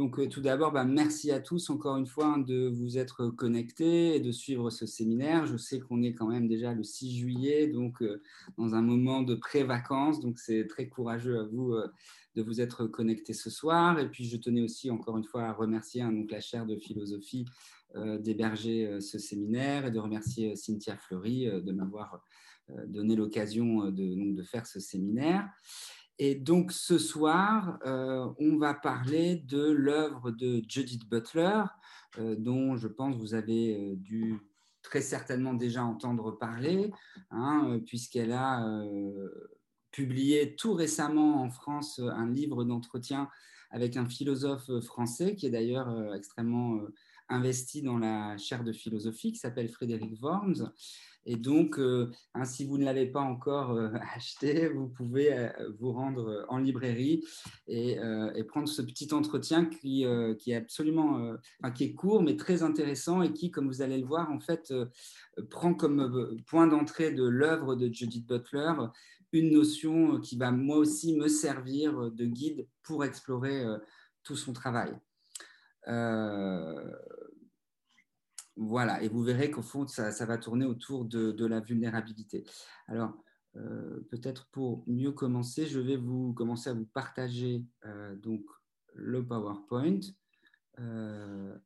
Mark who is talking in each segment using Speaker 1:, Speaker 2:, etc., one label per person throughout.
Speaker 1: Donc, euh, tout d'abord, bah, merci à tous encore une fois de vous être connectés et de suivre ce séminaire. Je sais qu'on est quand même déjà le 6 juillet, donc euh, dans un moment de pré-vacances. Donc, c'est très courageux à vous euh, de vous être connectés ce soir. Et puis, je tenais aussi encore une fois à remercier hein, donc, la chaire de philosophie d'héberger ce séminaire et de remercier Cynthia Fleury de m'avoir donné l'occasion de, de, faire ce séminaire. Et donc ce soir, euh, on va parler de l'œuvre de Judith Butler, euh, dont je pense vous avez euh, dû très certainement déjà entendre parler, hein, puisqu'elle a publié tout récemment en France un livre d'entretien avec un philosophe français qui est d'ailleurs extrêmement investi dans la chaire de philosophie, qui s'appelle Frédéric Worms. Et donc, euh, hein, si vous ne l'avez pas encore euh, acheté, vous pouvez euh, vous rendre en librairie et, prendre ce petit entretien qui, qui est absolument, qui est court mais très intéressant et qui, comme vous allez le voir, en fait, prend comme point d'entrée de l'œuvre de Judith Butler une notion qui va moi aussi me servir de guide pour explorer tout son travail. Voilà, et vous verrez qu'au fond, ça, va tourner autour de, la vulnérabilité. Alors, euh, peut-être pour mieux commencer, je vais vous commencer à vous partager euh, donc le PowerPoint euh,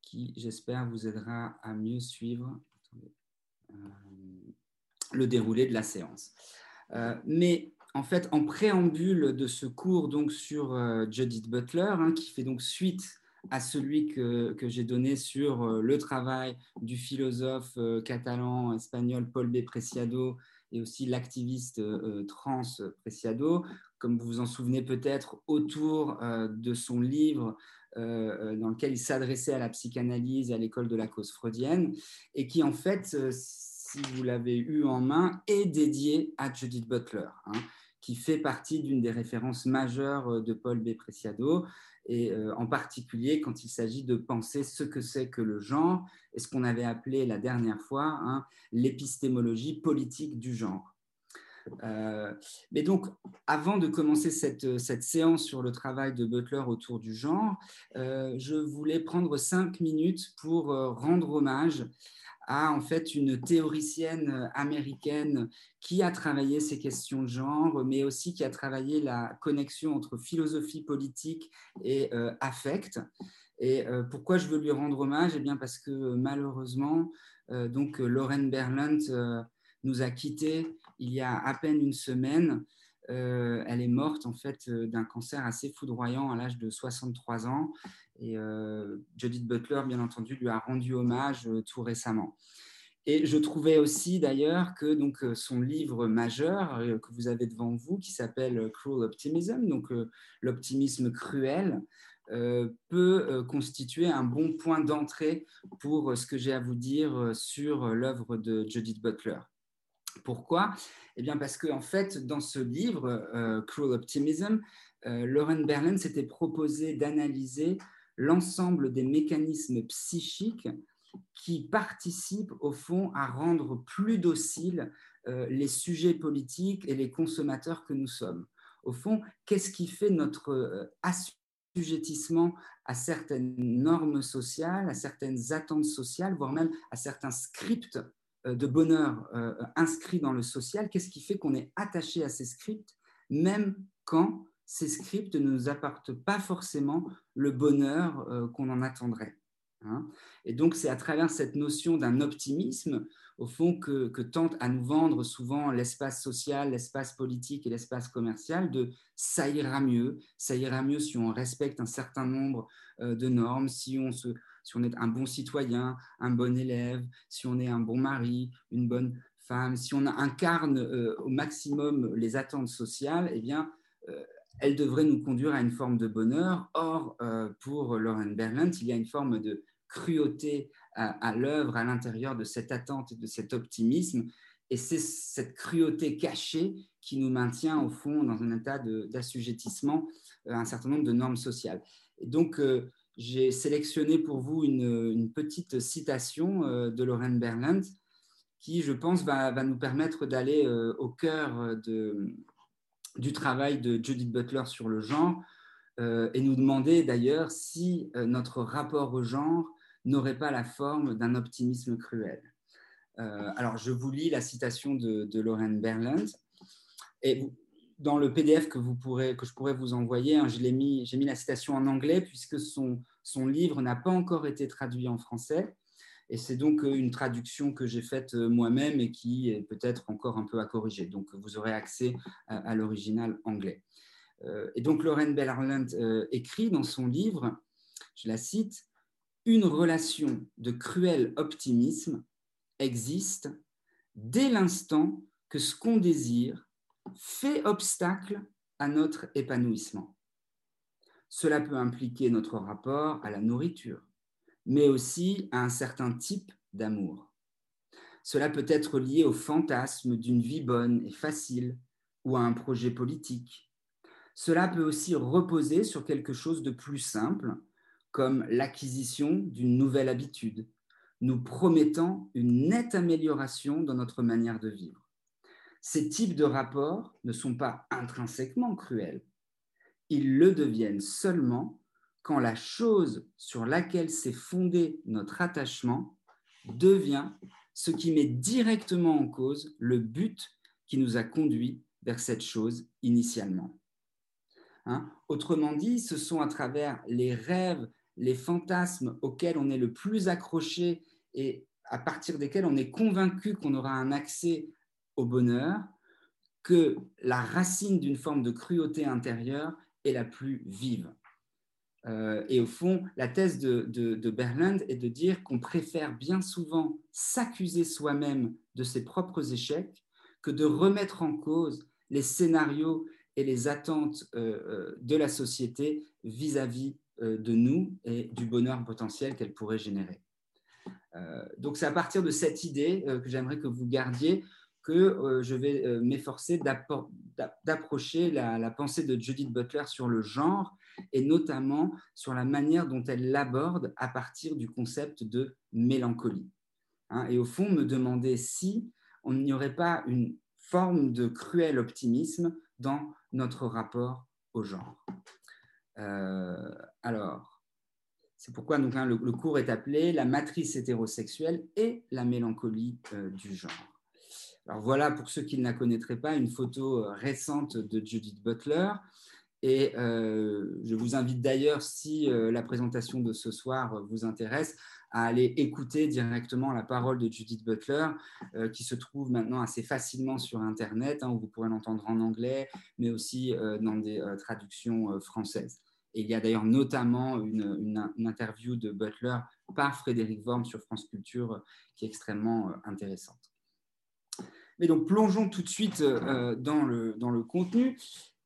Speaker 1: qui, j'espère, vous aidera à mieux suivre le déroulé de la séance. mais en fait, en préambule de ce cours donc sur Judith Butler, hein, qui fait donc suite à celui que, j'ai donné sur euh, le travail du philosophe euh, catalan espagnol Paul B. Preciado et aussi l'activiste euh, trans Preciado, comme vous vous en souvenez peut-être, autour de son livre dans lequel il s'adressait à la psychanalyse et à l'école de la cause freudienne, et qui en fait, si vous l'avez eu en main, est dédié à Judith Butler. Hein, qui fait partie d'une des références majeures de Paul B. Preciado et euh, en particulier quand il s'agit de penser ce que c'est que le genre et ce qu'on avait appelé la dernière fois hein, l'épistémologie politique du genre. Euh, mais donc, avant de commencer cette, cette, séance sur le travail de Butler autour du genre, euh, je voulais prendre cinq minutes pour rendre hommage à en fait une théoricienne euh, américaine qui a travaillé ces questions de genre, mais aussi qui a travaillé la connexion entre philosophie politique et euh, affect. Et euh, pourquoi je veux lui rendre hommage? Eh bien parce que malheureusement, donc Lauren Berlant nous a quittés il y a à peine une semaine. elle est morte en fait d'un cancer assez foudroyant à l'âge de 63 ans. Et euh, Judith Butler, bien entendu, lui a rendu hommage euh, tout récemment. Et je trouvais aussi d'ailleurs que donc, euh, son livre majeur que vous avez devant vous, qui s'appelle Cruel Optimism, donc l'optimisme cruel, peut constituer un bon point d'entrée pour ce que j'ai à vous dire sur l'œuvre de Judith Butler. Pourquoi? Eh bien parce qu'en en fait, dans ce livre, Cruel Optimism, Lauren Berlin s'était proposé d'analyser l'ensemble des mécanismes psychiques qui participent au fond à rendre plus dociles euh, les sujets politiques et les consommateurs que nous sommes. Au fond, qu'est-ce qui fait notre euh, assujettissement à certaines normes sociales, à certaines attentes sociales, voire même à certains scripts euh, de bonheur inscrits dans le social? Qu'est-ce qui fait qu'on est attaché à ces scripts, même quand ces scripts ne nous apportent pas forcément le bonheur euh, qu'on en attendrait. Hein. Et donc, c'est à travers cette notion d'un optimisme, au fond, que, tente à nous vendre souvent l'espace social, l'espace politique et l'espace commercial de ça ira mieux, ça ira mieux si on respecte un certain nombre euh, de normes, si on, si on est un bon citoyen, un bon élève, si on est un bon mari, une bonne femme, si on incarne euh, au maximum les attentes sociales, eh bien, elle devrait nous conduire à une forme de bonheur. Or, euh, pour Lauren Berlant, il y a une forme de cruauté à, l'œuvre à l'intérieur de cette attente et de cet optimisme. Et c'est cette cruauté cachée qui nous maintient au fond dans un état d'assujettissement à un certain nombre de normes sociales. Et donc, euh, j'ai sélectionné pour vous une, petite citation euh, de Lauren Berlant qui, je pense, va nous permettre d'aller au cœur de, du travail de Judith Butler sur le genre, et nous demander d'ailleurs si notre rapport au genre n'aurait pas la forme d'un optimisme cruel. alors, je vous lis la citation de, de Lauren Berland. Et dans le PDF que, vous pourrez, que je pourrais vous envoyer, hein, j'ai mis, mis, la citation en anglais puisque son, son livre n'a pas encore été traduit en français. Et c'est donc euh, une traduction que j'ai faite euh, moi-même et qui est peut-être encore un peu à corriger. Donc, vous aurez accès à, l'original anglais. Euh, et donc, Lauren Bellarland écrit dans son livre, je la cite, Une relation de cruel optimisme existe dès l'instant que ce qu'on désire fait obstacle à notre épanouissement. Cela peut impliquer notre rapport à la nourriture, mais aussi à un certain type d'amour. Cela peut être lié au fantasme d'une vie bonne et facile ou à un projet politique. Cela peut aussi reposer sur quelque chose de plus simple, comme l'acquisition d'une nouvelle habitude, nous promettant une nette amélioration dans notre manière de vivre. Ces types de rapports ne sont pas intrinsèquement cruels. Ils le deviennent seulement quand la chose sur laquelle s'est fondé notre attachement devient ce qui met directement en cause le but qui nous a conduit vers cette chose initialement. Hein? Autrement dit, ce sont à travers les rêves, les fantasmes auxquels on est le plus accroché et à partir desquels on est convaincu qu'on aura un accès au bonheur, que la racine d'une forme de cruauté intérieure est la plus vive. Euh, et au fond, la thèse de, Berland est de dire qu'on préfère bien souvent s'accuser soi-même de ses propres échecs que de remettre en cause les scénarios et les attentes euh, euh, de la société vis-à-vis de nous et du bonheur potentiel qu'elle pourrait générer. donc c'est à partir de cette idée que j'aimerais que vous gardiez que je vais m'efforcer d'approcher la, pensée de Judith Butler sur le genre et notamment sur la manière dont elle l'aborde à partir du concept de mélancolie. Hein, et au fond, me demander si on n'y aurait pas une forme de cruel optimisme dans notre rapport au genre. Euh, alors, c'est pourquoi donc, hein, le, cours est appelé La matrice hétérosexuelle et la mélancolie euh, du genre. Alors voilà, pour ceux qui ne la connaîtraient pas, une photo euh, récente de Judith Butler. Et euh, je vous invite d'ailleurs, si euh, la présentation de ce soir vous intéresse, à aller écouter directement la parole de Judith Butler, euh, qui se trouve maintenant assez facilement sur Internet, hein, où vous pourrez l'entendre en anglais, mais aussi dans des traductions françaises. Et il y a d'ailleurs notamment une, interview de Butler par Frédéric Worm sur France Culture qui est extrêmement intéressante. Mais donc plongeons tout de suite dans le contenu.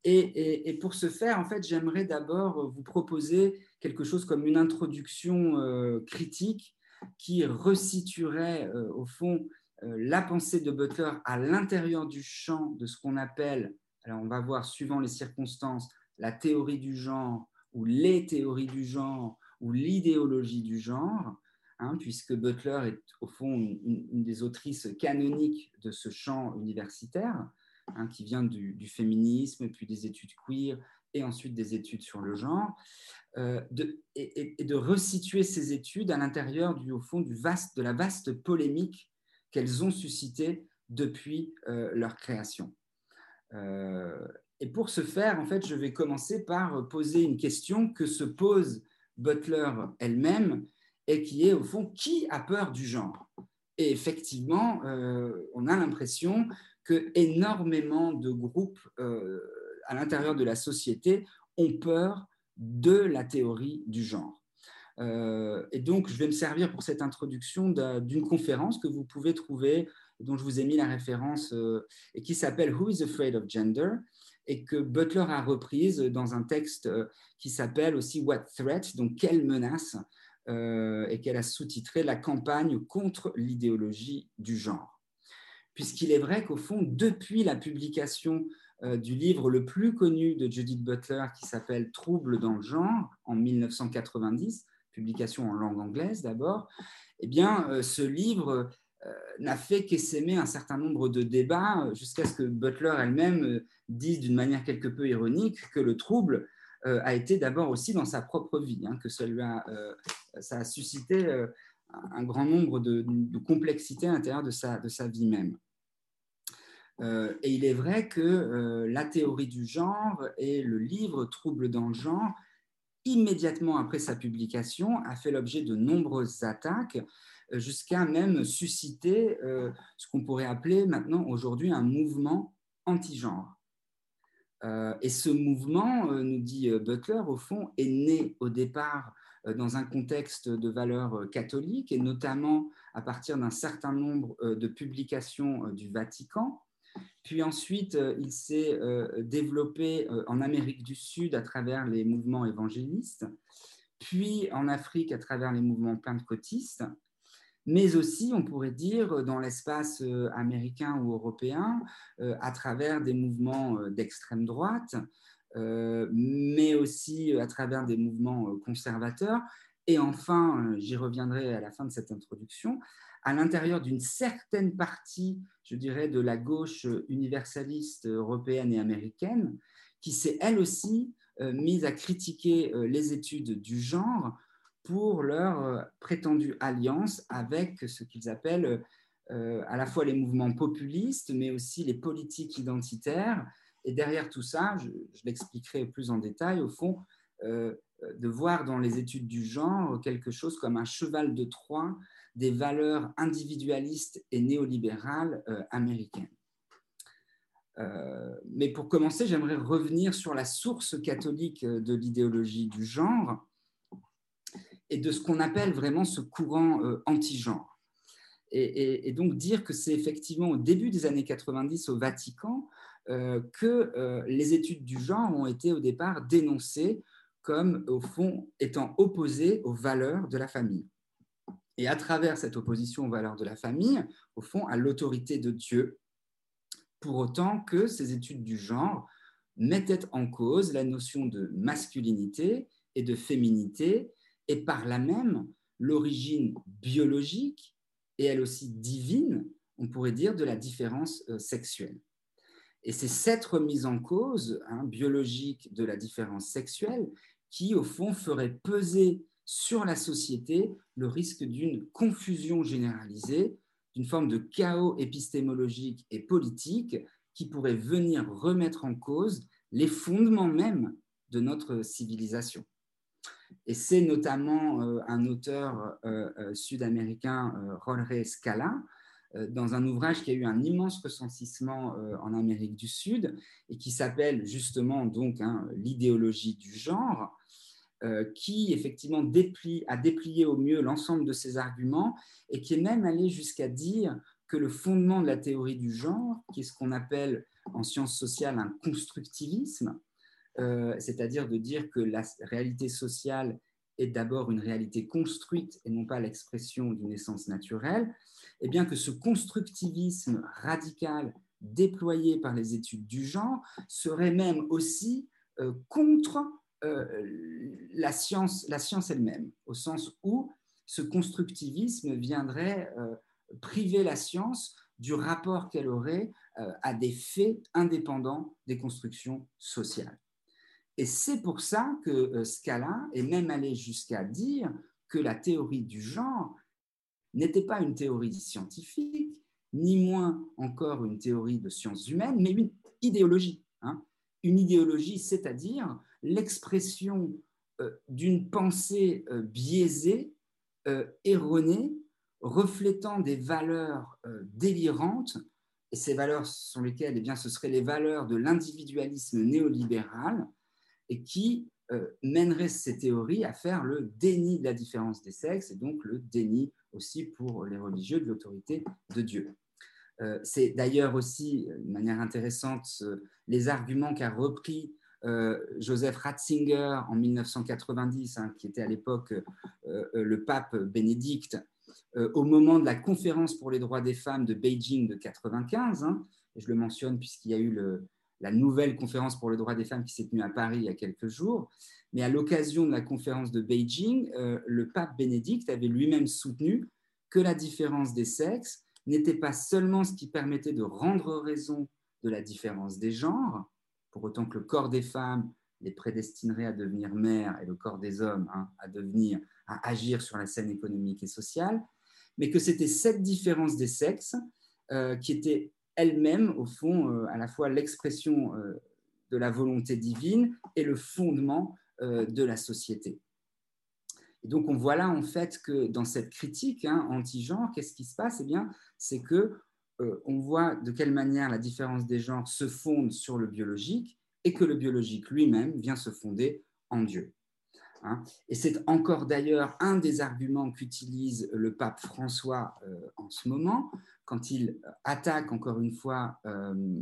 Speaker 1: Et, pour ce faire, en fait, j'aimerais d'abord vous proposer quelque chose comme une introduction euh, critique qui resituerait euh, au fond euh, la pensée de Butler à l'intérieur du champ de ce qu'on appelle, alors on va voir suivant les circonstances, la théorie du genre ou les théories du genre ou l'idéologie du genre, hein, puisque Butler est au fond une, des autrices canoniques de ce champ universitaire. Hein, qui vient du, féminisme, puis des études queer, et ensuite des études sur le genre, euh, et, de resituer ces études à l'intérieur au fond, de la vaste polémique qu'elles ont suscité depuis euh, leur création. Euh, et pour ce faire, en fait, je vais commencer par poser une question que se pose Butler elle-même et qui est, au fond, qui a peur du genre? Et effectivement, on a l'impression que énormément de groupes euh, à l'intérieur de la société ont peur de la théorie du genre. Euh, et donc, je vais me servir pour cette introduction d'une conférence que vous pouvez trouver, dont je vous ai mis la référence, euh, et qui s'appelle Who is Afraid of Gender et que Butler a reprise dans un texte qui s'appelle aussi What Threat, donc quelle menace, et qu'elle a sous-titré La campagne contre l'idéologie du genre puisqu'il est vrai qu'au fond, depuis la publication euh, du livre le plus connu de Judith Butler qui s'appelle Troubles dans le genre en 1990, publication en langue anglaise d'abord, eh bien, euh, ce livre euh, n'a fait qu'essaimer un certain nombre de débats jusqu'à ce que Butler elle-même dise d'une manière quelque peu ironique que le trouble a été d'abord aussi dans sa propre vie, hein, que ça, a, suscité un grand nombre de, complexités à l'intérieur de sa vie même. Et il est vrai que la théorie du genre et le livre Trouble dans le genre, immédiatement après sa publication, a fait l'objet de nombreuses attaques jusqu'à même susciter ce qu'on pourrait appeler maintenant aujourd'hui un mouvement anti-genre. Euh, et ce mouvement, euh, nous dit euh, Butler, au fond, est né au départ dans un contexte de valeurs catholiques et notamment à partir d'un certain nombre de publications du Vatican. Puis ensuite, il s'est développé en Amérique du Sud à travers les mouvements évangélistes, puis en Afrique à travers les mouvements pentecôtistes, mais aussi, on pourrait dire, dans l'espace euh, américain ou européen, euh, à travers des mouvements euh, d'extrême droite, mais aussi à travers des mouvements conservateurs. Et enfin, j'y reviendrai à la fin de cette introduction, à l'intérieur d'une certaine partie, je dirais, de la gauche universaliste européenne et américaine, qui s'est elle aussi mise à critiquer les études du genre pour leur euh, prétendue alliance avec ce qu'ils appellent euh, à la fois les mouvements populistes, mais aussi les politiques identitaires. Et derrière tout ça, je, l'expliquerai plus en détail, au fond, euh, de voir dans les études du genre quelque chose comme un cheval de Troie des valeurs individualistes et néolibérales américaines. mais pour commencer, j'aimerais revenir sur la source catholique de l'idéologie du genre et de ce qu'on appelle vraiment ce courant euh, anti-genre. Et, donc dire que c'est effectivement au début des années 90 au Vatican euh, que euh, les études du genre ont été au départ dénoncées comme au fond étant opposées aux valeurs de la famille. Et à travers cette opposition aux valeurs de la famille, au fond, à l'autorité de Dieu, pour autant que ces études du genre mettaient en cause la notion de masculinité et de féminité et par là même l'origine biologique et elle aussi divine, on pourrait dire, de la différence euh, sexuelle. Et c'est cette remise en cause hein, biologique de la différence sexuelle qui, au fond, ferait peser sur la société le risque d'une confusion généralisée, d'une forme de chaos épistémologique et politique qui pourrait venir remettre en cause les fondements même de notre civilisation. Et c'est notamment euh, un auteur euh, euh, sud-américain, Jorge Scala, dans un ouvrage qui a eu un immense recensissement en Amérique du Sud et qui s'appelle justement donc hein, l'idéologie du genre, qui effectivement a déplié au mieux l'ensemble de ces arguments et qui est même allé jusqu'à dire que le fondement de la théorie du genre, qui est ce qu'on appelle en sciences sociales un constructivisme, euh, c'est-à-dire de dire que la réalité sociale est d'abord une réalité construite et non pas l'expression d'une essence naturelle, et bien que ce constructivisme radical déployé par les études du genre serait même aussi euh, contre euh, la science, la science elle-même, au sens où ce constructivisme viendrait priver la science du rapport qu'elle aurait à des faits indépendants des constructions sociales. Et c'est pour ça que euh, Scala est même allé jusqu'à dire que la théorie du genre n'était pas une théorie scientifique, ni moins encore une théorie de sciences humaines, mais une idéologie. Hein. Une idéologie, c'est-à-dire l'expression euh, d'une pensée euh, biaisée, erronée, reflétant des valeurs délirantes, et ces valeurs sont lesquelles? Eh bien, Ce seraient les valeurs de l'individualisme néolibéral, et qui euh, mènerait ces théories à faire le déni de la différence des sexes et donc le déni aussi pour les religieux de l'autorité de Dieu. Euh, c'est d'ailleurs aussi, de manière intéressante, les arguments qu'a repris euh, Joseph Ratzinger en 1990, hein, qui était à l'époque le pape Bénédicte, au moment de la conférence pour les droits des femmes de Beijing de 1995. Hein, je le mentionne puisqu'il y a eu la nouvelle conférence pour le droit des femmes qui s'est tenue à Paris il y a quelques jours. Mais à l'occasion de la conférence de Beijing, euh, le pape Bénédicte avait lui-même soutenu que la différence des sexes n'était pas seulement ce qui permettait de rendre raison de la différence des genres, pour autant que le corps des femmes les prédestinerait à devenir mères et le corps des hommes hein, à devenir, à agir sur la scène économique et sociale, mais que c'était cette différence des sexes euh, qui était elle-même, au fond, euh, à la fois l'expression euh, de la volonté divine et le fondement de la société. Et donc, on voit là, en fait, que dans cette critique hein, anti-genre, qu'est-ce qui se passe? Eh bien, c'est que on voit de quelle manière la différence des genres se fonde sur le biologique et que le biologique lui-même vient se fonder en Dieu. Hein. Et c'est encore d'ailleurs un des arguments qu'utilise le pape François euh, en ce moment, quand il attaque encore une fois euh,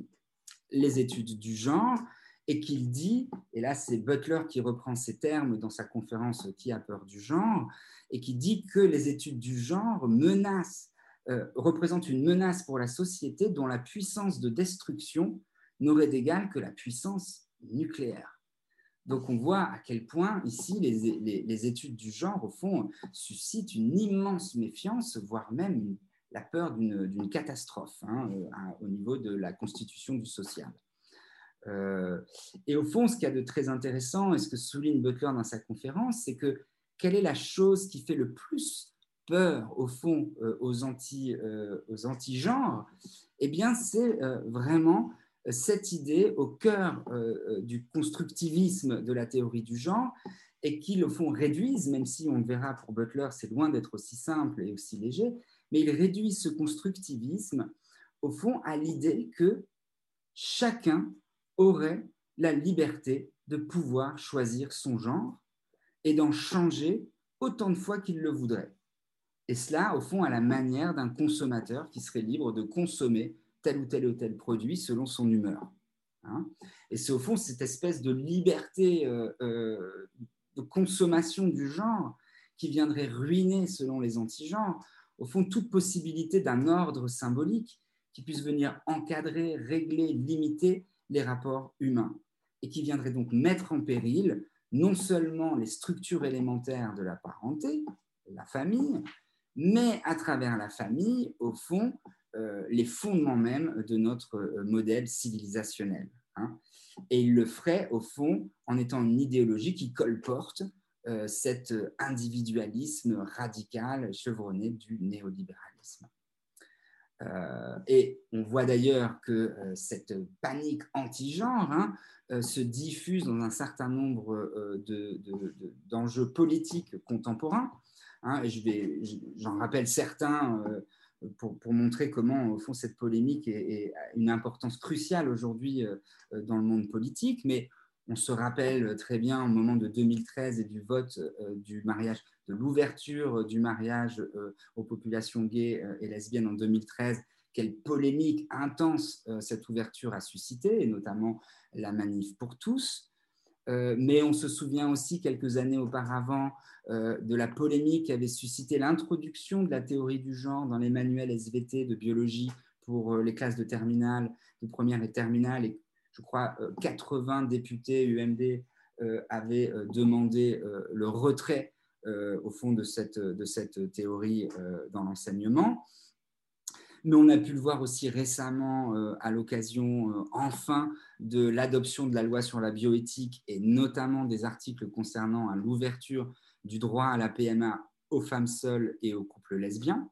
Speaker 1: les études du genre, et qu'il dit, et là c'est Butler qui reprend ces termes dans sa conférence Qui a peur du genre, et qui dit que les études du genre menacent, euh, représentent une menace pour la société dont la puissance de destruction n'aurait d'égal que la puissance nucléaire. Donc on voit à quel point ici les, études du genre, au fond, suscitent une immense méfiance, voire même la peur d'une catastrophe hein, euh, au niveau de la constitution du social. Euh, et au fond, ce qu'il y a de très intéressant, et ce que souligne Butler dans sa conférence, c'est que quelle est la chose qui fait le plus au fond, euh, aux anti-genres anti Eh bien, c'est vraiment cette idée au cœur euh, euh, du constructivisme de la théorie du genre et qui, au fond, réduisent, même si on le verra pour Butler, c'est loin d'être aussi simple et aussi léger, mais il réduit ce constructivisme, au fond, à l'idée que chacun aurait la liberté de pouvoir choisir son genre et d'en changer autant de fois qu'il le voudrait. Et cela, au fond, à la manière d'un consommateur qui serait libre de consommer tel ou tel ou tel produit selon son humeur. Hein. et c'est au fond cette espèce de liberté euh, euh, de consommation du genre qui viendrait ruiner, selon les anti-genres, au fond toute possibilité d'un ordre symbolique qui puisse venir encadrer, régler, limiter les rapports humains et qui viendrait donc mettre en péril non seulement les structures élémentaires de la parenté, la famille, mais à travers la famille, au fond, euh, les fondements même de notre euh, modèle civilisationnel. Hein. Et il le ferait, au fond, en étant une idéologie qui colporte euh, cet individualisme radical chevronné du néolibéralisme. et on voit d'ailleurs que cette panique anti-genre hein, se diffuse dans un certain nombre d'enjeux politiques contemporains. Hein, et j'en rappelle certains pour, montrer comment, au fond, cette polémique est, a une importance cruciale aujourd'hui euh, euh, dans le monde politique. Mais on se rappelle très bien au moment de 2013 et du vote euh, du mariage, de l'ouverture du mariage aux populations gays et lesbiennes en 2013, quelle polémique intense cette ouverture a suscité, et notamment la manif pour tous. Euh, mais on se souvient aussi quelques années auparavant euh, de la polémique qui avait suscité l'introduction de la théorie du genre dans les manuels SVT de biologie pour euh, les classes de terminale, de première et terminale. Et je crois 80 députés UMD avaient demandé le retrait au fond de cette, de cette théorie dans l'enseignement. Mais on a pu le voir aussi récemment euh, à l'occasion, euh, enfin, de l'adoption de la loi sur la bioéthique et notamment des articles concernant l'ouverture du droit à la PMA aux femmes seules et aux couples lesbiens.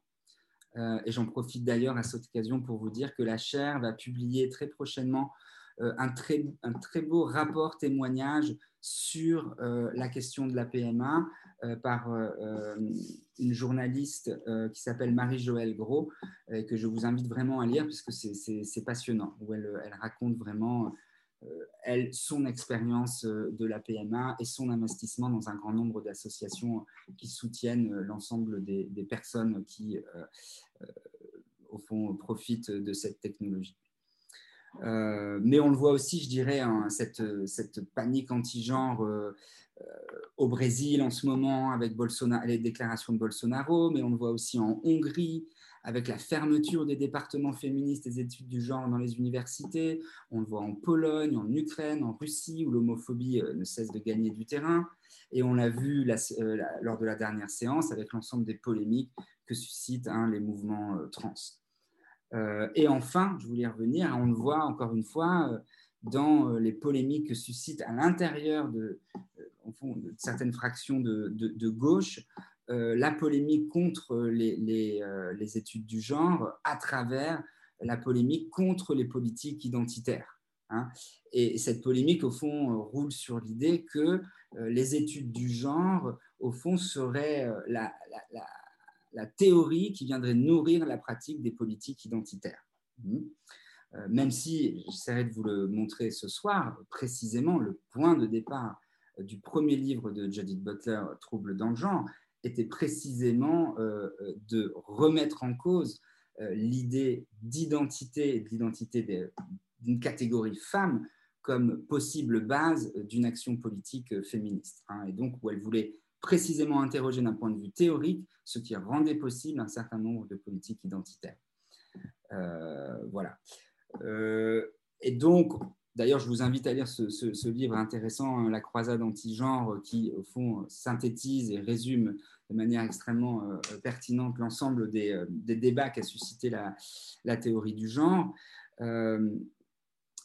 Speaker 1: Euh, et j'en profite d'ailleurs à cette occasion pour vous dire que la chaire va publier très prochainement un très, beau rapport témoignage sur la question de la PMA par euh, euh, une journaliste qui s'appelle Marie-Joëlle Gros, que je vous invite vraiment à lire puisque c'est passionnant, où elle, raconte vraiment elle, son expérience de la PMA et son investissement dans un grand nombre d'associations qui soutiennent l'ensemble des, personnes qui, au fond, profitent de cette technologie. Mais on le voit aussi, je dirais, hein, cette, panique anti-genre euh, au Brésil en ce moment avec Bolsonaro, les déclarations de Bolsonaro, mais on le voit aussi en Hongrie avec la fermeture des départements féministes des études du genre dans les universités. On le voit en Pologne, en Ukraine, en Russie, où l'homophobie euh, ne cesse de gagner du terrain. Et on l'a vu euh, lors de la dernière séance avec l'ensemble des polémiques que suscitent hein, les mouvements trans. Et enfin, je voulais revenir, on le voit encore une fois, dans les polémiques que suscite à l'intérieur de, certaines fractions de, gauche la polémique contre les, études du genre à travers la polémique contre les politiques identitaires. Hein. Et cette polémique, au fond, roule sur l'idée que les études du genre, au fond, seraient la théorie qui viendrait nourrir la pratique des politiques identitaires. Mmh. Euh, même si, j'essaierai de vous le montrer ce soir, précisément le point de départ euh, du premier livre de Judith Butler, Troubles dans le genre, était précisément euh, de remettre en cause l'idée d'identité et d'une catégorie femme comme possible base d'une action politique féministe. Hein. et donc, où elle voulait précisément interroger d'un point de vue théorique ce qui rendait possible un certain nombre de politiques identitaires. Euh, voilà. Euh, et donc, d'ailleurs, je vous invite à lire ce, livre intéressant, hein, La croisade anti-genre, qui, au fond, synthétise et résume de manière extrêmement euh, pertinente l'ensemble des, débats qu'a suscité la, la, théorie du genre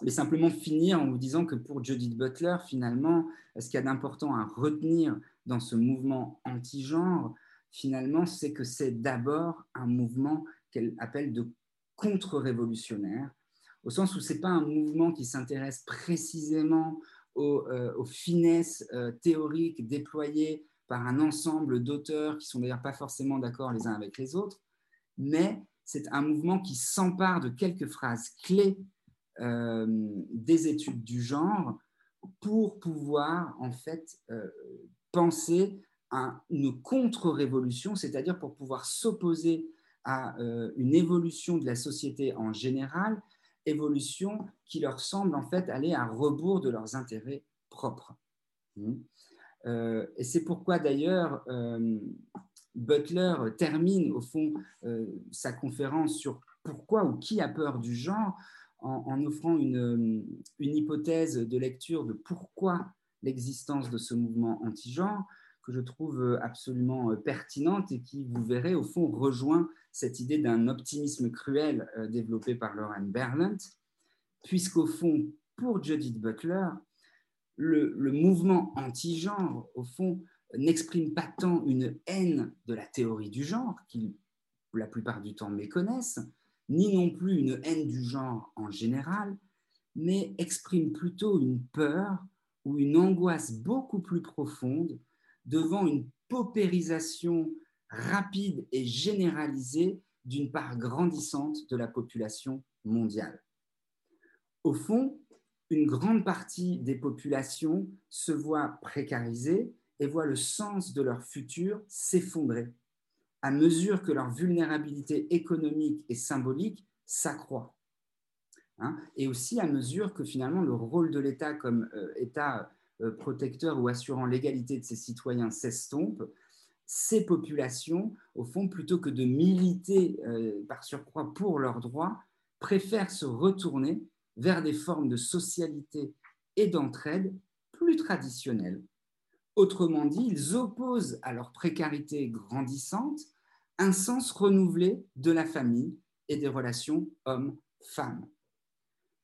Speaker 1: mais simplement finir en vous disant que pour Judith Butler, finalement, ce qu'il y a d'important à retenir dans ce mouvement anti-genre, finalement, c'est que c'est d'abord un mouvement qu'elle appelle de contre-révolutionnaire, au sens où ce n'est pas un mouvement qui s'intéresse précisément aux, euh, finesses euh, théoriques déployées par un ensemble d'auteurs qui sont d'ailleurs pas forcément d'accord les uns avec les autres, mais c'est un mouvement qui s'empare de quelques phrases clés euh, des études du genre pour pouvoir en fait penser à une contre-révolution, c'est-à-dire pour pouvoir s'opposer à euh, une évolution de la société en général, évolution qui leur semble en fait aller à rebours de leurs intérêts propres. Mmh. Euh, et c'est pourquoi d'ailleurs euh, Butler termine au fond sa conférence sur pourquoi ou qui a peur du genre en, en offrant une, une, hypothèse de lecture de pourquoi l'existence de ce mouvement anti-genre que je trouve euh, absolument euh, pertinente et qui, vous verrez, au fond, rejoint cette idée d'un optimisme cruel euh, développé par Lauren Berlant, puisqu'au fond, pour Judith Butler, le, le mouvement anti-genre, au fond, n'exprime pas tant une haine de la théorie du genre, qu'ils la plupart du temps méconnaissent, ni non plus une haine du genre en général, mais exprime plutôt une peur ou une angoisse beaucoup plus profonde devant une paupérisation rapide et généralisée d'une part grandissante de la population mondiale. Au fond, une grande partie des populations se voit précarisées et voit le sens de leur futur s'effondrer à mesure que leur vulnérabilité économique et symbolique s'accroît. Hein, et aussi à mesure que finalement le rôle de l'État comme euh, État euh, protecteur ou assurant l'égalité de ses citoyens s'estompe, ces populations, au fond, plutôt que de militer euh, par surcroît pour leurs droits, préfèrent se retourner vers des formes de socialité et d'entraide plus traditionnelles. Autrement dit, ils opposent à leur précarité grandissante un sens renouvelé de la famille et des relations hommes-femmes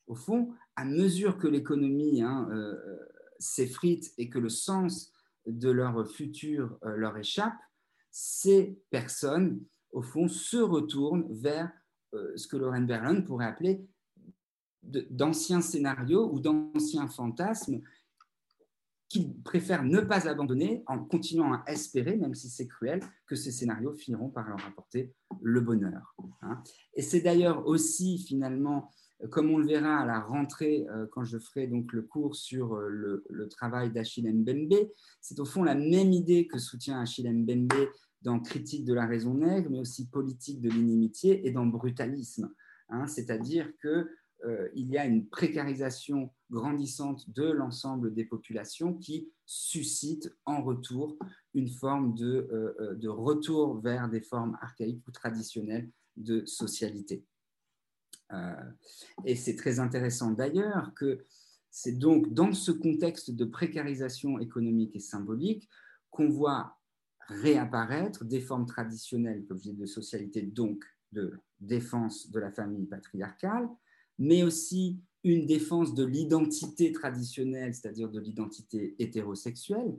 Speaker 1: au fond, à mesure que l'économie hein, euh, s'effrite et que le sens de leur futur euh, leur échappe, ces personnes, au fond, se retournent vers euh, ce que Lauren Berlin pourrait appeler d'anciens scénarios ou d'anciens fantasmes qu'ils préfèrent ne pas abandonner en continuant à espérer, même si c'est cruel, que ces scénarios finiront par leur apporter le bonheur. Hein. Et c'est d'ailleurs aussi finalement comme on le verra à la rentrée, euh, quand je ferai donc le cours sur euh, le, travail d'Achille Mbembe, c'est au fond la même idée que soutient Achille Mbembe dans Critique de la raison nègre, mais aussi Politique de l'inimitié et dans Brutalisme. Hein. C'est-à-dire qu'il euh, y a une précarisation grandissante de l'ensemble des populations qui suscite en retour une forme de, de retour vers des formes archaïques ou traditionnelles de socialité. Euh, et c'est très intéressant d'ailleurs que c'est donc dans ce contexte de précarisation économique et symbolique qu'on voit réapparaître des formes traditionnelles, comme de socialité, donc de défense de la famille patriarcale, mais aussi une défense de l'identité traditionnelle, c'est-à-dire de l'identité hétérosexuelle,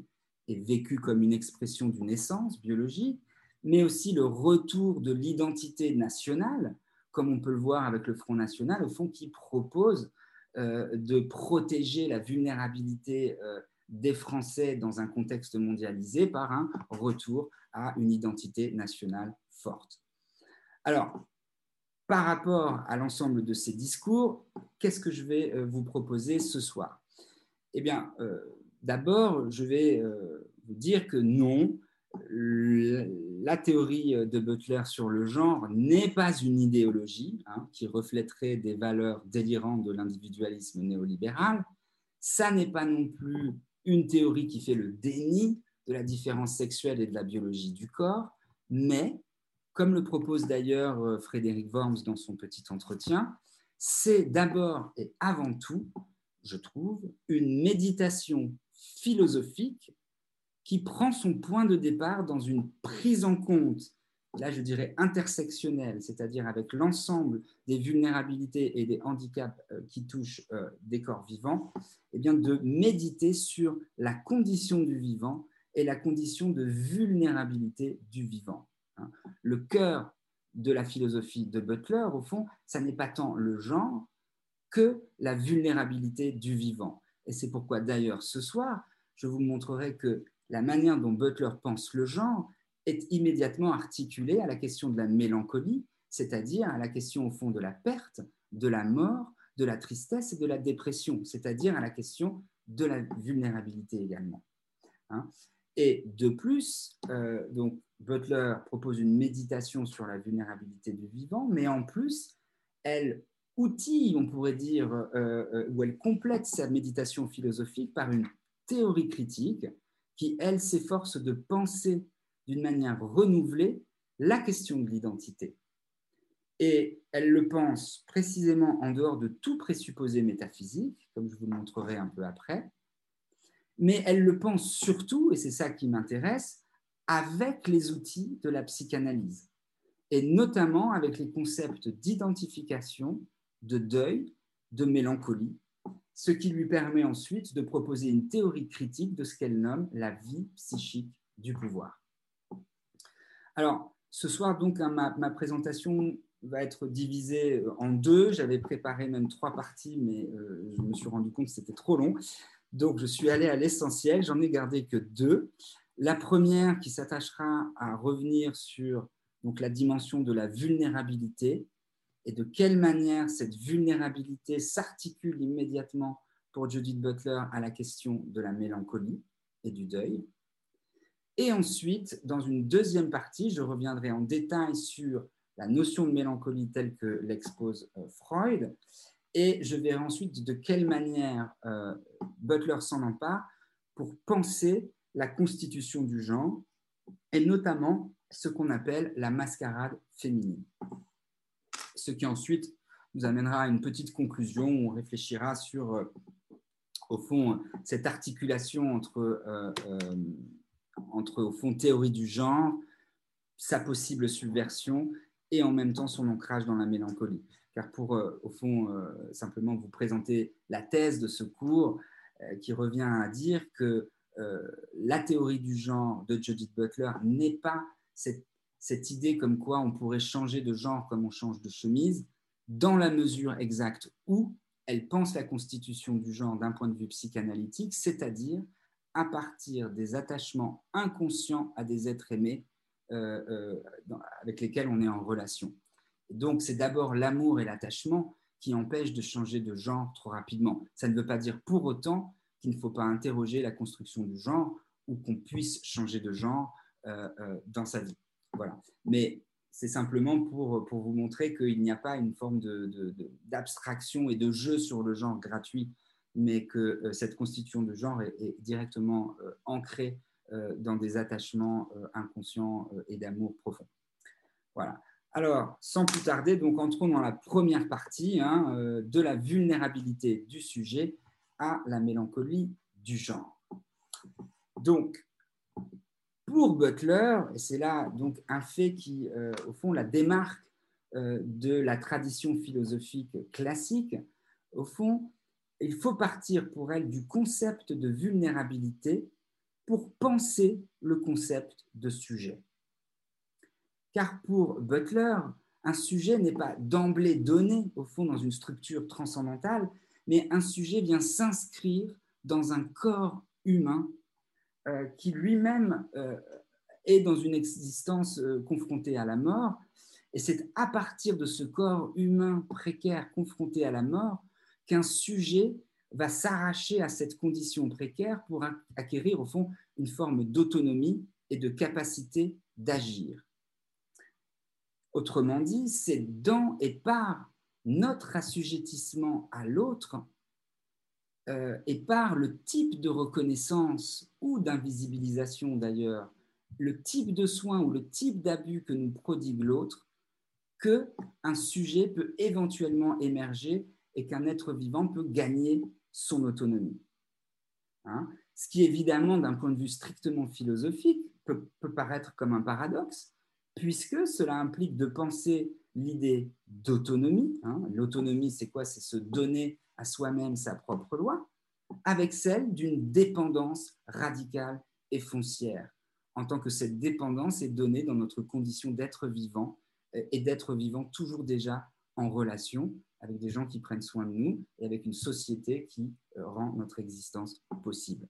Speaker 1: et vécue comme une expression d'une essence biologique, mais aussi le retour de l'identité nationale, comme on peut le voir avec le Front National, au fond, qui propose euh, de protéger la vulnérabilité euh, des Français dans un contexte mondialisé par un retour à une identité nationale forte. Alors, par rapport à l'ensemble de ces discours, qu'est-ce que je vais euh, vous proposer ce soir? Eh bien, d'abord, je vais vous dire que non, la théorie de Butler sur le genre n'est pas une idéologie hein, qui reflèterait des valeurs délirantes de l'individualisme néolibéral. Ça n'est pas non plus une théorie qui fait le déni de la différence sexuelle et de la biologie du corps, mais, comme le propose d'ailleurs euh, Frédéric Worms dans son petit entretien, c'est d'abord et avant tout, je trouve, une méditation philosophique qui prend son point de départ dans une prise en compte, là je dirais intersectionnelle, c'est-à-dire avec l'ensemble des vulnérabilités et des handicaps euh, qui touchent euh, des corps vivants, et eh bien de méditer sur la condition du vivant et la condition de vulnérabilité du vivant. Hein. Le cœur de la philosophie de Butler, au fond, ça n'est pas tant le genre que la vulnérabilité du vivant. Et c'est pourquoi d'ailleurs ce soir, je vous montrerai que la manière dont Butler pense le genre est immédiatement articulée à la question de la mélancolie, c'est-à-dire à la question au fond de la perte, de la mort, de la tristesse et de la dépression, c'est-à-dire à la question de la vulnérabilité également. Hein. et de plus, euh, donc Butler propose une méditation sur la vulnérabilité du vivant, mais en plus, elle outille, on pourrait dire, euh, euh, ou elle complète sa méditation philosophique par une théorie critique qui, elle, s'efforce de penser d'une manière renouvelée la question de l'identité. Et elle le pense précisément en dehors de tout présupposé métaphysique, comme je vous le montrerai un peu après, mais elle le pense surtout, et c'est ça qui m'intéresse, avec les outils de la psychanalyse, et notamment avec les concepts d'identification, de deuil, de mélancolie, ce qui lui permet ensuite de proposer une théorie critique de ce qu'elle nomme la vie psychique du pouvoir. Alors, ce soir, donc, hein, ma, présentation va être divisée euh, en deux. J'avais préparé même trois parties, mais euh, je me suis rendu compte que c'était trop long. Donc, je suis allé à l'essentiel. J'en ai gardé que deux. La première qui s'attachera à revenir sur donc, la dimension de la vulnérabilité, et de quelle manière cette vulnérabilité s'articule immédiatement pour Judith Butler à la question de la mélancolie et du deuil. Et ensuite, dans une deuxième partie, je reviendrai en détail sur la notion de mélancolie telle que l'expose euh, Freud, et je verrai ensuite de quelle manière euh, Butler s'en empare pour penser la constitution du genre, et notamment ce qu'on appelle la mascarade féminine ce qui ensuite nous amènera à une petite conclusion où on réfléchira sur, euh, au fond, cette articulation entre, euh, euh, entre, au fond, théorie du genre, sa possible subversion et en même temps son ancrage dans la mélancolie. Car pour, au fond, simplement vous présenter la thèse de ce cours qui revient à dire que la théorie du genre de Judith Butler n'est pas cette cette idée comme quoi on pourrait changer de genre comme on change de chemise, dans la mesure exacte où elle pense la constitution du genre d'un point de vue psychanalytique, c'est-à-dire à partir des attachements inconscients à des êtres aimés euh, euh, avec lesquels on est en relation. donc c'est d'abord l'amour et l'attachement qui empêchent de changer de genre trop rapidement. Ça ne veut pas dire pour autant qu'il ne faut pas interroger la construction du genre ou qu'on puisse changer de genre euh, dans sa vie. Voilà. Mais c'est simplement pour, pour vous montrer qu'il n'y a pas une forme d'abstraction de, et de jeu sur le genre gratuit, mais que euh, cette constitution de genre est, directement euh, ancrée euh, dans des attachements inconscients et d'amour profond. Voilà. Alors, sans plus tarder, donc entrons dans la première partie hein, de la vulnérabilité du sujet à la mélancolie du genre. Donc, pour Butler, et c'est là donc un fait qui, euh, au fond, la démarque euh, de la tradition philosophique classique, au fond, il faut partir pour elle du concept de vulnérabilité pour penser le concept de sujet. Car pour Butler, un sujet n'est pas d'emblée donné, au fond, dans une structure transcendantale, mais un sujet vient s'inscrire dans un corps humain qui lui-même euh, est dans une existence euh, confrontée à la mort. Et c'est à partir de ce corps humain précaire confronté à la mort qu'un sujet va s'arracher à cette condition précaire pour acquérir au fond une forme d'autonomie et de capacité d'agir. Autrement dit, c'est dans et par notre assujettissement à l'autre euh, et par le type de reconnaissance ou d'invisibilisation d'ailleurs, le type de soin ou le type d'abus que nous prodigue l'autre, que un sujet peut éventuellement émerger et qu'un être vivant peut gagner son autonomie. Hein? Ce qui évidemment, d'un point de vue strictement philosophique, peut, paraître comme un paradoxe, puisque cela implique de penser l'idée d'autonomie. Hein? L'autonomie, c'est quoi? C'est se donner à soi-même sa propre loi, avec celle d'une dépendance radicale et foncière, en tant que cette dépendance est donnée dans notre condition d'être vivant euh, et d'être vivant toujours déjà en relation avec des gens qui prennent soin de nous et avec une société qui euh, rend notre existence possible.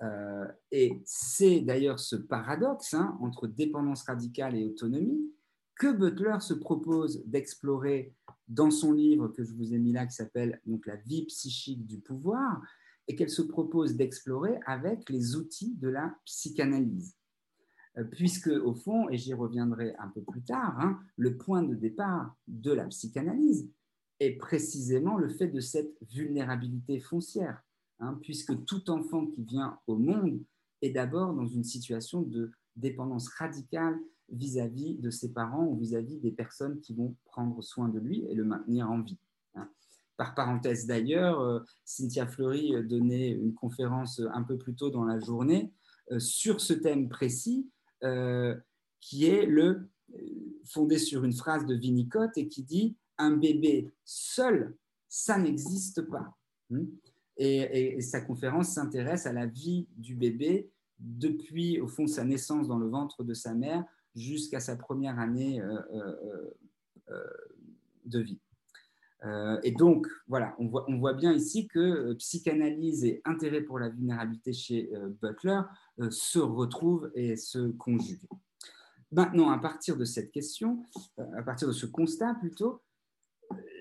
Speaker 1: Euh, et c'est d'ailleurs ce paradoxe hein, entre dépendance radicale et autonomie que Butler se propose d'explorer dans son livre que je vous ai mis là, qui s'appelle donc La vie psychique du pouvoir, et qu'elle se propose d'explorer avec les outils de la psychanalyse. Euh, puisque, au fond, et j'y reviendrai un peu plus tard, hein, le point de départ de la psychanalyse est précisément le fait de cette vulnérabilité foncière. Hein, puisque tout enfant qui vient au monde est d'abord dans une situation de dépendance radicale vis-à-vis de ses parents ou vis-à-vis des personnes qui vont prendre soin de lui et le maintenir en vie. Hein. Par parenthèse d'ailleurs, euh, Cynthia Fleury donnait une conférence un peu plus tôt dans la journée euh, sur ce thème précis, euh, qui est le fondé sur une phrase de Winnicott et qui dit un bébé seul, ça n'existe pas. Hein. Et, sa conférence s'intéresse à la vie du bébé depuis, au fond, sa naissance dans le ventre de sa mère jusqu'à sa première année euh, euh, euh, de vie. et donc, voilà, on voit, on voit, bien ici que psychanalyse et intérêt pour la vulnérabilité chez Butler se retrouvent et se conjuguent. Maintenant, à partir de cette question, à partir de ce constat plutôt,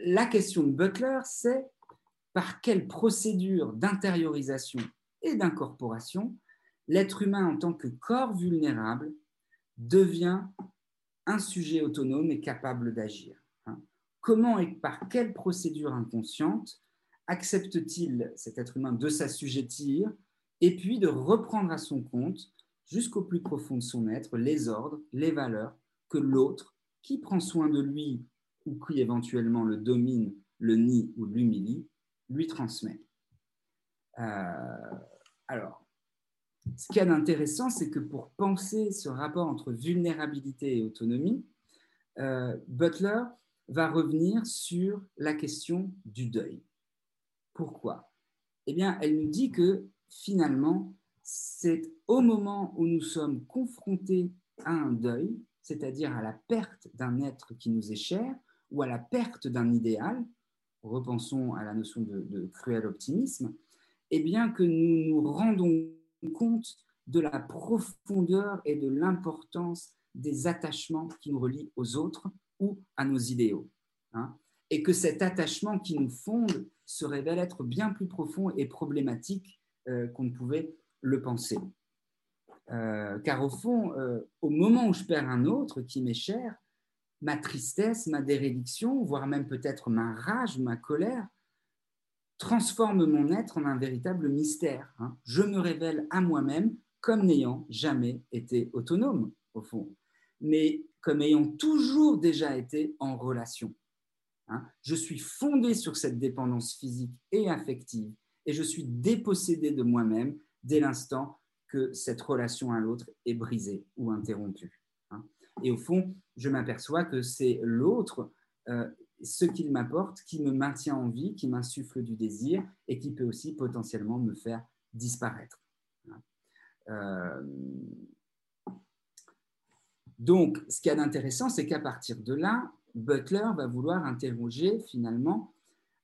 Speaker 1: la question de Butler, c'est par quelle procédure d'intériorisation et d'incorporation l'être humain en tant que corps vulnérable devient un sujet autonome et capable d'agir. Hein. Comment et par quelle procédure inconsciente accepte-t-il cet être humain de s'assujettir et puis de reprendre à son compte, jusqu'au plus profond de son être, les ordres, les valeurs que l'autre, qui prend soin de lui ou qui éventuellement le domine, le nie ou l'humilie, lui transmet. Euh, alors, ce qu'il y a d'intéressant, c'est que pour penser ce rapport entre vulnérabilité et autonomie, euh, Butler va revenir sur la question du deuil. Pourquoi? Eh bien, elle nous dit que finalement, c'est au moment où nous sommes confrontés à un deuil, c'est-à-dire à la perte d'un être qui nous est cher ou à la perte d'un idéal, repensons à la notion de, cruel optimisme, eh bien que nous nous rendons compte de la profondeur et de l'importance des attachements qui nous relient aux autres ou à nos idéaux. Hein, et que cet attachement qui nous fonde se révèle être bien plus profond et problématique euh, qu'on ne pouvait le penser. Euh, car au fond, euh, au moment où je perds un autre qui m'est cher, ma tristesse, ma dérédiction, voire même peut-être ma rage, ma colère, transforme mon être en un véritable mystère. Hein. Je me révèle à moi-même comme n'ayant jamais été autonome, au fond, mais comme ayant toujours déjà été en relation. Hein. Je suis fondé sur cette dépendance physique et affective, et je suis dépossédé de moi-même dès l'instant que cette relation à l'autre est brisée ou interrompue. Et au fond, je m'aperçois que c'est l'autre, euh, ce qu'il m'apporte, qui me maintient en vie, qui m'insuffle du désir et qui peut aussi potentiellement me faire disparaître. Euh, donc, ce qu'il y a d'intéressant, c'est qu'à partir de là, Butler va vouloir interroger finalement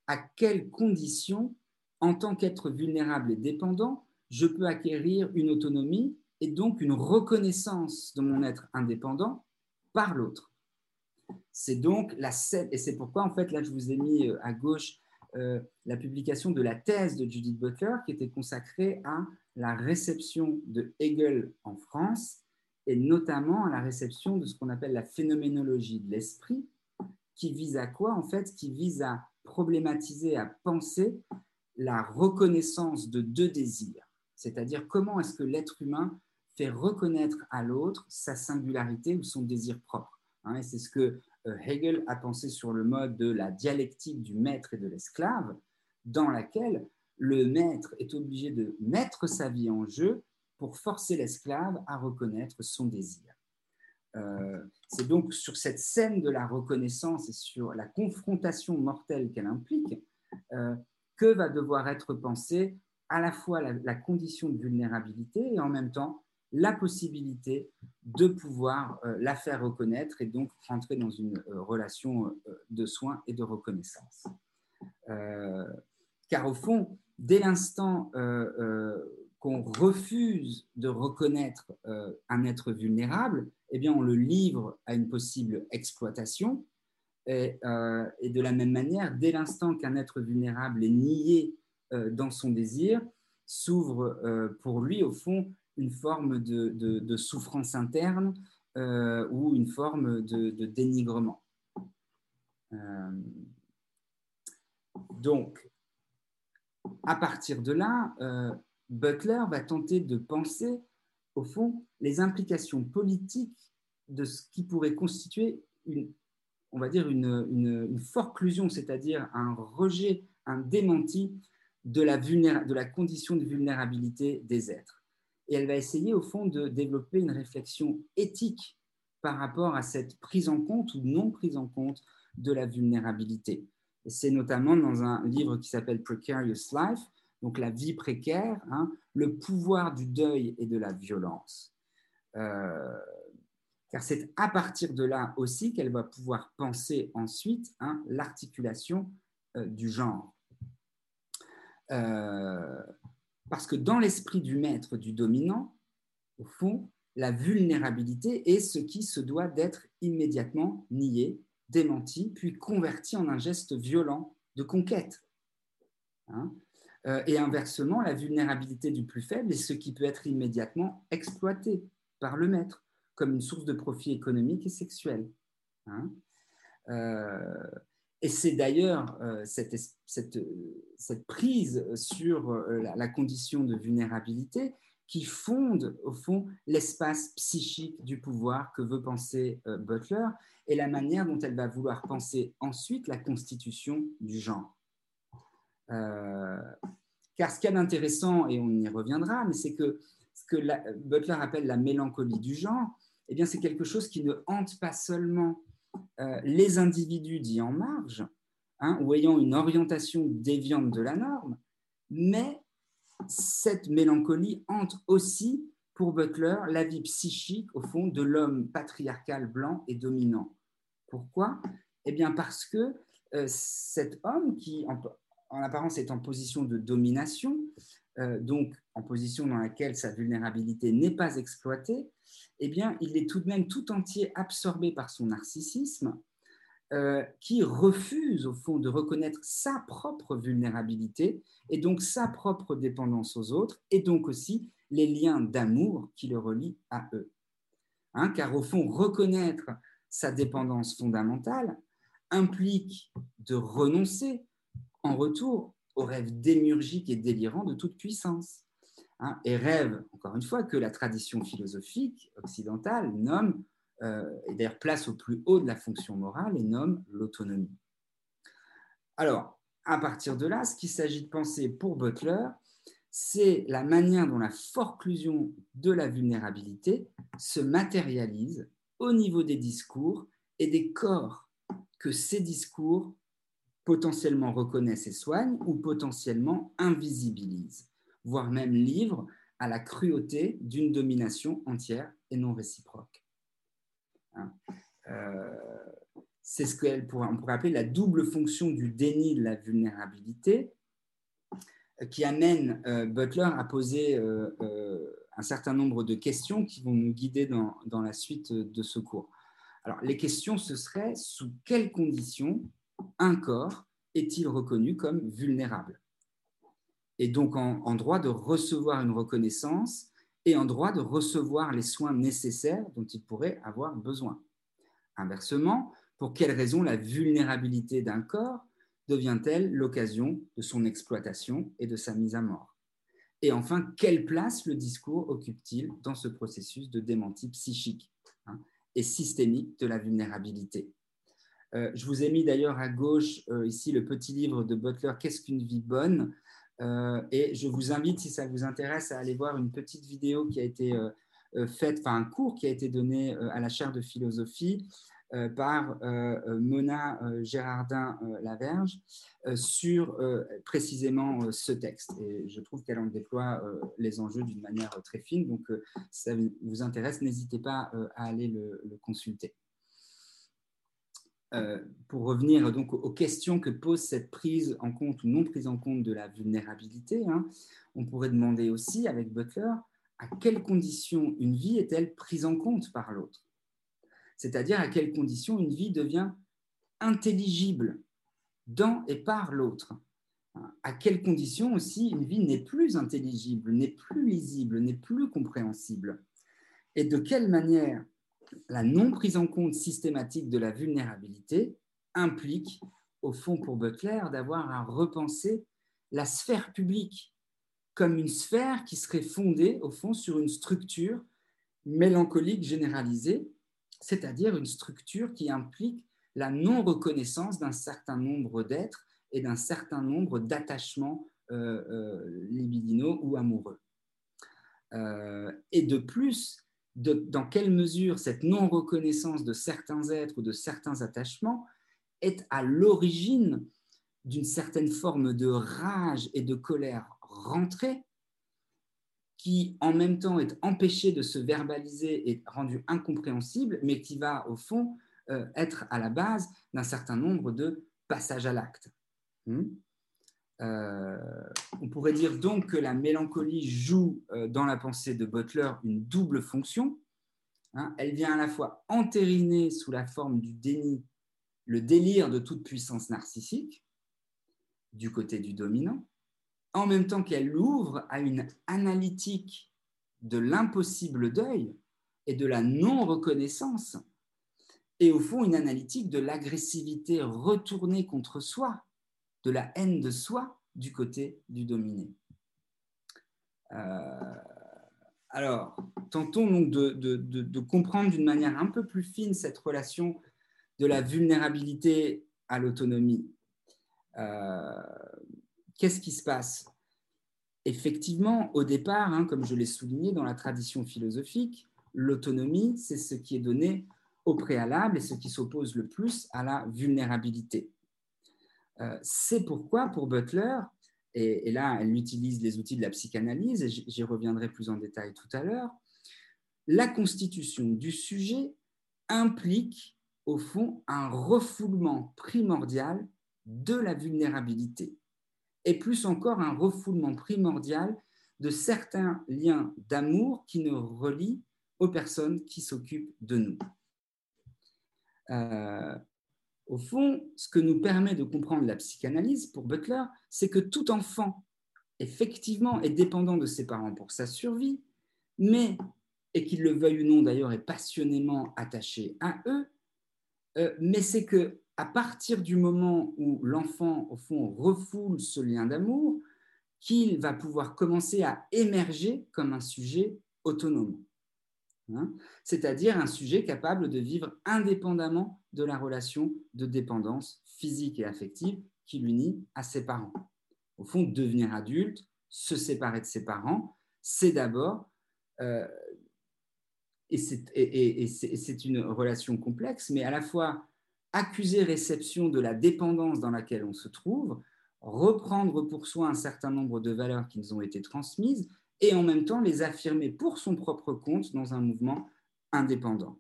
Speaker 1: à quelles conditions, en tant qu'être vulnérable et dépendant, je peux acquérir une autonomie et donc une reconnaissance de mon être indépendant par l'autre. C'est donc la scène, et c'est pourquoi en fait là je vous ai mis euh, à gauche euh, la publication de la thèse de Judith Butler qui était consacrée à la réception de Hegel en France et notamment à la réception de ce qu'on appelle la phénoménologie de l'esprit qui vise à quoi en fait Qui vise à problématiser, à penser la reconnaissance de deux désirs, c'est-à-dire comment est-ce que l'être humain fait reconnaître à l'autre sa singularité ou son désir propre. Hein, c'est ce que euh, Hegel a pensé sur le mode de la dialectique du maître et de l'esclave, dans laquelle le maître est obligé de mettre sa vie en jeu pour forcer l'esclave à reconnaître son désir. Euh, c'est donc sur cette scène de la reconnaissance et sur la confrontation mortelle qu'elle implique euh, que va devoir être pensée à la fois la, condition de vulnérabilité et en même temps la possibilité de pouvoir euh, la faire reconnaître et donc rentrer dans une euh, relation euh, de soins et de reconnaissance. car au fond, dès l'instant qu'on refuse de reconnaître un être vulnérable, eh bien, on le livre à une possible exploitation. Et, et de la même manière, dès l'instant qu'un être vulnérable est nié dans son désir, s'ouvre pour lui, au fond, une forme de, souffrance interne euh, ou une forme de, dénigrement. Euh, donc, à partir de là, euh, Butler va tenter de penser, au fond, les implications politiques de ce qui pourrait constituer une, on va dire, une, une, forclusion, c'est-à-dire un rejet, un démenti de la, de la condition de vulnérabilité des êtres et elle va essayer au fond de développer une réflexion éthique par rapport à cette prise en compte ou non prise en compte de la vulnérabilité. C'est notamment dans un livre qui s'appelle Precarious Life, donc la vie précaire, hein, le pouvoir du deuil et de la violence. Euh, car c'est à partir de là aussi qu'elle va pouvoir penser ensuite hein, l'articulation euh, du genre. Euh, parce que dans l'esprit du maître, du dominant, au fond, la vulnérabilité est ce qui se doit d'être immédiatement nié, démenti, puis converti en un geste violent de conquête. Hein? Euh, et inversement, la vulnérabilité du plus faible est ce qui peut être immédiatement exploité par le maître comme une source de profit économique et sexuel. Hein? Euh, et c'est d'ailleurs euh, cette, cette, prise sur euh, la, condition de vulnérabilité qui fonde, au fond, l'espace psychique du pouvoir que veut penser euh, Butler et la manière dont elle va vouloir penser ensuite la constitution du genre. car ce qu'il y a d'intéressant, et on y reviendra, mais c'est que ce que Butler appelle la mélancolie du genre, eh bien, c'est quelque chose qui ne hante pas seulement euh, les individus dits en marge, hein, ou ayant une orientation déviante de la norme, mais cette mélancolie hante aussi pour Butler la vie psychique, au fond, de l'homme patriarcal blanc et dominant. Pourquoi? Eh bien parce que euh, cet homme qui, en, apparence, est en position de domination, euh, donc en position dans laquelle sa vulnérabilité n'est pas exploitée, eh bien, il est tout de même tout entier absorbé par son narcissisme, euh, qui refuse au fond de reconnaître sa propre vulnérabilité et donc sa propre dépendance aux autres, et donc aussi les liens d'amour qui le relient à eux. Hein, car au fond, reconnaître sa dépendance fondamentale implique de renoncer en retour rêve démurgique et délirant de toute puissance. Hein, et rêve, encore une fois, que la tradition philosophique occidentale nomme, euh, et d'ailleurs place au plus haut de la fonction morale, et nomme l'autonomie. Alors, à partir de là, ce qu'il s'agit de penser pour Butler, c'est la manière dont la forclusion de la vulnérabilité se matérialise au niveau des discours et des corps que ces discours potentiellement reconnaissent et soignent ou potentiellement invisibilisent, voire même livrent à la cruauté d'une domination entière et non réciproque. Hein. Euh, c'est ce qu'on pourrait, appeler la double fonction du déni de la vulnérabilité, euh, qui amène euh, Butler à poser un certain nombre de questions qui vont nous guider dans, dans la suite de ce cours. Alors, les questions, ce serait sous quelles conditions un corps est-il reconnu comme vulnérable? Et donc en, droit de recevoir une reconnaissance et en droit de recevoir les soins nécessaires dont il pourrait avoir besoin. Inversement, pour quelles raisons la vulnérabilité d'un corps devient-elle l'occasion de son exploitation et de sa mise à mort? Et enfin, quelle place le discours occupe-t-il dans ce processus de démenti psychique hein, et systémique de la vulnérabilité? Euh, Je vous ai mis d'ailleurs à gauche euh, ici le petit livre de Butler, Qu'est-ce qu'une vie bonne? Euh, Et je vous invite, si ça vous intéresse, à aller voir une petite vidéo qui a été faite, enfin un cours qui a été donné à la chaire de philosophie par Mona Gérardin-Laverge sur précisément ce texte. Et je trouve qu'elle en déploie les enjeux d'une manière très fine. Donc, si ça vous intéresse, n'hésitez pas à aller le, consulter. Pour revenir donc aux questions que pose cette prise en compte ou non prise en compte de la vulnérabilité, hein, on pourrait demander aussi avec Butler à quelles conditions une vie est-elle prise en compte par l'autre? C'est-à-dire à quelles conditions une vie devient intelligible dans et par l'autre? À quelles conditions aussi une vie n'est plus intelligible, n'est plus lisible, n'est plus compréhensible? Et de quelle manière la non prise en compte systématique de la vulnérabilité implique, au fond pour Butler, d'avoir à repenser la sphère publique comme une sphère qui serait fondée, au fond, sur une structure mélancolique généralisée c'est-à-dire une structure qui implique la non-reconnaissance d'un certain nombre d'êtres et d'un certain nombre d'attachements euh, euh, libidinaux ou amoureux. Euh, et de plus, dans quelle mesure cette non-reconnaissance de certains êtres ou de certains attachements est à l'origine d'une certaine forme de rage et de colère rentrée qui en même temps est empêché de se verbaliser et rendu incompréhensible, mais qui va au fond euh, être à la base d'un certain nombre de passages à l'acte. Hmm? Euh, on pourrait dire donc que la mélancolie joue euh, dans la pensée de Butler une double fonction. Hein. elle vient à la fois entériner sous la forme du déni le délire de toute puissance narcissique du côté du dominant, en même temps qu'elle ouvre à une analytique de l'impossible deuil et de la non-reconnaissance, et au fond une analytique de l'agressivité retournée contre soi, de la haine de soi du côté du dominé. Euh, alors, tentons donc de, comprendre d'une manière un peu plus fine cette relation de la vulnérabilité à l'autonomie. Euh, qu'est-ce qui se passe? Effectivement, au départ, hein, comme je l'ai souligné dans la tradition philosophique, l'autonomie, c'est ce qui est donné au préalable et ce qui s'oppose le plus à la vulnérabilité. Euh, c'est pourquoi, pour Butler, et, là, elle utilise les outils de la psychanalyse, et j'y reviendrai plus en détail tout à l'heure, la constitution du sujet implique, au fond, un refoulement primordial de la vulnérabilité et plus encore un refoulement primordial de certains liens d'amour qui nous relient aux personnes qui s'occupent de nous. Euh, au fond, ce que nous permet de comprendre la psychanalyse pour Butler, c'est que tout enfant, effectivement, est dépendant de ses parents pour sa survie, mais, et qu'il le veuille ou non d'ailleurs, est passionnément attaché à eux, euh, mais c'est que à partir du moment où l'enfant, au fond, refoule ce lien d'amour, qu'il va pouvoir commencer à émerger comme un sujet autonome. Hein, c'est-à-dire un sujet capable de vivre indépendamment de la relation de dépendance physique et affective qui l'unit à ses parents. Au fond, devenir adulte, se séparer de ses parents, c'est d'abord, euh, et c'est une relation complexe, mais à la fois accuser-réception de la dépendance dans laquelle on se trouve, reprendre pour soi un certain nombre de valeurs qui nous ont été transmises et en même temps les affirmer pour son propre compte dans un mouvement indépendant.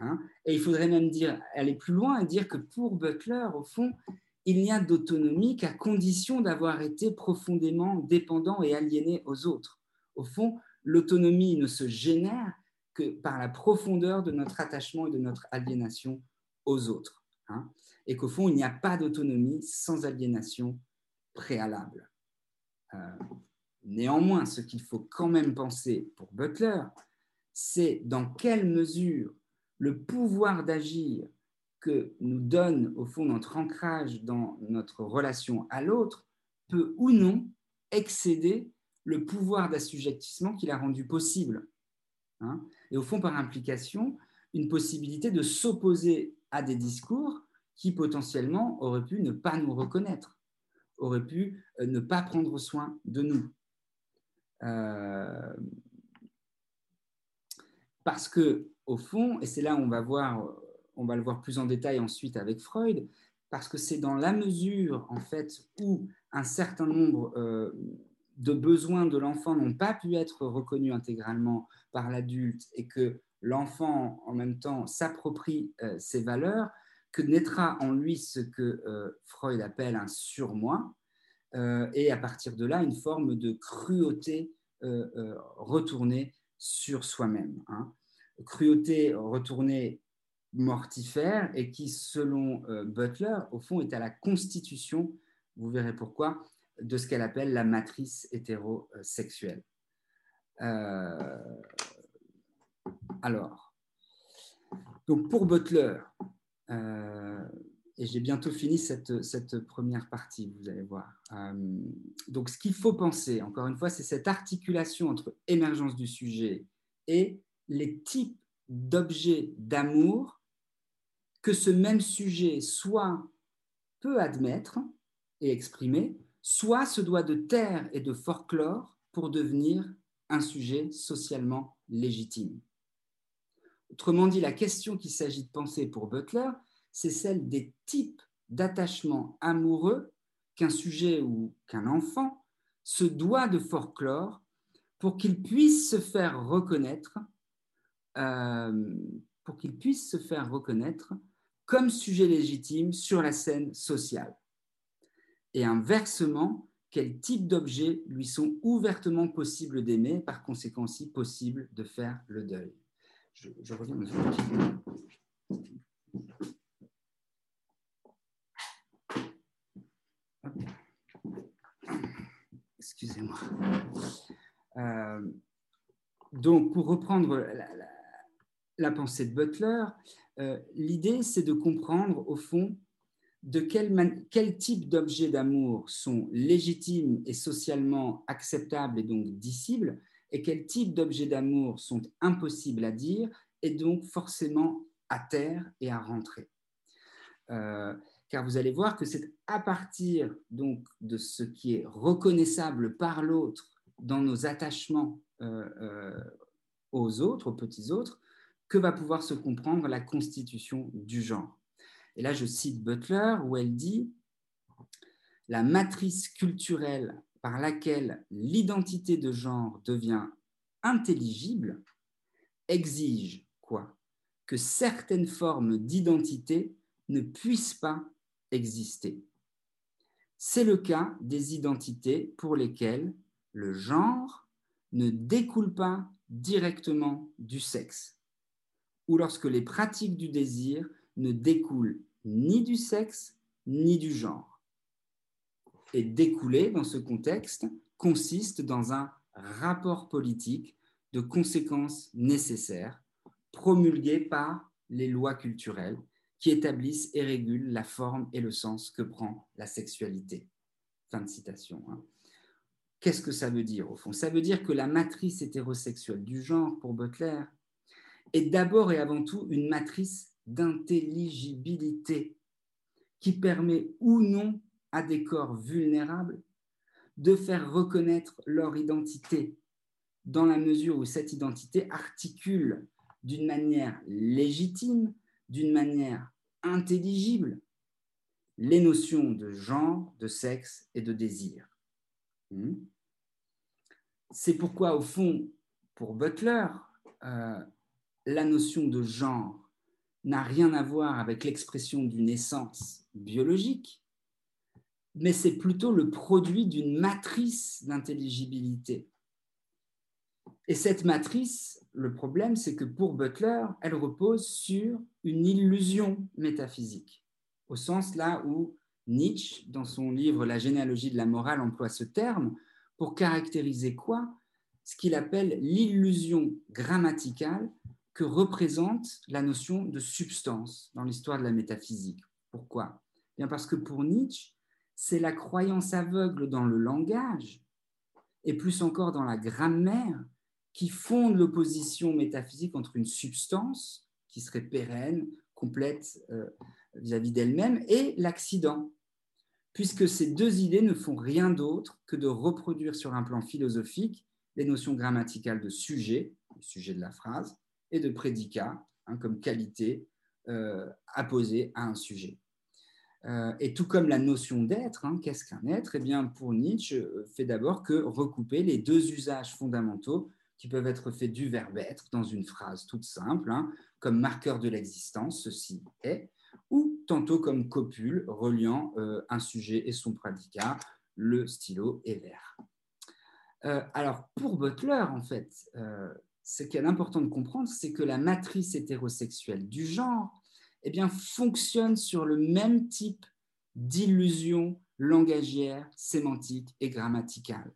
Speaker 1: Hein. et il faudrait même dire, aller plus loin et dire que pour Butler, au fond, il n'y a d'autonomie qu'à condition d'avoir été profondément dépendant et aliéné aux autres. Au fond, l'autonomie ne se génère que par la profondeur de notre attachement et de notre aliénation aux autres. Hein, et qu'au fond, il n'y a pas d'autonomie sans aliénation préalable. Euh, néanmoins, ce qu'il faut quand même penser pour Butler, c'est dans quelle mesure le pouvoir d'agir que nous donne au fond notre ancrage dans notre relation à l'autre peut ou non excéder le pouvoir d'assujettissement qu'il a rendu possible. Hein. et au fond, par implication, une possibilité de s'opposer à des discours qui potentiellement auraient pu ne pas nous reconnaître, auraient pu euh, ne pas prendre soin de nous. Euh, parce que, au fond, et c'est là où on va le voir plus en détail ensuite avec Freud, parce que c'est dans la mesure en fait où un certain nombre euh, de besoins de l'enfant n'ont pas pu être reconnus intégralement par l'adulte et que l'enfant en même temps s'approprie euh, ces valeurs, que naîtra en lui ce que euh, Freud appelle un surmoi, et à partir de là une forme de cruauté retournée sur soi-même. Hein. Cruauté retournée mortifère et qui, selon euh, Butler, au fond, est à la constitution, vous verrez pourquoi, de ce qu'elle appelle la matrice hétérosexuelle. Euh, alors, donc pour Butler, euh, et j'ai bientôt fini cette, cette, première partie, vous allez voir. donc, ce qu'il faut penser, encore une fois, c'est cette articulation entre émergence du sujet et les types d'objets d'amour que ce même sujet soit peut admettre et exprimer, soit se doit de taire et de folklore pour devenir un sujet socialement légitime. Autrement dit, la question qu'il s'agit de penser pour Butler, c'est celle des types d'attachement amoureux qu'un sujet ou qu'un enfant se doit de folklore pour qu'il puisse se faire reconnaître, euh, pour qu'il puisse se faire reconnaître comme sujet légitime sur la scène sociale. Et inversement, quel type d'objets lui sont ouvertement possibles d'aimer, par conséquent aussi possible de faire le deuil. Je, reviens Excusez-moi. Euh, donc, pour reprendre la, pensée de Butler, euh, l'idée, c'est de comprendre, au fond, de quel, type d'objets d'amour sont légitimes et socialement acceptables et donc dissibles, et quel type d'objets d'amour sont impossibles à dire et donc forcément à terre et à rentrer. Euh, car vous allez voir que c'est à partir donc de ce qui est reconnaissable par l'autre dans nos attachements euh, aux autres, aux petits autres, que va pouvoir se comprendre la constitution du genre. Et là, je cite Butler, où elle dit La matrice culturelle par laquelle l'identité de genre devient intelligible exige quoi? Que certaines formes d'identité ne puissent pas exister. C'est le cas des identités pour lesquelles le genre ne découle pas directement du sexe ou lorsque les pratiques du désir ne découlent ni du sexe ni du genre. Et découler dans ce contexte consiste dans un rapport politique de conséquences nécessaires promulgué par les lois culturelles qui établissent et régulent la forme et le sens que prend la sexualité. Fin de citation. Hein. Qu'est-ce que ça veut dire au fond? Ça veut dire que la matrice hétérosexuelle du genre pour Butler est d'abord et avant tout une matrice d'intelligibilité qui permet ou non à des corps vulnérables de faire reconnaître leur identité dans la mesure où cette identité articule d'une manière légitime, d'une manière intelligibles les notions de genre, de sexe et de désir. Hmm. C'est pourquoi, au fond, pour Butler, euh, la notion de genre n'a rien à voir avec l'expression d'une essence biologique, mais c'est plutôt le produit d'une matrice d'intelligibilité. Et cette matrice, le problème, c'est que pour Butler, elle repose sur une illusion métaphysique, au sens là où Nietzsche, dans son livre La généalogie de la morale, emploie ce terme pour caractériser quoi? Ce qu'il appelle l'illusion grammaticale que représente la notion de substance dans l'histoire de la métaphysique. Pourquoi? Bien Parce que pour Nietzsche, c'est la croyance aveugle dans le langage, et plus encore dans la grammaire, qui fonde l'opposition métaphysique entre une substance qui serait pérenne, complète euh, vis-à-vis d'elle-même, et l'accident, puisque ces deux idées ne font rien d'autre que de reproduire sur un plan philosophique les notions grammaticales de sujet, le sujet de la phrase, et de prédicat, hein, comme qualité euh, apposée à un sujet. Euh, et tout comme la notion d'être, hein, qu'est-ce qu'un être? Eh bien, pour Nietzsche, euh, fait d'abord que recouper les deux usages fondamentaux qui peuvent être faits du verbe être dans une phrase toute simple, hein, comme marqueur de l'existence, ceci est, ou tantôt comme copule reliant un sujet et son prédicat, le stylo et l'air. alors, pour Butler, en fait, ce qui est important de comprendre, c'est que la matrice hétérosexuelle du genre eh bien, fonctionne sur le même type d'illusion langagière, sémantique et grammaticale,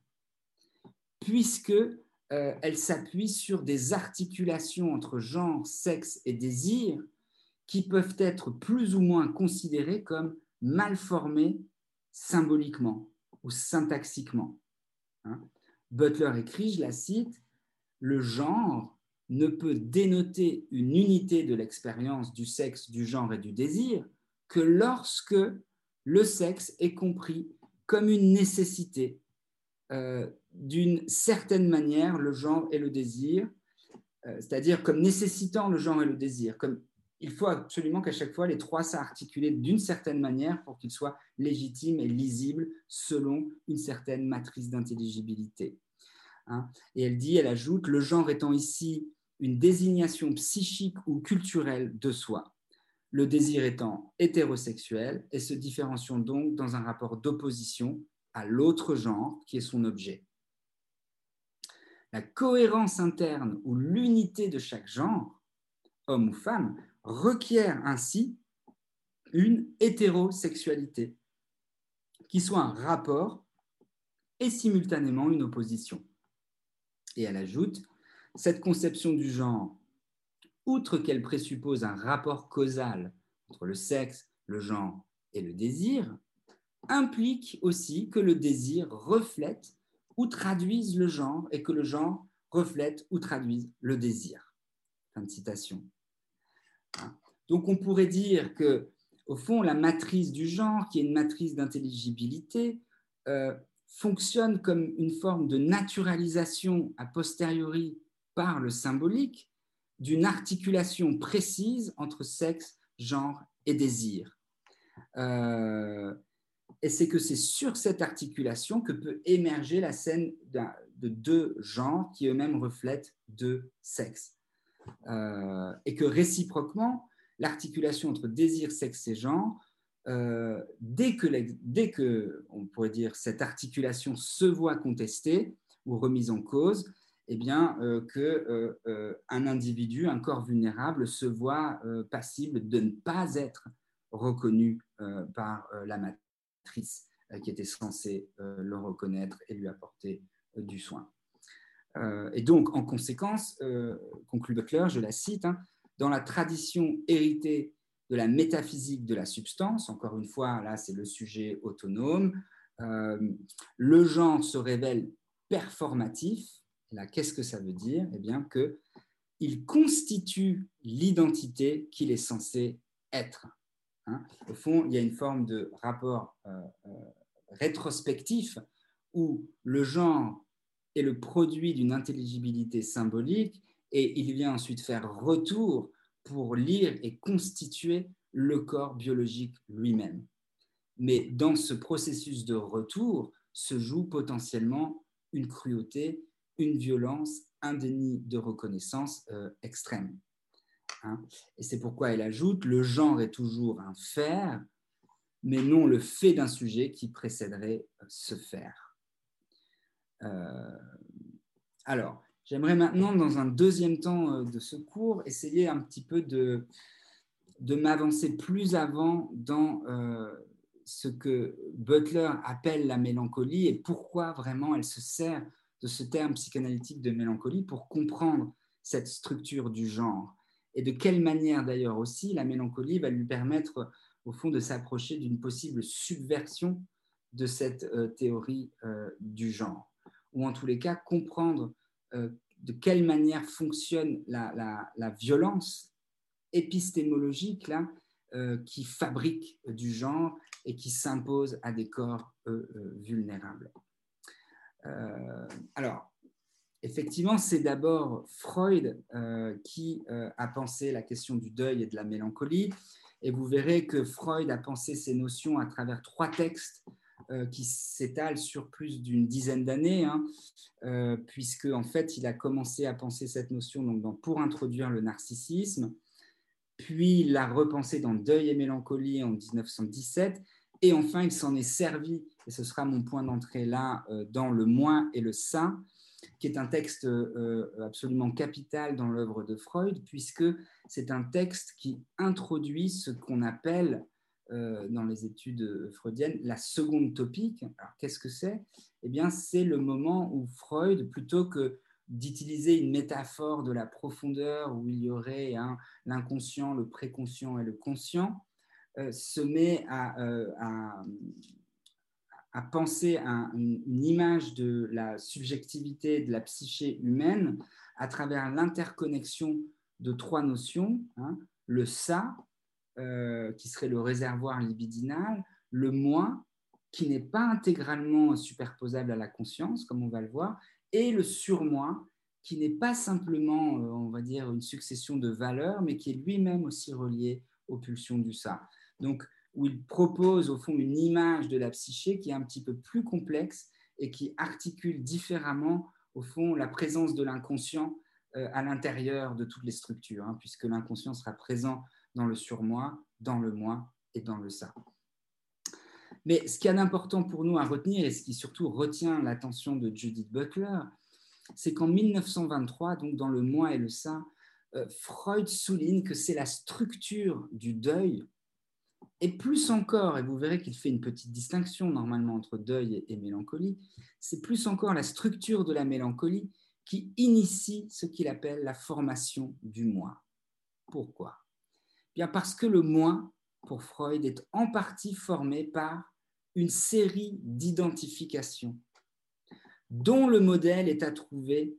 Speaker 1: puisque euh, elle s'appuie sur des articulations entre genre, sexe et désir qui peuvent être plus ou moins considérées comme mal formées symboliquement ou syntaxiquement. Hein. Butler écrit, je la cite, le genre ne peut dénoter une unité de l'expérience du sexe, du genre et du désir que lorsque le sexe est compris comme une nécessité. Euh, d'une certaine manière, le genre et le désir, euh, c'est-à-dire comme nécessitant le genre et le désir. Comme il faut absolument qu'à chaque fois, les trois s'articulent d'une certaine manière pour qu'ils soient légitimes et lisibles selon une certaine matrice d'intelligibilité. Hein. Et elle dit, elle ajoute, le genre étant ici une désignation psychique ou culturelle de soi, le désir étant hétérosexuel et se différenciant donc dans un rapport d'opposition à l'autre genre qui est son objet. La cohérence interne ou l'unité de chaque genre, homme ou femme, requiert ainsi une hétérosexualité qui soit un rapport et simultanément une opposition. Et elle ajoute, cette conception du genre, outre qu'elle présuppose un rapport causal entre le sexe, le genre et le désir, implique aussi que le désir reflète ou traduise le genre et que le genre reflète ou traduise le désir. Fin de citation. Hein? Donc on pourrait dire que, au fond, la matrice du genre, qui est une matrice d'intelligibilité, euh, fonctionne comme une forme de naturalisation a posteriori par le symbolique d'une articulation précise entre sexe, genre et désir. Euh, et c'est que c'est sur cette articulation que peut émerger la scène de deux genres qui eux-mêmes reflètent deux sexes. Euh, et que réciproquement, l'articulation entre désir, sexe et genre euh, dès, que dès que, on pourrait dire, cette articulation se voit contestée ou remise en cause, eh bien, euh, que euh, un individu, un corps vulnérable, se voit passible de ne pas être reconnu par la matrice qui était censée le reconnaître et lui apporter du soin. et donc, en conséquence, conclut Butler, je la cite, hein, dans la tradition héritée de la métaphysique de la substance. Encore une fois, là, c'est le sujet autonome. Euh, le genre se révèle performatif. Là, qu'est-ce que ça veut dire? Eh bien, que il constitue l'identité qu'il est censé être. Hein. Au fond, il y a une forme de rapport euh, euh, rétrospectif où le genre est le produit d'une intelligibilité symbolique et il vient ensuite faire retour pour lire et constituer le corps biologique lui-même. Mais dans ce processus de retour se joue potentiellement une cruauté, une violence, un déni de reconnaissance euh, extrême. Hein. Et c'est pourquoi elle ajoute, le genre est toujours un faire, mais non le fait d'un sujet qui précéderait ce faire. Euh, alors, j'aimerais maintenant, dans un deuxième temps de ce cours, essayer un petit peu de, de m'avancer plus avant dans ce que Butler appelle la mélancolie et pourquoi vraiment elle se sert de ce terme psychanalytique de mélancolie pour comprendre cette structure du genre. Et de quelle manière d'ailleurs aussi la mélancolie va lui permettre au fond de s'approcher d'une possible subversion de cette euh, théorie euh, du genre, ou en tous les cas comprendre euh, de quelle manière fonctionne la, violence épistémologique là, qui fabrique du genre et qui s'impose à des corps vulnérables. alors, effectivement, c'est d'abord Freud euh, qui euh, a pensé la question du deuil et de la mélancolie. Et vous verrez que Freud a pensé ces notions à travers trois textes euh, qui s'étalent sur plus d'une dizaine d'années, hein, puisque en fait, il a commencé à penser cette notion donc, pour introduire le narcissisme, puis il l'a repensé dans Deuil et mélancolie en 1917, et enfin, il s'en est servi, et ce sera mon point d'entrée là, dans Le moi et le ça, qui est un texte euh, absolument capital dans l'œuvre de Freud, puisque c'est un texte qui introduit ce qu'on appelle euh, dans les études freudiennes la seconde topique. Alors qu'est-ce que c'est? Eh bien, c'est le moment où Freud, plutôt que d'utiliser une métaphore de la profondeur où il y aurait l'inconscient, le préconscient et le conscient, euh, se met à, à penser à une, image de la subjectivité de la psyché humaine à travers l'interconnexion de trois notions, hein. le ça, euh, qui serait le réservoir libidinal, le moi, qui n'est pas intégralement superposable à la conscience, comme on va le voir, et le surmoi, qui n'est pas simplement, euh, on va dire, une succession de valeurs, mais qui est lui-même aussi relié aux pulsions du ça. Donc, où il propose au fond une image de la psyché qui est un petit peu plus complexe et qui articule différemment au fond la présence de l'inconscient euh, à l'intérieur de toutes les structures, hein, puisque l'inconscient sera présent dans le surmoi, dans le moi et dans le ça. Mais ce qui est important pour nous à retenir et ce qui surtout retient l'attention de Judith Butler, c'est qu'en 1923, donc dans le moi et le ça, euh, Freud souligne que c'est la structure du deuil et plus encore, et vous verrez qu'il fait une petite distinction normalement entre deuil et, mélancolie, c'est plus encore la structure de la mélancolie qui initie ce qu'il appelle la formation du moi. Pourquoi? Bien parce que le moi, pour Freud, est en partie formé par une série d'identifications dont le modèle est à trouver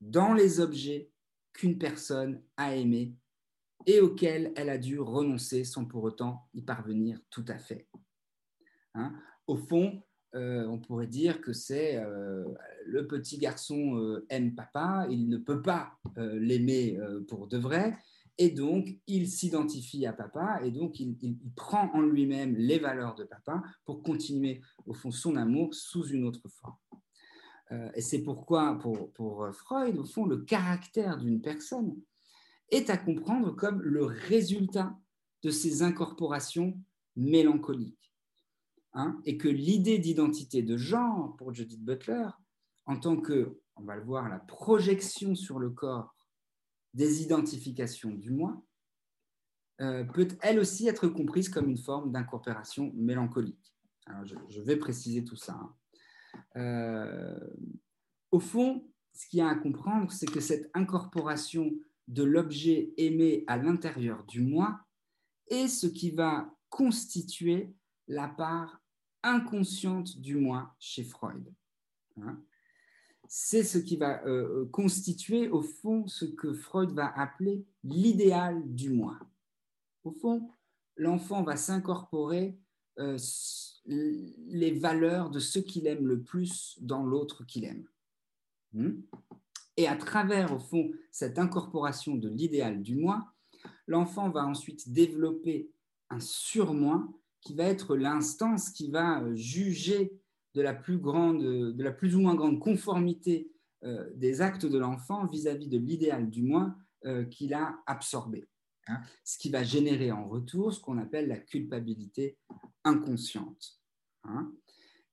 Speaker 1: dans les objets qu'une personne a aimés et auquel elle a dû renoncer sans pour autant y parvenir tout à fait. Hein? Au fond, euh, on pourrait dire que c'est euh, le petit garçon euh, aime papa, il ne peut pas l'aimer pour de vrai, et donc il s'identifie à papa, et donc il, prend en lui-même les valeurs de papa pour continuer au fond son amour sous une autre forme. et c'est pourquoi pour, pour Freud, au fond, le caractère d'une personne est à comprendre comme le résultat de ces incorporations mélancoliques. Hein, et que l'idée d'identité de genre pour Judith Butler, en tant que, on va le voir, la projection sur le corps des identifications du moi, euh, peut elle aussi être comprise comme une forme d'incorporation mélancolique. Je, vais préciser tout ça. Hein. Euh, au fond, ce qu'il y a à comprendre, c'est que cette incorporation de l'objet aimé à l'intérieur du moi est ce qui va constituer la part inconsciente du moi chez Freud. Hein. C'est ce qui va euh, euh, constituer au fond ce que Freud va appeler l'idéal du moi. Au fond, l'enfant va s'incorporer euh, les valeurs de ce qu'il aime le plus dans l'autre qu'il aime. Hmm? Et à travers, au fond, cette incorporation de l'idéal du moi, l'enfant va ensuite développer un surmoi qui va être l'instance qui va juger de la plus, grande, de la plus ou moins grande conformité euh, des actes de l'enfant vis-à-vis de l'idéal du moi euh, qu'il a absorbé. Hein. ce qui va générer en retour ce qu'on appelle la culpabilité inconsciente. Hein.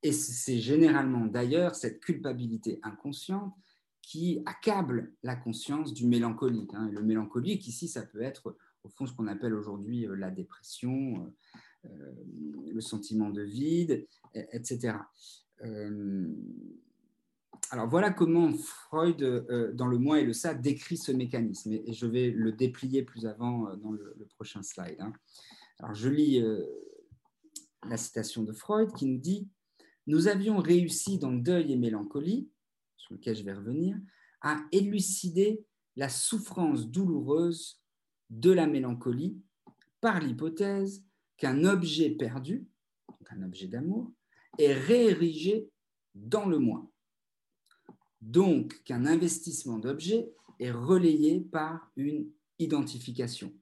Speaker 1: et c'est généralement d'ailleurs cette culpabilité inconsciente qui accable la conscience du mélancolique. Hein. le mélancolique, ici, ça peut être au fond ce qu'on appelle aujourd'hui euh, la dépression, le sentiment de vide, etc. Alors voilà comment Freud, euh, dans Le moi et le ça, décrit ce mécanisme. Et, je vais le déplier plus avant euh, dans le, prochain slide. Hein. Alors je lis euh, la citation de Freud qui nous dit Nous avions réussi dans Deuil et Mélancolie, sur lequel je vais revenir, à élucider la souffrance douloureuse de la mélancolie par l'hypothèse qu'un objet perdu, un objet d'amour, est réérigé dans le moi donc qu'un investissement d'objet est relayé par une identification.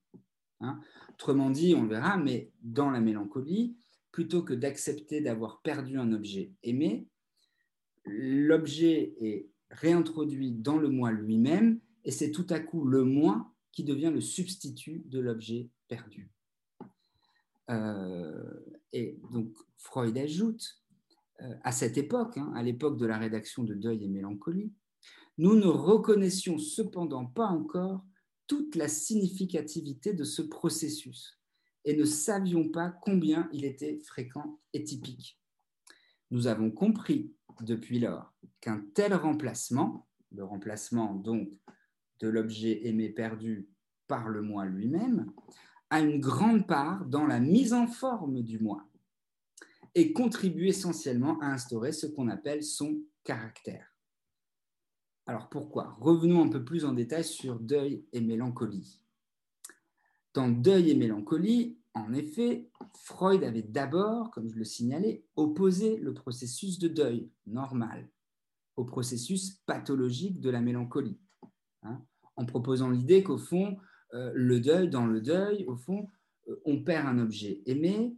Speaker 1: Hein? Autrement dit, on verra, mais dans la mélancolie, plutôt que d'accepter d'avoir perdu un objet aimé, l'objet est réintroduit dans le moi lui-même et c'est tout à coup le moi qui devient le substitut de l'objet perdu. Euh, et donc Freud ajoute euh, à cette époque, hein, à l'époque de la rédaction de Deuil et Mélancolie, nous ne reconnaissions cependant pas encore toute la significativité de ce processus et ne savions pas combien il était fréquent et typique. Nous avons compris depuis lors qu'un tel remplacement, le remplacement donc de l'objet aimé perdu par le moi lui-même, a une grande part dans la mise en forme du moi et contribue essentiellement à instaurer ce qu'on appelle son caractère. Alors pourquoi? Revenons un peu plus en détail sur deuil et mélancolie. Dans deuil et mélancolie, en effet, Freud avait d'abord, comme je le signalais, opposé le processus de deuil normal au processus pathologique de la mélancolie, hein, en proposant l'idée qu'au fond, euh, le deuil, dans le deuil, au fond, euh, on perd un objet aimé,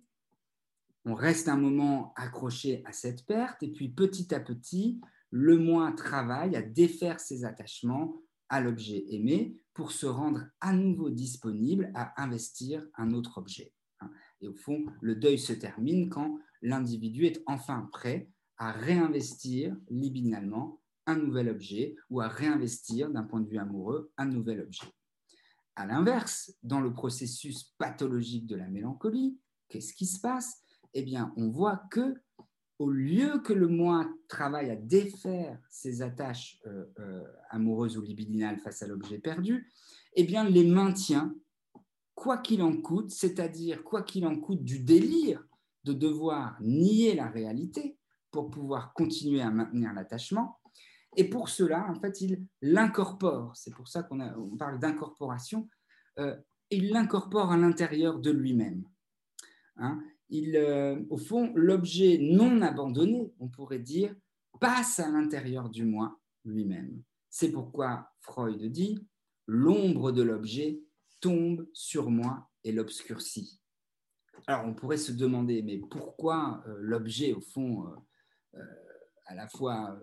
Speaker 1: on reste un moment accroché à cette perte, et puis petit à petit, le moi travaille à défaire ses attachements à l'objet aimé pour se rendre à nouveau disponible à investir un autre objet. Et au fond, le deuil se termine quand l'individu est enfin prêt à réinvestir libidinalement un nouvel objet ou à réinvestir d'un point de vue amoureux un nouvel objet. À l'inverse, dans le processus pathologique de la mélancolie, qu'est-ce qui se passe? Eh bien, on voit que au lieu que le moi travaille à défaire ses attaches euh, euh, amoureuses ou libidinales face à l'objet perdu, eh bien, les maintient quoi qu'il en coûte, c'est-à-dire quoi qu'il en coûte du délire de devoir nier la réalité pour pouvoir continuer à maintenir l'attachement. Et pour cela, en fait, il l'incorpore. C'est pour ça qu'on parle d'incorporation. Euh, il l'incorpore à l'intérieur de lui-même. Hein euh, au fond, l'objet non abandonné, on pourrait dire, passe à l'intérieur du moi lui-même. C'est pourquoi Freud dit l'ombre de l'objet tombe sur moi et l'obscurcit. Alors on pourrait se demander, mais pourquoi euh, l'objet, au fond, à la fois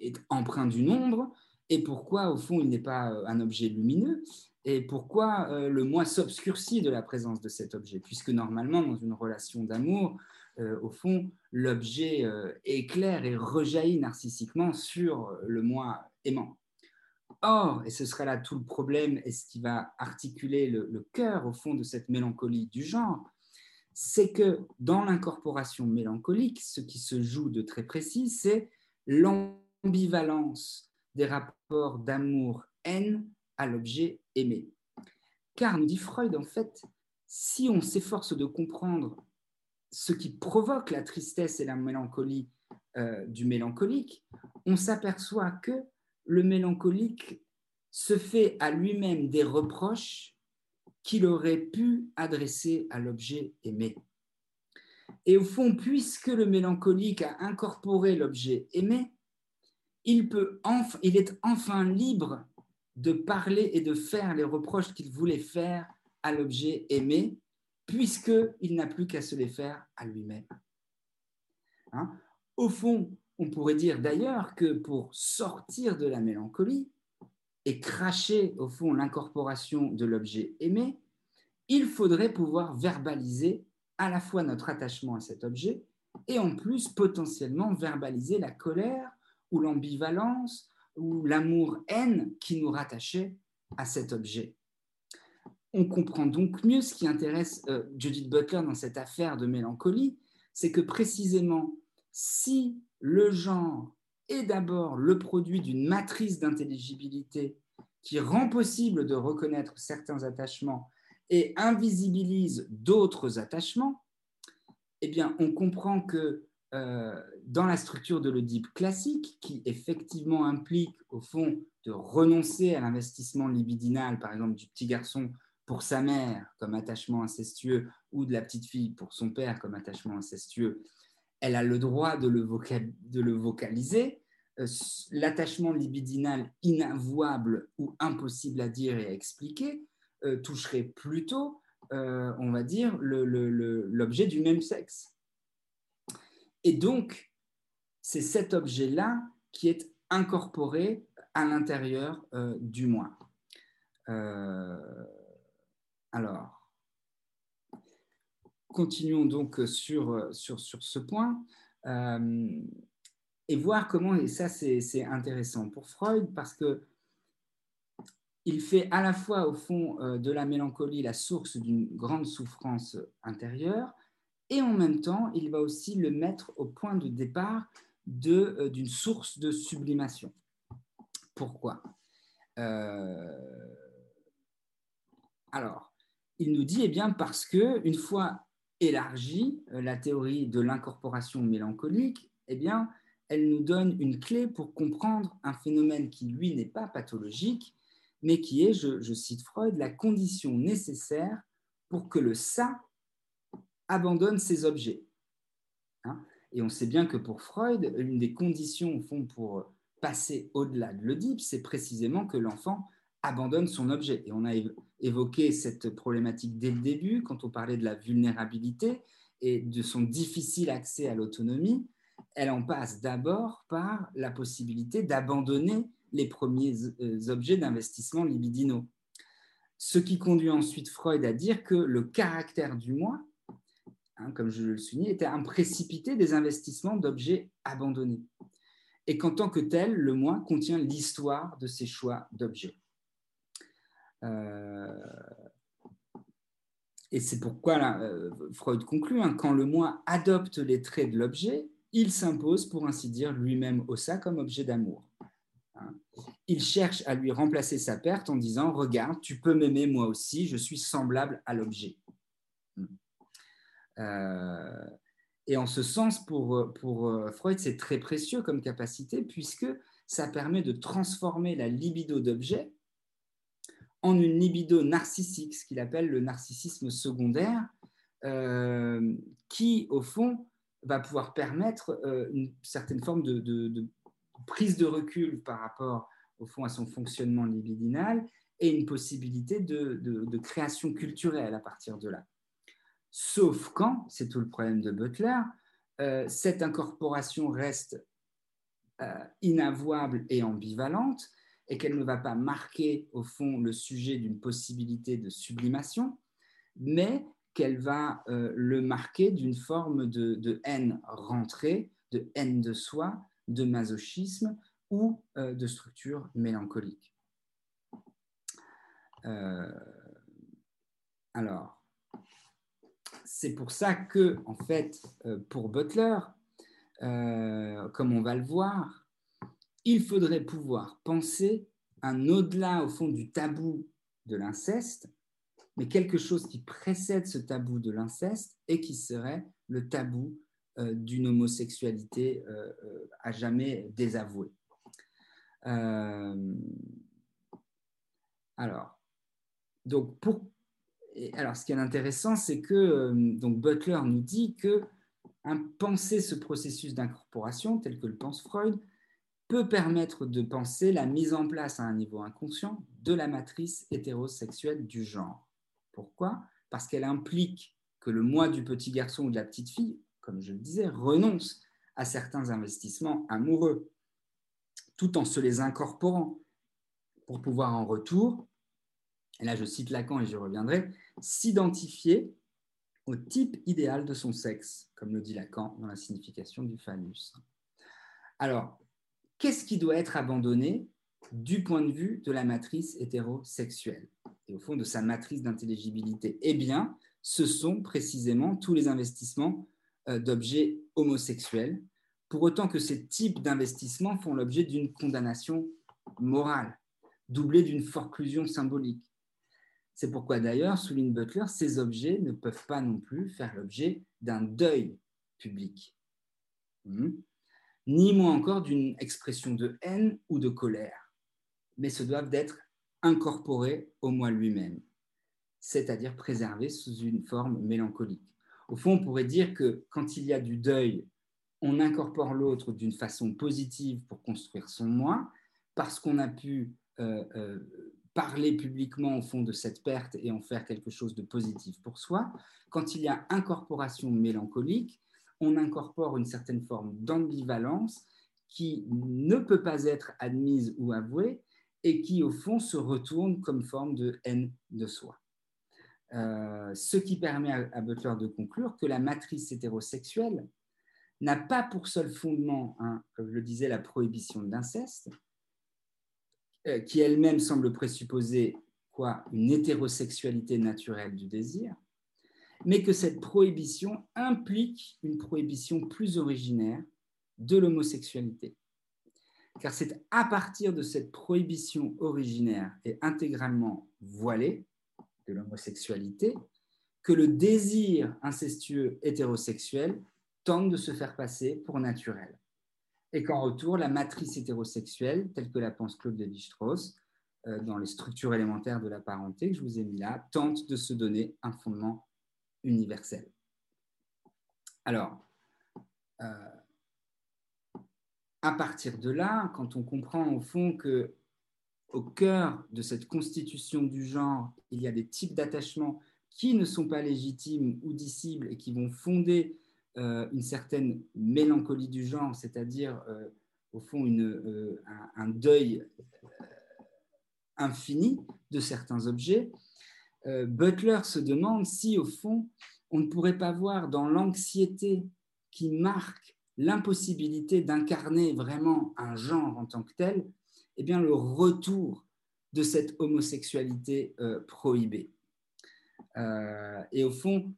Speaker 1: est empreint d'une ombre et pourquoi, au fond, il n'est pas un objet lumineux et pourquoi euh, le moi s'obscurcit de la présence de cet objet, puisque normalement, dans une relation d'amour, euh, au fond, l'objet euh, éclaire et rejaillit narcissiquement sur le moi aimant. Or, et ce sera là tout le problème et ce qui va articuler le, le cœur, au fond, de cette mélancolie du genre, c'est que dans l'incorporation mélancolique, ce qui se joue de très précis, c'est l'ambivalence des rapports d'amour-haine à l'objet aimé. Car, nous dit Freud, en fait, si on s'efforce de comprendre ce qui provoque la tristesse et la mélancolie euh, du mélancolique, on s'aperçoit que le mélancolique se fait à lui-même des reproches qu'il aurait pu adresser à l'objet aimé. Et au fond, puisque le mélancolique a incorporé l'objet aimé, il, peut il est enfin libre de parler et de faire les reproches qu'il voulait faire à l'objet aimé, puisqu'il n'a plus qu'à se les faire à lui-même. Hein? Au fond, on pourrait dire d'ailleurs que pour sortir de la mélancolie et cracher au fond l'incorporation de l'objet aimé, il faudrait pouvoir verbaliser à la fois notre attachement à cet objet et en plus potentiellement verbaliser la colère ou l'ambivalence ou l'amour-haine qui nous rattachait à cet objet. On comprend donc mieux ce qui intéresse euh, Judith Butler dans cette affaire de mélancolie, c'est que précisément si le genre est d'abord le produit d'une matrice d'intelligibilité qui rend possible de reconnaître certains attachements et invisibilise d'autres attachements, eh bien, on comprend que euh, dans la structure de l'Oedipe classique, qui effectivement implique au fond de renoncer à l'investissement libidinal, par exemple du petit garçon pour sa mère comme attachement incestueux ou de la petite fille pour son père comme attachement incestueux, elle a le droit de le, vocaliser. Euh, l'attachement libidinal inavouable ou impossible à dire et à expliquer euh, toucherait plutôt, on va dire, l'objet du même sexe. Et donc, c'est cet objet-là qui est incorporé à l'intérieur du moi. alors, continuons donc sur, sur, sur ce point euh, et voir comment, et ça c'est intéressant pour Freud, parce que il fait à la fois au fond euh, de la mélancolie la source d'une grande souffrance intérieure, et en même temps, il va aussi le mettre au point de départ euh, d'une source de sublimation. Pourquoi? Alors, il nous dit, eh bien, parce que une fois élargit euh, la théorie de l'incorporation mélancolique, eh bien, elle nous donne une clé pour comprendre un phénomène qui, lui, n'est pas pathologique, mais qui est, je, cite Freud, la condition nécessaire pour que le ça abandonne ses objets. Hein. Et on sait bien que pour Freud, une des conditions, fond, pour passer au-delà de l'Oedipe, c'est précisément que l'enfant abandonne son objet. Et on a évoqué cette problématique dès le début, quand on parlait de la vulnérabilité et de son difficile accès à l'autonomie. Elle en passe d'abord par la possibilité d'abandonner les premiers euh, objets d'investissement libidinaux. Ce qui conduit ensuite Freud à dire que le caractère du moi, hein, comme je le soulignais, était un précipité des investissements d'objets abandonnés. Et qu'en tant que tel, le moi contient l'histoire de ces choix d'objets. Euh, et c'est pourquoi euh, Freud conclut, hein, quand le moi adopte les traits de l'objet, il s'impose, pour ainsi dire, lui-même au ça comme objet d'amour. Hein. Il cherche à lui remplacer sa perte en disant, regarde, tu peux m'aimer moi aussi, je suis semblable à l'objet. Euh, et en ce sens, pour, pour Freud, c'est très précieux comme capacité, puisque ça permet de transformer la libido d'objet en une libido narcissique, ce qu'il appelle le narcissisme secondaire, euh, qui, au fond, va pouvoir permettre euh, une certaine forme de, prise de recul par rapport, au fond, à son fonctionnement libidinal et une possibilité de, création culturelle à partir de là. Sauf quand, c'est tout le problème de Butler, euh, cette incorporation reste inavouable et ambivalente, et qu'elle ne va pas marquer au fond le sujet d'une possibilité de sublimation, mais qu'elle va euh, le marquer d'une forme de, haine rentrée, de haine de soi, de masochisme ou euh, de structure mélancolique. Euh, alors, c'est pour ça que, en fait, pour Butler, comme on va le voir, il faudrait pouvoir penser un au-delà, au fond, du tabou de l'inceste, mais quelque chose qui précède ce tabou de l'inceste et qui serait le tabou euh, d'une homosexualité euh, euh, à jamais désavouée. alors, donc pour, alors, ce qui est intéressant, c'est que donc Butler nous dit que penser ce processus d'incorporation, tel que le pense Freud, peut permettre de penser la mise en place à un niveau inconscient de la matrice hétérosexuelle du genre. Pourquoi? Parce qu'elle implique que le moi du petit garçon ou de la petite fille, comme je le disais, renonce à certains investissements amoureux, tout en se les incorporant pour pouvoir en retour, et là je cite Lacan et je reviendrai, s'identifier au type idéal de son sexe, comme le dit Lacan dans la signification du phallus. Alors, qu'est-ce qui doit être abandonné du point de vue de la matrice hétérosexuelle? Et au fond de sa matrice d'intelligibilité Eh bien, ce sont précisément tous les investissements euh, d'objets homosexuels, pour autant que ces types d'investissements font l'objet d'une condamnation morale, doublée d'une forclusion symbolique. C'est pourquoi d'ailleurs, souligne Butler, ces objets ne peuvent pas non plus faire l'objet d'un deuil public, hmm. ni moins encore d'une expression de haine ou de colère, mais se doivent d'être incorporés au moi lui-même, c'est-à-dire préservés sous une forme mélancolique. Au fond, on pourrait dire que quand il y a du deuil, on incorpore l'autre d'une façon positive pour construire son moi, parce qu'on a pu euh, euh, parler publiquement au fond de cette perte et en faire quelque chose de positif pour soi. Quand il y a incorporation mélancolique, on incorpore une certaine forme d'ambivalence qui ne peut pas être admise ou avouée et qui, au fond, se retourne comme forme de haine de soi. Euh, ce qui permet à, Butler de conclure que la matrice hétérosexuelle n'a pas pour seul fondement, hein, comme je le disais, la prohibition de l'inceste, euh, qui elle-même semble présupposer quoi une hétérosexualité naturelle du désir, mais que cette prohibition implique une prohibition plus originaire de l'homosexualité. Car c'est à partir de cette prohibition originaire et intégralement voilée de l'homosexualité que le désir incestueux hétérosexuel tente de se faire passer pour naturel et qu'en retour, la matrice hétérosexuelle, telle que la pense Claude Lévi-Strauss, euh, dans les structures élémentaires de la parenté que je vous ai mis là, tente de se donner un fondement universel. Alors, euh, à partir de là, quand on comprend au fond que au cœur de cette constitution du genre, il y a des types d'attachements qui ne sont pas légitimes ou dissibles et qui vont fonder euh, une certaine mélancolie du genre, c'est-à-dire euh, au fond euh, un, deuil infini de certains objets, Butler se demande si au fond on ne pourrait pas voir dans l'anxiété qui marque l'impossibilité d'incarner vraiment un genre en tant que tel, eh bien le retour de cette homosexualité prohibée. et au fond,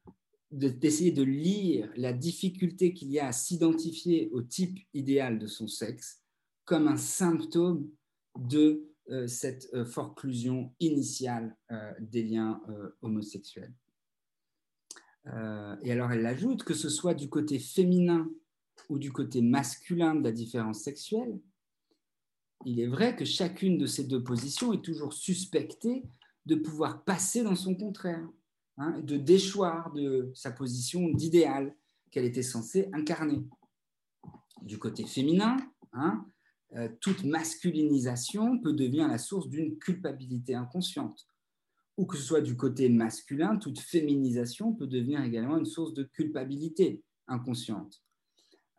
Speaker 1: d'essayer de, lire la difficulté qu'il y a à s'identifier au type idéal de son sexe comme un symptôme de euh, cette euh, forclusion initiale euh, des liens homosexuels. et alors elle ajoute que ce soit du côté féminin ou du côté masculin de la différence sexuelle, il est vrai que chacune de ces deux positions est toujours suspectée de pouvoir passer dans son contraire. Hein, de déchoir de sa position d'idéal qu'elle était censée incarner. Du côté féminin, hein, euh, toute masculinisation peut devenir la source d'une culpabilité inconsciente. Ou que ce soit du côté masculin, toute féminisation peut devenir également une source de culpabilité inconsciente.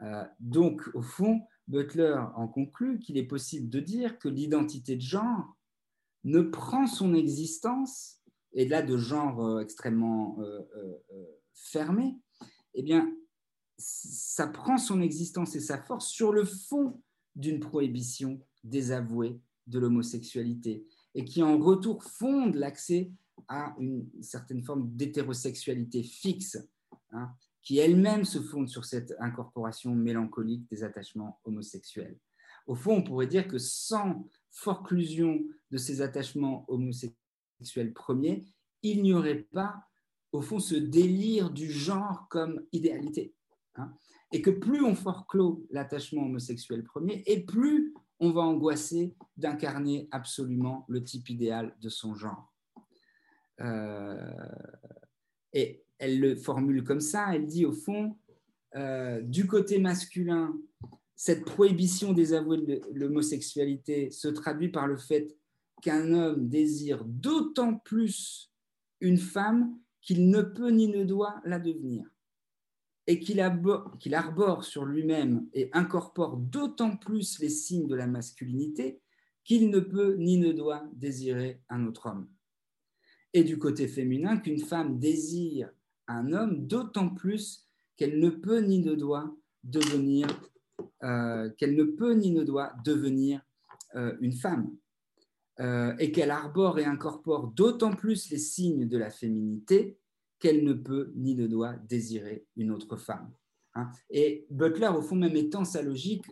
Speaker 1: Euh, donc, au fond, Butler en conclut qu'il est possible de dire que l'identité de genre ne prend son existence et là de genre euh, extrêmement euh, euh, fermé, eh bien, ça prend son existence et sa force sur le fond d'une prohibition désavouée de l'homosexualité et qui en retour fonde l'accès à une certaine forme d'hétérosexualité fixe, hein, qui elle-même se fonde sur cette incorporation mélancolique des attachements homosexuels. Au fond, on pourrait dire que sans forclusion de ces attachements homosexuels, sexuel premier, il n'y aurait pas, au fond, ce délire du genre comme idéalité. Hein. et que plus on forclôt l'attachement homosexuel premier, et plus on va angoisser d'incarner absolument le type idéal de son genre. Euh, et elle le formule comme ça, elle dit au fond, euh, du côté masculin, cette prohibition des avoués de l'homosexualité se traduit par le fait qu'un homme désire d'autant plus une femme qu'il ne peut ni ne doit la devenir, et qu'il arbore sur lui-même et incorpore d'autant plus les signes de la masculinité qu'il ne peut ni ne doit désirer un autre homme. Et du côté féminin, qu'une femme désire un homme d'autant plus qu'elle ne peut ni ne doit devenir euh, euh, une femme euh, et qu'elle arbore et incorpore d'autant plus les signes de la féminité qu'elle ne peut ni ne doit désirer une autre femme. Hein. Et Butler, au fond, même étend sa logique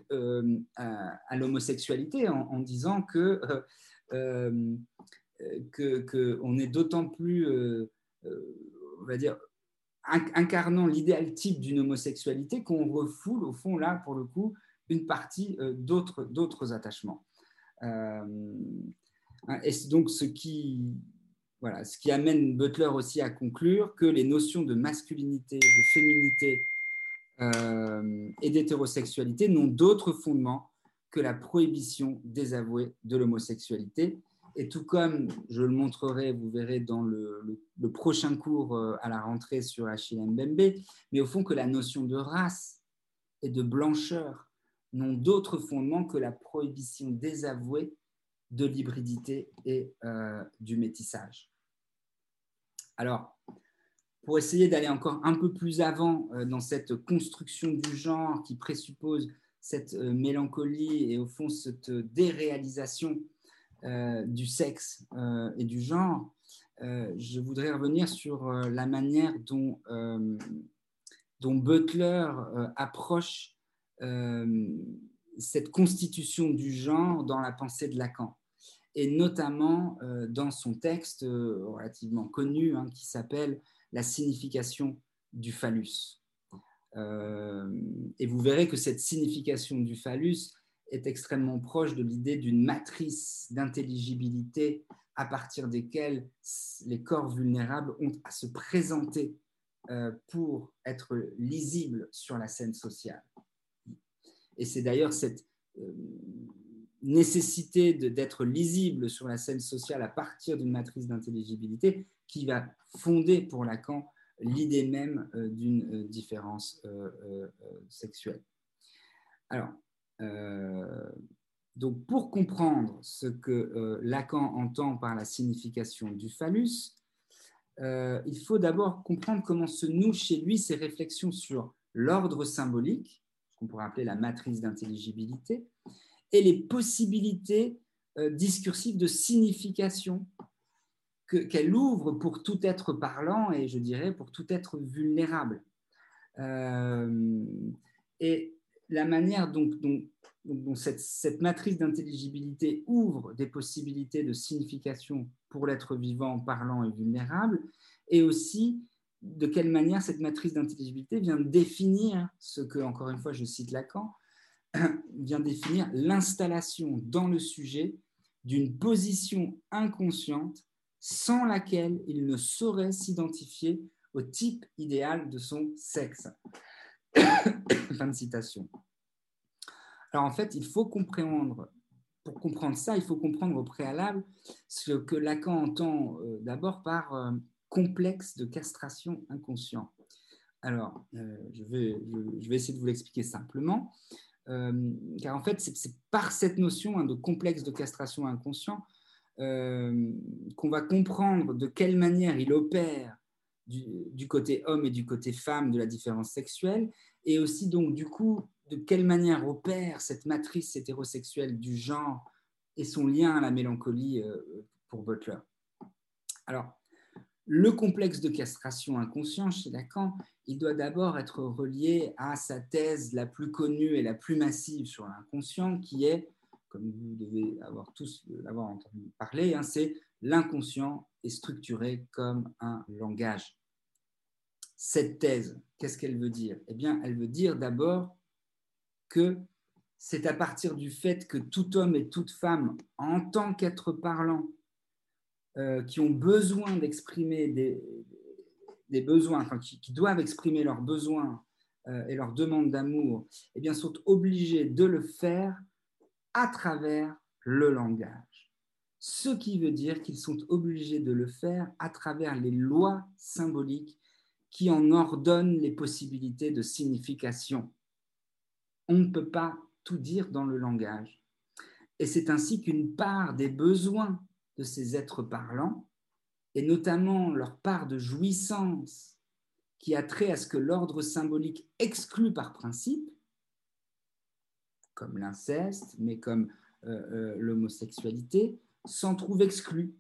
Speaker 1: à, l'homosexualité en, disant que qu'on est d'autant plus, on va dire, incarnant l'idéal type d'une homosexualité qu'on refoule, au fond, là, pour le coup, une partie euh, d'autres attachements. Euh, et c'est donc ce qui, voilà, ce qui amène Butler aussi à conclure que les notions de masculinité, de féminité euh, et d'hétérosexualité n'ont d'autre fondement que la prohibition désavouée de l'homosexualité. Et tout comme je le montrerai, vous verrez dans le, prochain cours euh, à la rentrée sur Achille Mbembe, mais au fond que la notion de race et de blancheur n'ont d'autre fondement que la prohibition désavouée de l'hybridité et euh, du métissage. Alors, pour essayer d'aller encore un peu plus avant euh, dans cette construction du genre qui présuppose cette mélancolie et au fond cette déréalisation euh, du sexe euh, et du genre, euh, je voudrais revenir sur la manière dont Butler approche cette constitution du genre dans la pensée de Lacan, et notamment dans son texte relativement connu hein, qui s'appelle La signification du phallus. et vous verrez que cette signification du phallus, est extrêmement proche de l'idée d'une matrice d'intelligibilité à partir desquelles les corps vulnérables ont à se présenter euh, pour être lisibles sur la scène sociale. Et c'est d'ailleurs cette euh, nécessité d'être lisible sur la scène sociale à partir d'une matrice d'intelligibilité qui va fonder pour Lacan l'idée même euh, d'une différence sexuelle. Alors, euh, donc, pour comprendre ce que euh, Lacan entend par la signification du phallus, euh, il faut d'abord comprendre comment se nouent chez lui ses réflexions sur l'ordre symbolique, ce qu'on pourrait appeler la matrice d'intelligibilité, et les possibilités discursives de signification qu'elle ouvre pour tout être parlant et je dirais pour tout être vulnérable. et la manière dont, cette, matrice d'intelligibilité ouvre des possibilités de signification pour l'être vivant, parlant et vulnérable, et aussi de quelle manière cette matrice d'intelligibilité vient définir ce que, encore une fois, je cite Lacan, vient définir l'installation dans le sujet d'une position inconsciente sans laquelle il ne saurait s'identifier au type idéal de son sexe. fin de citation. Alors en fait, il faut comprendre, pour comprendre ça, il faut comprendre au préalable ce que Lacan entend euh, d'abord par euh, complexe de castration inconscient. Alors, euh, je, vais, je, vais, essayer de vous l'expliquer simplement, car en fait, c'est par cette notion hein, de complexe de castration inconscient qu'on va comprendre de quelle manière il opère du, côté homme et du côté femme de la différence sexuelle, et aussi donc du coup de quelle manière opère cette matrice hétérosexuelle du genre et son lien à la mélancolie euh, pour Butler. Alors, le complexe de castration inconscient chez Lacan, il doit d'abord être relié à sa thèse la plus connue et la plus massive sur l'inconscient, qui est, comme vous devez avoir tous l'avoir entendu parler, hein, c'est l'inconscient est structuré comme un langage. Cette thèse, qu'est-ce qu'elle veut dire? Eh bien, elle veut dire d'abord que c'est à partir du fait que tout homme et toute femme, en tant qu'être parlant, euh, qui ont besoin d'exprimer des, besoins, qui, doivent exprimer leurs besoins euh, et leurs demandes d'amour, eh bien, sont obligés de le faire à travers le langage. ce qui veut dire qu'ils sont obligés de le faire à travers les lois symboliques qui en ordonnent les possibilités de signification. On ne peut pas tout dire dans le langage. Et c'est ainsi qu'une part des besoins de ces êtres parlants, et notamment leur part de jouissance qui a trait à ce que l'ordre symbolique exclut par principe, comme l'inceste, mais comme euh, euh, l'homosexualité, s'en trouve exclu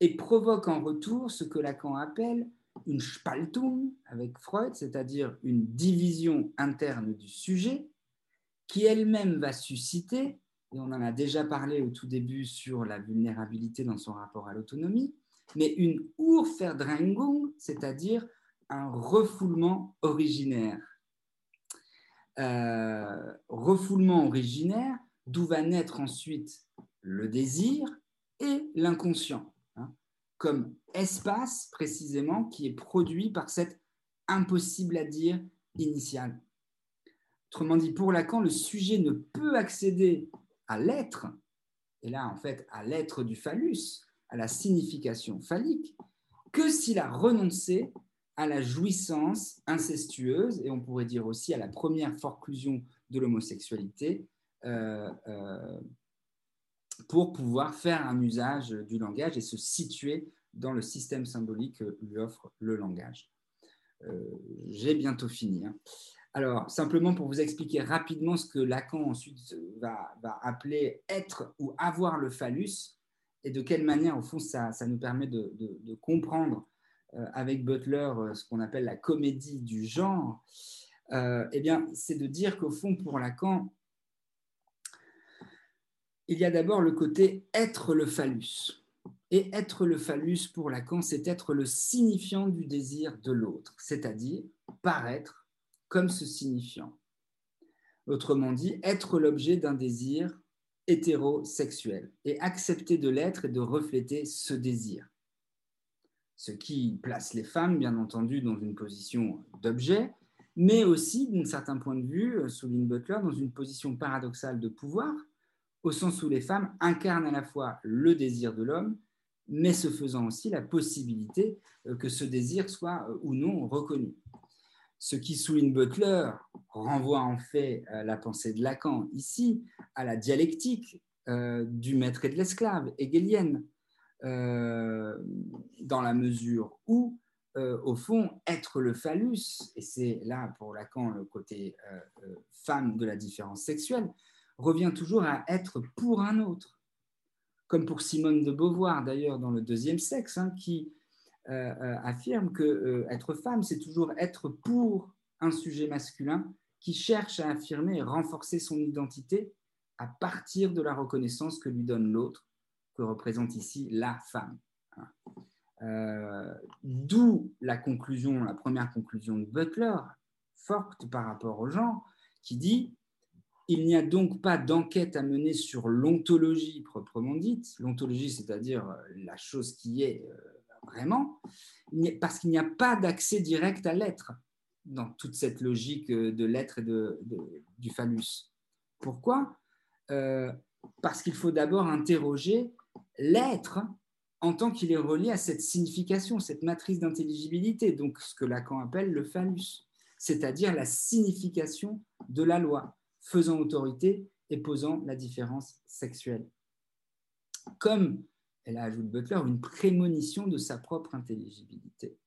Speaker 1: et provoque en retour ce que Lacan appelle une Spaltung avec Freud, c'est-à-dire une division interne du sujet qui elle-même va susciter, et on en a déjà parlé au tout début sur la vulnérabilité dans son rapport à l'autonomie, mais une Urverdrängung, c'est-à-dire un refoulement originaire. Euh, refoulement originaire, d'où va naître ensuite le désir et l'inconscient, hein, comme espace précisément qui est produit par cette impossible à dire initiale. Autrement dit, pour Lacan, le sujet ne peut accéder à l'être, et là en fait à l'être du phallus, à la signification phallique, que s'il a renoncé à la jouissance incestueuse, et on pourrait dire aussi à la première forclusion de l'homosexualité, euh, euh, pour pouvoir faire un usage du langage et se situer dans le système symbolique que lui offre le langage. Euh, j'ai bientôt fini. Hein. Alors, simplement pour vous expliquer rapidement ce que Lacan ensuite va, appeler être ou avoir le phallus et de quelle manière, au fond, ça, nous permet de, comprendre euh, avec Butler euh, ce qu'on appelle la comédie du genre. Euh, eh bien, c'est de dire qu'au fond, pour Lacan, il y a d'abord le côté être le phallus. Et être le phallus pour Lacan, c'est être le signifiant du désir de l'autre, c'est-à-dire paraître comme ce signifiant. Autrement dit, être l'objet d'un désir hétérosexuel et accepter de l'être et de refléter ce désir. Ce qui place les femmes, bien entendu, dans une position d'objet, mais aussi, d'un certain point de vue, souligne Butler, dans une position paradoxale de pouvoir, au sens où les femmes incarnent à la fois le désir de l'homme, mais se faisant aussi la possibilité euh, que ce désir soit euh, ou non reconnu. Ce qui souligne Butler renvoie en fait à la pensée de Lacan ici, à la dialectique euh, du maître et de l'esclave hegelienne, euh, dans la mesure où, euh, au fond, être le phallus, et c'est là pour Lacan le côté femme de la différence sexuelle, revient toujours à être pour un autre. Comme pour Simone de Beauvoir, d'ailleurs, dans le deuxième sexe, hein, qui euh, euh, affirme que euh, être femme, c'est toujours être pour un sujet masculin qui cherche à affirmer et renforcer son identité à partir de la reconnaissance que lui donne l'autre, que représente ici la femme. D'où la conclusion, la première conclusion de Butler, forte par rapport au genre, qui dit il n'y a donc pas d'enquête à mener sur l'ontologie proprement dite. L'ontologie, c'est-à-dire la chose qui est vraiment, parce qu'il n'y a pas d'accès direct à l'être dans toute cette logique de l'être et de, du phallus. Pourquoi? Euh, Parce qu'il faut d'abord interroger l'être en tant qu'il est relié à cette signification, cette matrice d'intelligibilité, donc ce que Lacan appelle le phallus, c'est-à-dire la signification de la loi, faisant autorité et posant la différence sexuelle. Comme elle ajoute Butler, une prémonition de sa propre intelligibilité.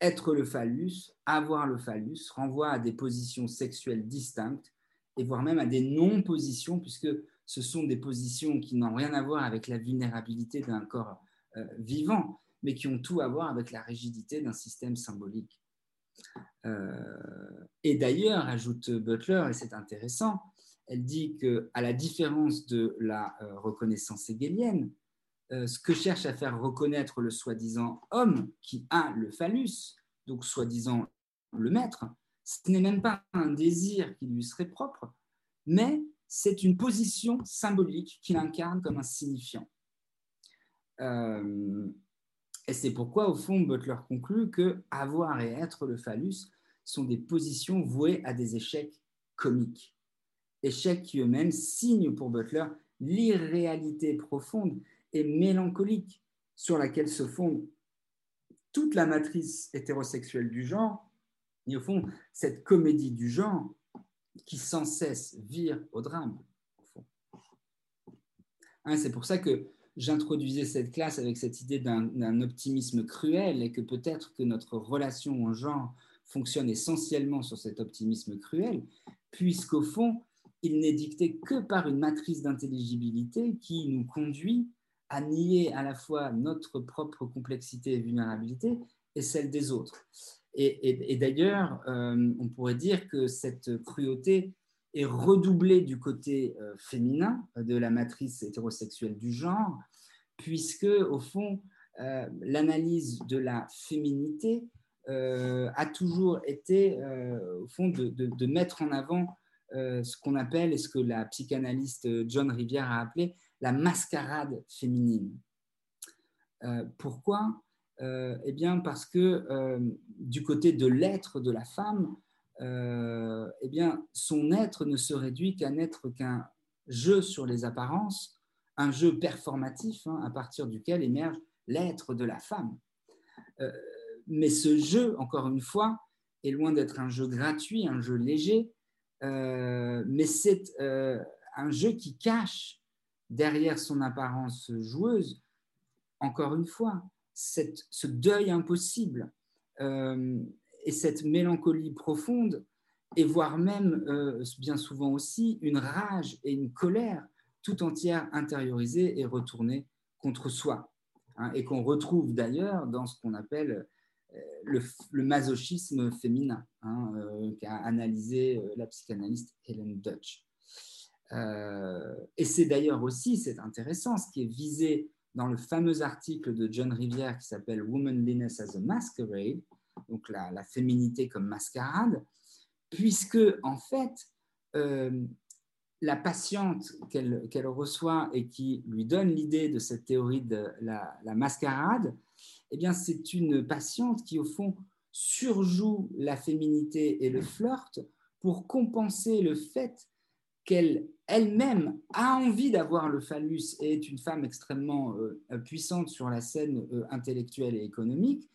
Speaker 1: Être le phallus, avoir le phallus, renvoie à des positions sexuelles distinctes et voire même à des non-positions, puisque ce sont des positions qui n'ont rien à voir avec la vulnérabilité d'un corps euh, vivant, mais qui ont tout à voir avec la rigidité d'un système symbolique. Euh, et d'ailleurs, ajoute Butler, et c'est intéressant, elle dit que, à la différence de la euh, reconnaissance hegelienne, euh, ce que cherche à faire reconnaître le soi-disant homme qui a le phallus, donc soi-disant le maître, ce n'est même pas un désir qui lui serait propre, mais c'est une position symbolique qu'il incarne comme un signifiant. Euh, et c'est pourquoi, au fond, Butler conclut que avoir et être le phallus sont des positions vouées à des échecs comiques. Échecs qui eux-mêmes signent pour Butler l'irréalité profonde et mélancolique sur laquelle se fonde toute la matrice hétérosexuelle du genre, et au fond, cette comédie du genre qui sans cesse vire au drame. Hein, c'est pour ça que j'introduisais cette classe avec cette idée d'un optimisme cruel et que peut-être que notre relation au genre fonctionne essentiellement sur cet optimisme cruel, puisqu'au fond, il n'est dicté que par une matrice d'intelligibilité qui nous conduit à nier à la fois notre propre complexité et vulnérabilité et celle des autres. Et, d'ailleurs, euh, on pourrait dire que cette cruauté est redoublée du côté euh, féminin de la matrice hétérosexuelle du genre, puisque, au fond, euh, l'analyse de la féminité a toujours été, au fond, de, de, mettre en avant ce qu'on appelle, et ce que la psychanalyste John Rivière a appelé, la mascarade féminine. pourquoi? Euh, eh bien parce que euh, du côté de l'être de la femme, euh, eh bien son être ne se réduit qu'à n'être qu'un jeu sur les apparences, un jeu performatif hein, à partir duquel émerge l'être de la femme. mais ce jeu, encore une fois, est loin d'être un jeu gratuit, un jeu léger, mais c'est un jeu qui cache derrière son apparence joueuse, encore une fois, ce deuil impossible euh, et cette mélancolie profonde, et voire même, euh, bien souvent aussi, une rage et une colère tout entière intériorisée et retournée contre soi, hein, et qu'on retrouve d'ailleurs dans ce qu'on appelle euh, le, masochisme féminin, hein, qu'a analysé la psychanalyste Helen Dutch. Et c'est d'ailleurs aussi, c'est intéressant, ce qui est visé dans le fameux article de John Rivière qui s'appelle Womanliness as a Masquerade, donc la, féminité comme mascarade, puisque en fait, euh, la patiente qu'elle reçoit et qui lui donne l'idée de cette théorie de la, mascarade, eh bien, c'est une patiente qui, au fond, surjoue la féminité et le flirt pour compenser le fait qu'elle elle-même a envie d'avoir le phallus et est une femme extrêmement euh, puissante sur la scène euh, intellectuelle et économique,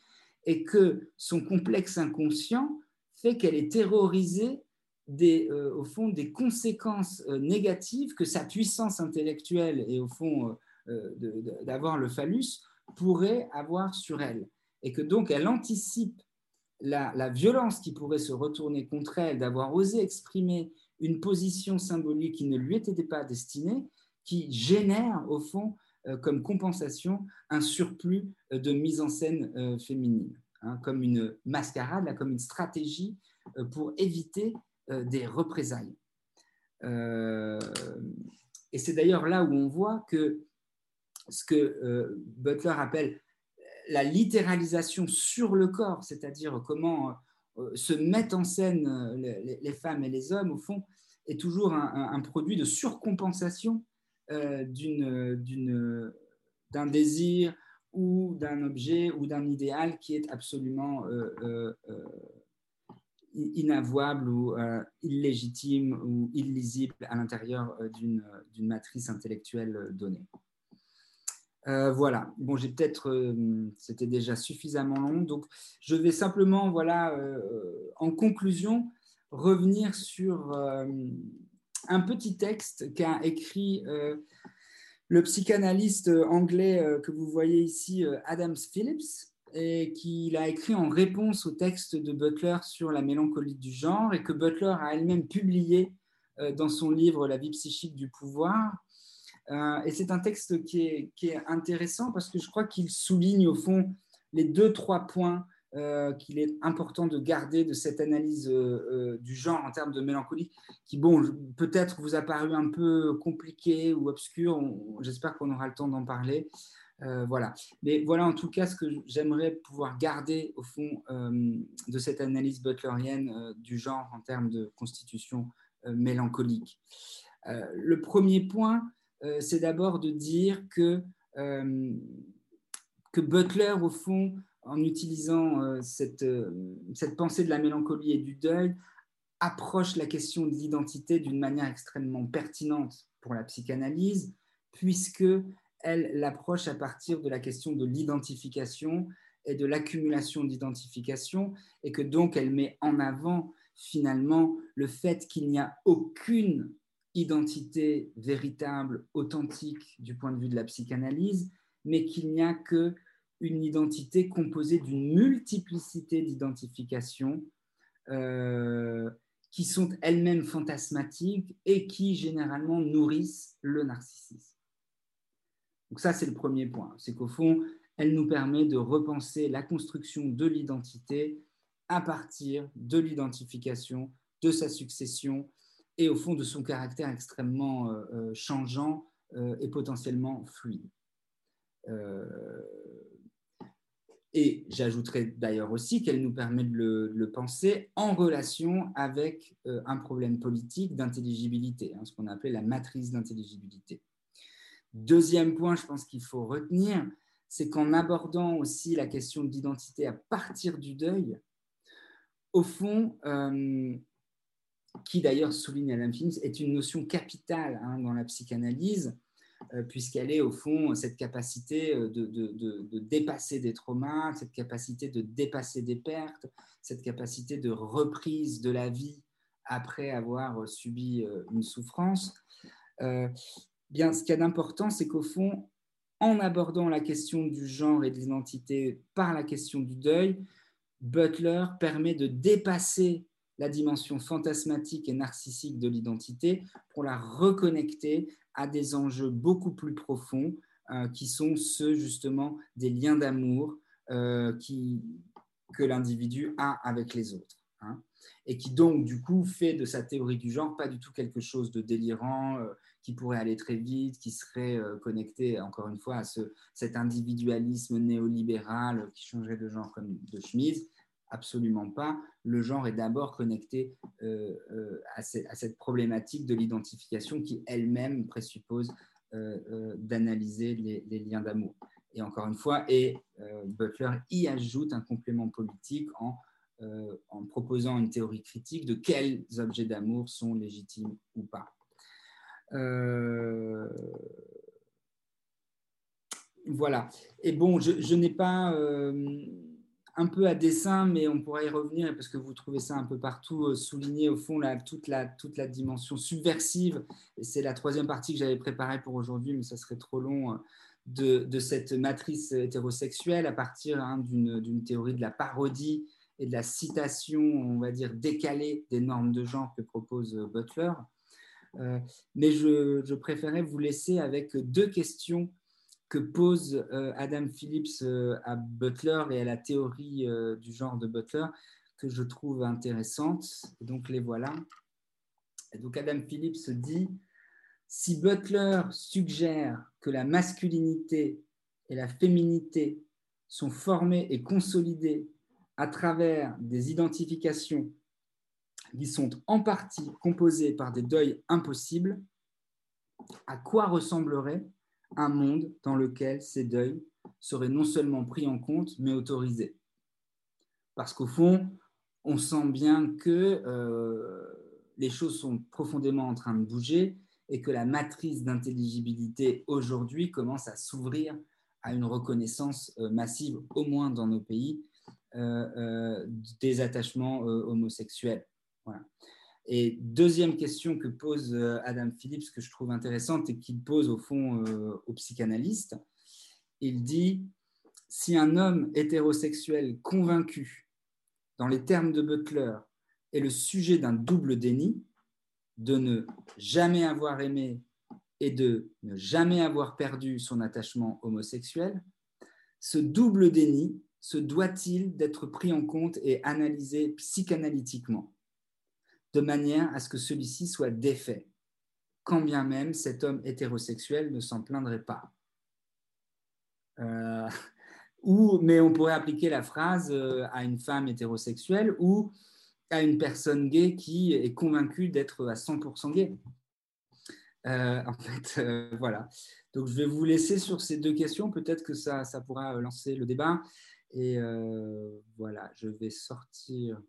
Speaker 1: et que son complexe inconscient fait qu'elle est terrorisée des, euh, au fond des conséquences négatives que sa puissance intellectuelle et au fond d'avoir le phallus pourrait avoir sur elle. Et que donc elle anticipe la, la violence qui pourrait se retourner contre elle, d'avoir osé exprimer une position symbolique qui ne lui était pas destinée, qui génère au fond euh, comme compensation un surplus euh, de mise en scène euh, féminine, hein, comme une mascarade, comme une stratégie pour éviter des représailles. et c'est d'ailleurs là où on voit que ce que Butler appelle la littéralisation sur le corps, c'est-à-dire comment se mettent en scène euh, les, femmes et les hommes, au fond, est toujours un, produit de surcompensation euh, d'un désir ou d'un objet ou d'un idéal qui est absolument inavouable ou illégitime ou illisible à l'intérieur d'une matrice intellectuelle donnée. Euh, voilà. Bon, j'ai peut-être, euh, c'était déjà suffisamment long, donc je vais simplement, voilà, euh, en conclusion, revenir sur un petit texte qu'a écrit le psychanalyste anglais que vous voyez ici, Adams Phillips, et qu'il a écrit en réponse au texte de Butler sur la mélancolie du genre, et que Butler a elle-même publié dans son livre La vie psychique du pouvoir. Euh, et c'est un texte qui est, intéressant parce que je crois qu'il souligne au fond les deux, trois points euh, qu'il est important de garder de cette analyse euh, du genre en termes de mélancolie, qui, bon, peut-être vous a paru un peu compliqué ou obscur. J'espère qu'on aura le temps d'en parler. voilà. Mais voilà en tout cas ce que j'aimerais pouvoir garder au fond de cette analyse butlerienne du genre en termes de constitution mélancolique. le premier point, c'est d'abord de dire que, euh, que Butler, au fond, en utilisant euh, cette, cette pensée de la mélancolie et du deuil, approche la question de l'identité d'une manière extrêmement pertinente pour la psychanalyse, puisque elle l'approche à partir de la question de l'identification et de l'accumulation d'identification, et que donc elle met en avant finalement le fait qu'il n'y a aucune identité véritable, authentique du point de vue de la psychanalyse, mais qu'il n'y a que une identité composée d'une multiplicité d'identifications euh, qui sont elles-mêmes fantasmatiques et qui généralement nourrissent le narcissisme. Donc ça, c'est le premier point. C'est qu'au fond, elle nous permet de repenser la construction de l'identité à partir de l'identification, de sa succession et au fond de son caractère extrêmement euh, euh, changeant euh, et potentiellement fluide. et j'ajouterais d'ailleurs aussi qu'elle nous permet de le, penser en relation avec un problème politique d'intelligibilité, hein, ce qu'on a appelé la matrice d'intelligibilité. Deuxième point, je pense qu'il faut retenir, c'est qu'en abordant aussi la question d'identité à partir du deuil, au fond, qui d'ailleurs souligne Adam Phillips, est une notion capitale hein, dans la psychanalyse, euh, puisqu'elle est au fond cette capacité euh, de, dépasser des traumas, cette capacité de dépasser des pertes, cette capacité de reprise de la vie après avoir subi une souffrance. bien, ce qu'il y a d'important, c'est qu'au fond, en abordant la question du genre et de l'identité par la question du deuil, Butler permet de dépasser la dimension fantasmatique et narcissique de l'identité pour la reconnecter à des enjeux beaucoup plus profonds euh, qui sont ceux justement des liens d'amour euh, que l'individu a avec les autres. Hein. et qui donc du coup fait de sa théorie du genre pas du tout quelque chose de délirant, euh, qui pourrait aller très vite, qui serait connecté encore une fois à ce, cet individualisme néolibéral qui changerait de genre comme de chemise. Absolument pas. Le genre est d'abord connecté euh, euh, à, cette problématique de l'identification qui elle-même présuppose euh, d'analyser les, liens d'amour. Et encore une fois, et Butler y ajoute un complément politique en, proposant une théorie critique de quels objets d'amour sont légitimes ou pas. voilà. Et bon, je n'ai pas un peu à dessin, mais on pourra y revenir parce que vous trouvez ça un peu partout euh, souligné au fond toute, la, toute la dimension subversive. C'est la troisième partie que j'avais préparée pour aujourd'hui, mais ça serait trop long. Euh, de, cette matrice hétérosexuelle à partir hein, d'une théorie de la parodie et de la citation, on va dire, décalée des normes de genre que propose euh, Butler. mais je, je préférais vous laisser avec deux questions que pose euh, Adam Phillips euh, à Butler et à la théorie euh, du genre de Butler que je trouve intéressante. Donc les voilà. donc Adam Phillips dit si Butler suggère que la masculinité et la féminité sont formées et consolidées à travers des identifications qui sont en partie composées par des deuils impossibles, à quoi ressemblerait un monde dans lequel ces deuils seraient non seulement pris en compte, mais autorisés. Parce qu'au fond, on sent bien que euh, les choses sont profondément en train de bouger et que la matrice d'intelligibilité aujourd'hui commence à s'ouvrir à une reconnaissance euh, massive, au moins dans nos pays, euh, des attachements homosexuels. Voilà. Et deuxième question que pose euh, Adam Phillips, que je trouve intéressante et qu'il pose au fond euh, aux psychanalystes, il dit, si un homme hétérosexuel convaincu, dans les termes de Butler, est le sujet d'un double déni, de ne jamais avoir aimé et de ne jamais avoir perdu son attachement homosexuel, ce double déni se doit-il d'être pris en compte et analysé psychanalytiquement? De manière à ce que celui-ci soit défait, quand bien même cet homme hétérosexuel ne s'en plaindrait pas. Euh, ou, mais on pourrait appliquer la phrase euh, à une femme hétérosexuelle ou à une personne gay qui est convaincue d'être à 100% gay. Euh, en fait, voilà. Donc, je vais vous laisser sur ces deux questions. Peut-être que ça, ça pourra lancer le débat. Et voilà, je vais sortir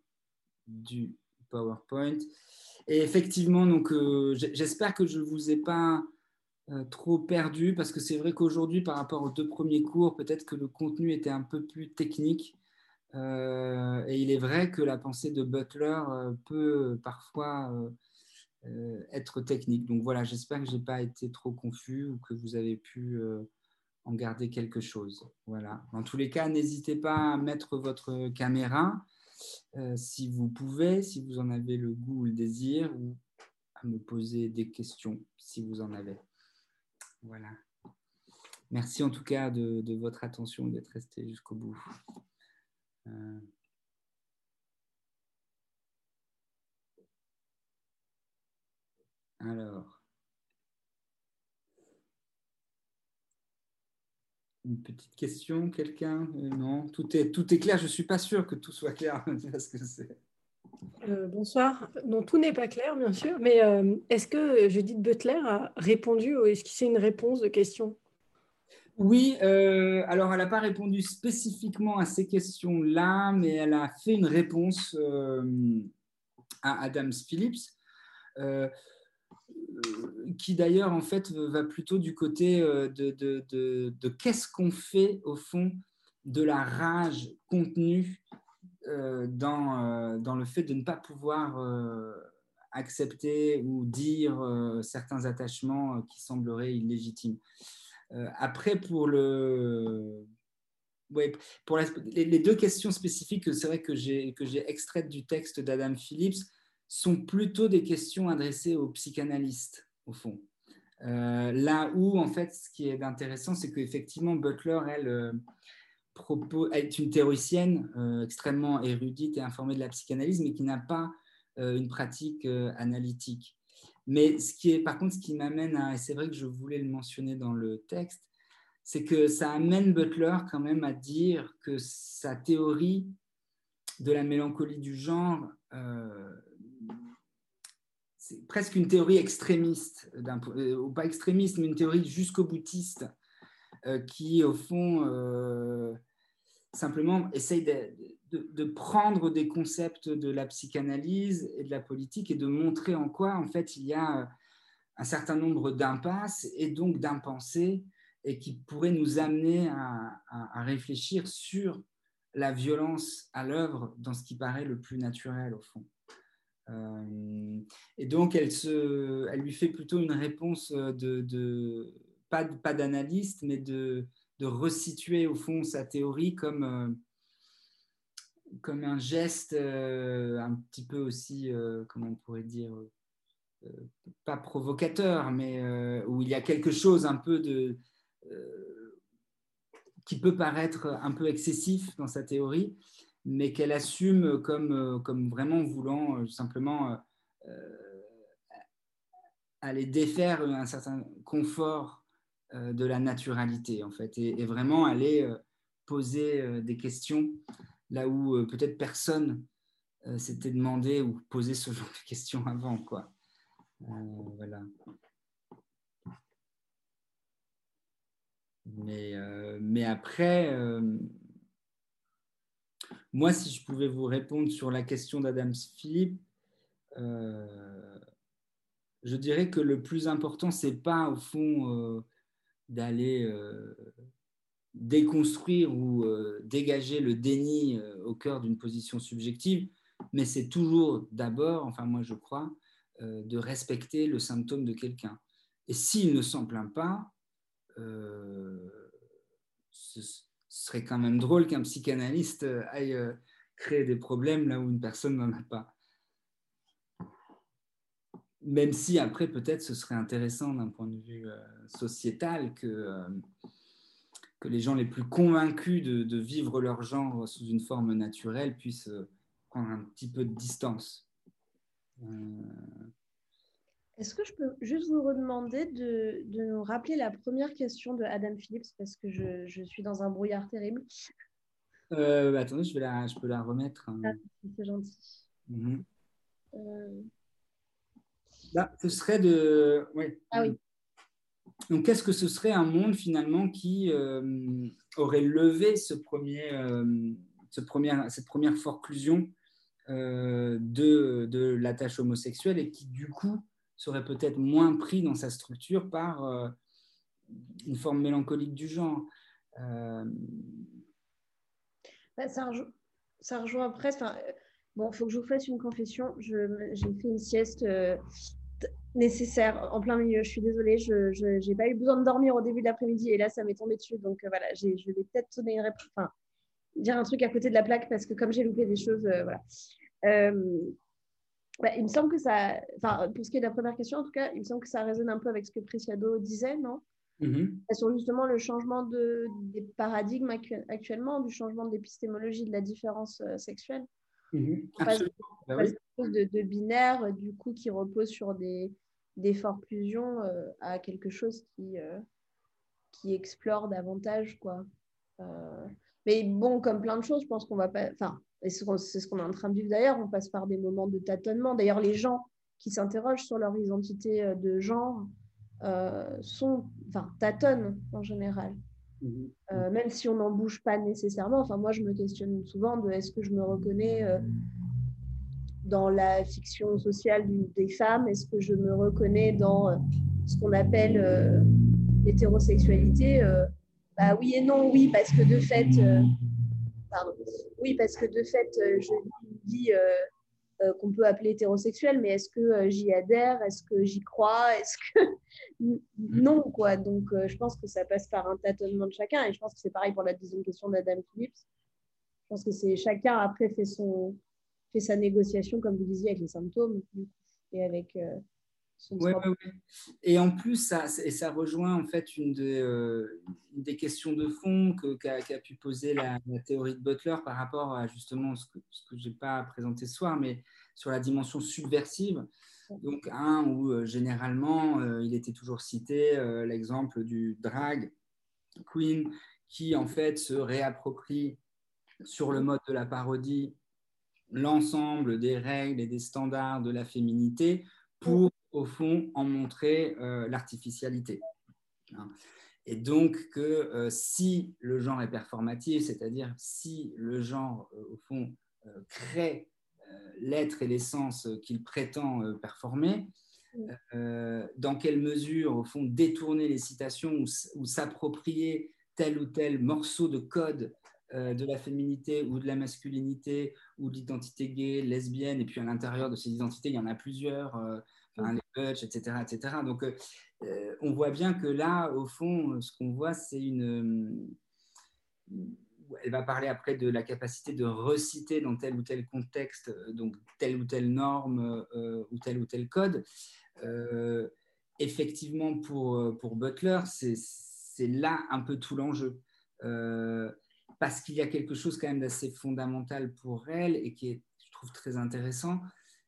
Speaker 1: du PowerPoint. Et effectivement, donc, euh, j'espère que je ne vous ai pas trop perdu parce que c'est vrai qu'aujourd'hui, par rapport aux deux premiers cours, peut-être que le contenu était un peu plus technique. et il est vrai que la pensée de Butler peut parfois être technique. Donc voilà, j'espère que je n'ai pas été trop confus ou que vous avez pu en garder quelque chose. Voilà. Dans tous les cas, n'hésitez pas à mettre votre caméra euh, si vous pouvez, si vous en avez le goût ou le désir, ou à me poser des questions si vous en avez. Voilà. Merci en tout cas de, votre attention et d'être resté jusqu'au bout. Euh. Alors. Une petite question, quelqu'un? Euh, Non, tout est, tout est clair. Je ne suis pas sûr que tout soit clair.
Speaker 2: Euh, bonsoir. Non, tout n'est pas clair, bien sûr. Mais euh, est-ce que Judith Butler a répondu ou est-ce que c'est une réponse de question?
Speaker 1: Oui, alors elle n'a pas répondu spécifiquement à ces questions-là, mais elle a fait une réponse à Adams Phillips. Euh, qui d'ailleurs en fait va plutôt du côté euh, de, qu'est-ce qu'on fait au fond de la rage contenue euh, dans, dans le fait de ne pas pouvoir accepter ou dire certains attachements qui sembleraient illégitimes. après, pour le, ouais, pour les, deux questions spécifiques, c'est vrai que j'ai extraites du texte d'Adam Phillips sont plutôt des questions adressées aux psychanalystes, au fond. Euh, là où, en fait, ce qui est intéressant, c'est qu'effectivement, Butler, elle, euh, est une théoricienne euh, extrêmement érudite et informée de la psychanalyse, mais qui n'a pas une pratique analytique. Mais ce qui est, par contre, ce qui m'amène à, et c'est vrai que je voulais le mentionner dans le texte, c'est que ça amène Butler quand même à dire que sa théorie de la mélancolie du genre c'est presque une théorie extrémiste, euh, ou pas extrémiste, mais une théorie jusqu'au boutiste, euh, qui au fond euh, simplement essaye de, prendre des concepts de la psychanalyse et de la politique et de montrer en quoi en fait il y a un certain nombre d'impasses et donc d'impensés et qui pourraient nous amener à réfléchir sur la violence à l'œuvre dans ce qui paraît le plus naturel au fond. Euh, et donc, elle, se, elle lui fait plutôt une réponse de, de pas, pas d'analyste, mais de, de resituer au fond sa théorie comme, euh, comme un geste euh, un petit peu aussi, comment on pourrait dire, pas provocateur, mais où il y a quelque chose un peu de qui peut paraître un peu excessif dans sa théorie, mais qu'elle assume comme, euh, comme vraiment voulant euh, simplement euh, aller défaire un certain confort de la naturalité, en fait, et, vraiment aller poser des questions là où peut-être personne s'était demandé ou posé ce genre de questions avant, quoi. voilà. Mais, mais après, moi, si je pouvais vous répondre sur la question d'Adams Philippe, euh, je dirais que le plus important, c'est pas au fond euh, d'aller euh, déconstruire ou dégager le déni au cœur d'une position subjective, mais c'est toujours d'abord, enfin moi je crois, de respecter le symptôme de quelqu'un. Et s'il ne s'en plaint pas, serait quand même drôle qu'un psychanalyste euh, aille euh, créer des problèmes là où une personne n'en a pas. Même si après, peut-être, ce serait intéressant d'un point de vue euh, sociétal que, que les gens les plus convaincus de, vivre leur genre sous une forme naturelle puissent prendre un petit peu de distance.
Speaker 2: Est-ce que je peux juste vous redemander de, nous rappeler la première question de Adam Phillips parce que je, suis dans un brouillard terrible.
Speaker 1: Euh, bah, attendez, je, vais la, je peux la remettre. Hein.
Speaker 2: Ah, c'est gentil.
Speaker 1: Mhm. Euh. Là, ce serait de.
Speaker 2: Ah oui.
Speaker 1: Donc, qu'est-ce que ce serait un monde finalement qui euh, aurait levé ce premier, ce premier, cette première forclusion de, de la tâche homosexuelle et qui, du coup, serait peut-être moins pris dans sa structure par une forme mélancolique du genre.
Speaker 3: Bah, ça, ça, rejoint presque. Bon, il faut que je vous fasse une confession. J'ai fait une sieste nécessaire en plein milieu. Je suis désolée, je n'ai pas eu besoin de dormir au début de l'après-midi et là, ça m'est tombé dessus. Donc voilà, je vais peut-être donner enfin, dire un truc à côté de la plaque parce que comme j'ai loupé des choses, voilà. Bah, il me semble que ça, enfin, pour ce qui est de la première question, en tout cas, il me semble que ça résonne un peu avec ce que Preciado disait, non? Mm-hmm. Sur justement le changement de, des paradigmes actuellement, du changement d'épistémologie de la différence euh, sexuelle.
Speaker 1: Mm-hmm. Absolument. Bah
Speaker 3: de, de, binaire, du coup, qui repose sur des, des forclusions euh, à quelque chose qui, euh, qui explore davantage, quoi. Mais bon, comme plein de choses, je pense qu'on va pas. Enfin, c'est ce qu'on est en train de vivre d'ailleurs, on passe par des moments de tâtonnement. D'ailleurs, les gens qui s'interrogent sur leur identité euh, de genre euh, sont, enfin, tâtonnent en général. Mhm. Euh, même si on n'en bouge pas nécessairement. Enfin, moi, je me questionne souvent de est-ce que je me reconnais dans la fiction sociale des femmes? Est-ce que je me reconnais dans ce qu'on appelle l'hétérosexualité Bah oui et non, oui, parce que de fait oui, parce que de fait, euh, je dis euh, euh, qu'on peut appeler hétérosexuel, mais est-ce que j'y adhère? Est-ce que j'y crois? Est-ce que non quoi. Donc, je pense que ça passe par un tâtonnement de chacun, et je pense que c'est pareil pour la deuxième question d'Adam Phillips. Je pense que c'est chacun après fait son fait sa négociation, comme vous disiez, avec les symptômes et avec
Speaker 1: oui, Et en plus, ça, et ça rejoint en fait une, euh, des questions de fond qu'a pu poser la, théorie de Butler par rapport à justement ce que, ce que je n'ai pas présenté ce soir, mais sur la dimension subversive. Donc, un où euh, généralement, euh, il était toujours cité l'exemple du drag queen qui en fait se réapproprie sur le mode de la parodie l'ensemble des règles et des standards de la féminité pour au fond, en montrer euh, l'artificialité. Hein. Et donc que euh, si le genre est performatif, c'est-à-dire si le genre, euh, au fond, crée l'être et l'essence qu'il prétend performer, dans quelle mesure, au fond, détourner les citations ou, s'approprier tel ou tel morceau de code de la féminité ou de la masculinité ou de l'identité gay, lesbienne, et puis à l'intérieur de ces identités, il y en a plusieurs, les Butch, etc., etc. Donc, euh, euh, on voit bien que là, au fond, ce qu'on voit, c'est une. Euh, elle va parler après de la capacité de reciter dans tel ou tel contexte, donc telle ou telle norme ou tel ou tel code. effectivement, pour, pour Butler, c'est là un peu tout l'enjeu. parce qu'il y a quelque chose quand même d'assez fondamental pour elle et qui est, je trouve, très intéressant,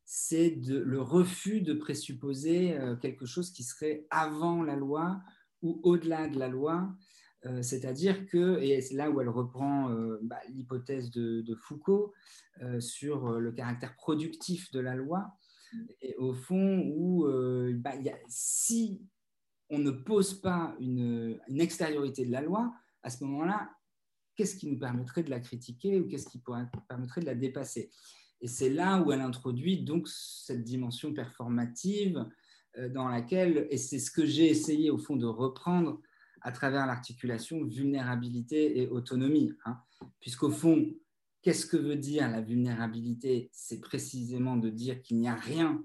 Speaker 1: c'est le refus de présupposer euh, quelque chose qui serait avant la loi ou au-delà de la loi. Euh, c'est-à-dire que, et c'est là où elle reprend euh, bah, l'hypothèse de, Foucault sur le caractère productif de la loi, et au fond, où bah, si on ne pose pas une, une, extériorité de la loi, à ce moment-là, qu'est-ce qui nous permettrait de la critiquer ou qu'est-ce qui pourrait, permettrait de la dépasser? Et c'est là où elle introduit donc cette dimension performative euh, dans laquelle, et c'est ce que j'ai essayé au fond de reprendre à travers l'articulation vulnérabilité et autonomie. Hein. Puisqu'au fond, qu'est-ce que veut dire la vulnérabilité? C'est précisément de dire qu'il n'y a rien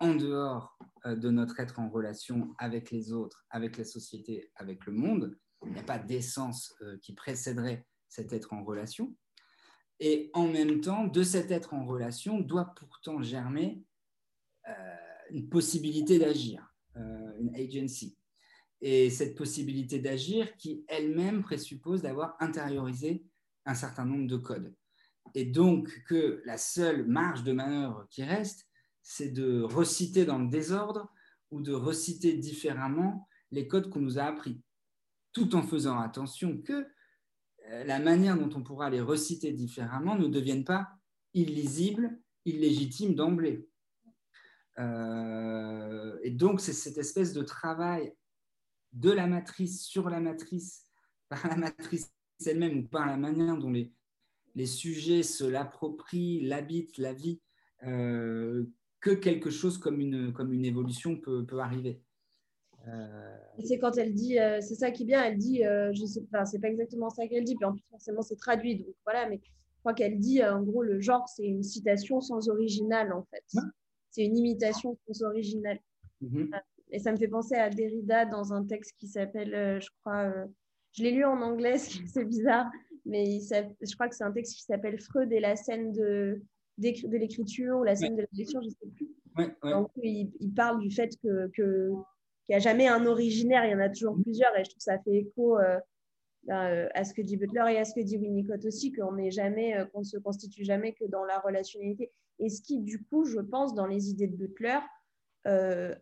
Speaker 1: en dehors euh, de notre être en relation avec les autres, avec la société, avec le monde. Il n'y a pas d'essence euh, qui précéderait cet être en relation. Et en même temps, de cet être en relation doit pourtant germer euh, une possibilité d'agir, euh, une agency. Et cette possibilité d'agir qui elle-même présuppose d'avoir intériorisé un certain nombre de codes. Et donc que la seule marge de manœuvre qui reste, c'est de reciter dans le désordre ou de reciter différemment les codes qu'on nous a appris, tout en faisant attention que la manière dont on pourra les reciter différemment ne devienne pas illisible, illégitime d'emblée. Euh, et donc, c'est cette espèce de travail de la matrice sur la matrice, par la matrice elle-même ou par la manière dont les, sujets se l'approprient, l'habitent, la vie, euh, que quelque chose comme une, comme une évolution peut, peut arriver.
Speaker 3: Euh, c'est quand elle dit, euh, c'est ça qui est bien, elle dit, euh, je sais pas, c'est pas exactement ça qu'elle dit, puis en plus forcément c'est traduit, donc voilà, mais je crois qu'elle dit, en gros, le genre c'est une citation sans original en fait. C'est une imitation sans original. Mhm. Et ça me fait penser à Derrida dans un texte qui s'appelle, je crois, je l'ai lu en anglais, c'est bizarre, mais je crois que c'est un texte qui s'appelle Freud et la scène de, de l'écriture ou la scène de la lecture, je ne sais plus. Donc, il, il, parle du fait que, n'y a jamais un originaire, il y en a toujours plusieurs, et je trouve que ça fait écho euh, euh, à ce que dit Butler et à ce que dit Winnicott aussi, qu'on n'est jamais, euh, qu'on ne se constitue jamais que dans la relationnalité. Et ce qui, du coup, je pense, dans les idées de Butler,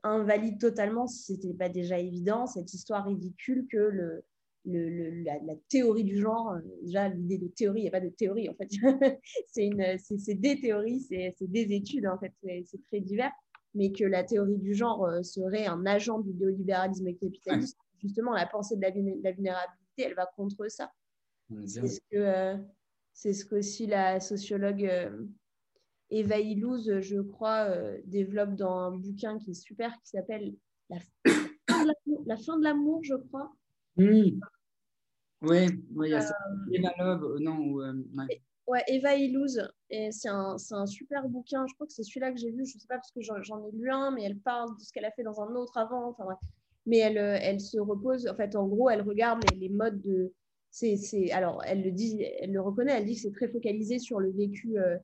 Speaker 3: invalide totalement, si ce n'était pas déjà évident, cette histoire ridicule que le, le, la, théorie du genre, déjà l'idée de théorie, il n'y a pas de théorie en fait, c'est des théories, c'est des études en fait, c'est très divers, mais que la théorie du genre euh, serait un agent du néolibéralisme capitaliste, justement, la pensée de la, vulnérabilité, elle va contre ça. C'est ce que euh, c'est ce qu'aussi la sociologue euh, Eva Illouz, je crois, développe dans un bouquin qui est super, qui s'appelle la, fin de l'amour, je crois.
Speaker 1: Oui, oui, il y a ça. Love, non,
Speaker 3: Ouais, Eva Illouz, et c'est un, un, super bouquin. Je crois que c'est celui-là que j'ai lu. Je ne sais pas parce que j'en ai lu un, mais elle parle de ce qu'elle a fait dans un autre avant. Enfin, Mais elle, euh, elle se repose. En fait, en gros, elle regarde les, modes de. c'est alors, elle le dit, elle le reconnaît. Elle dit que c'est très focalisé sur le vécu euh,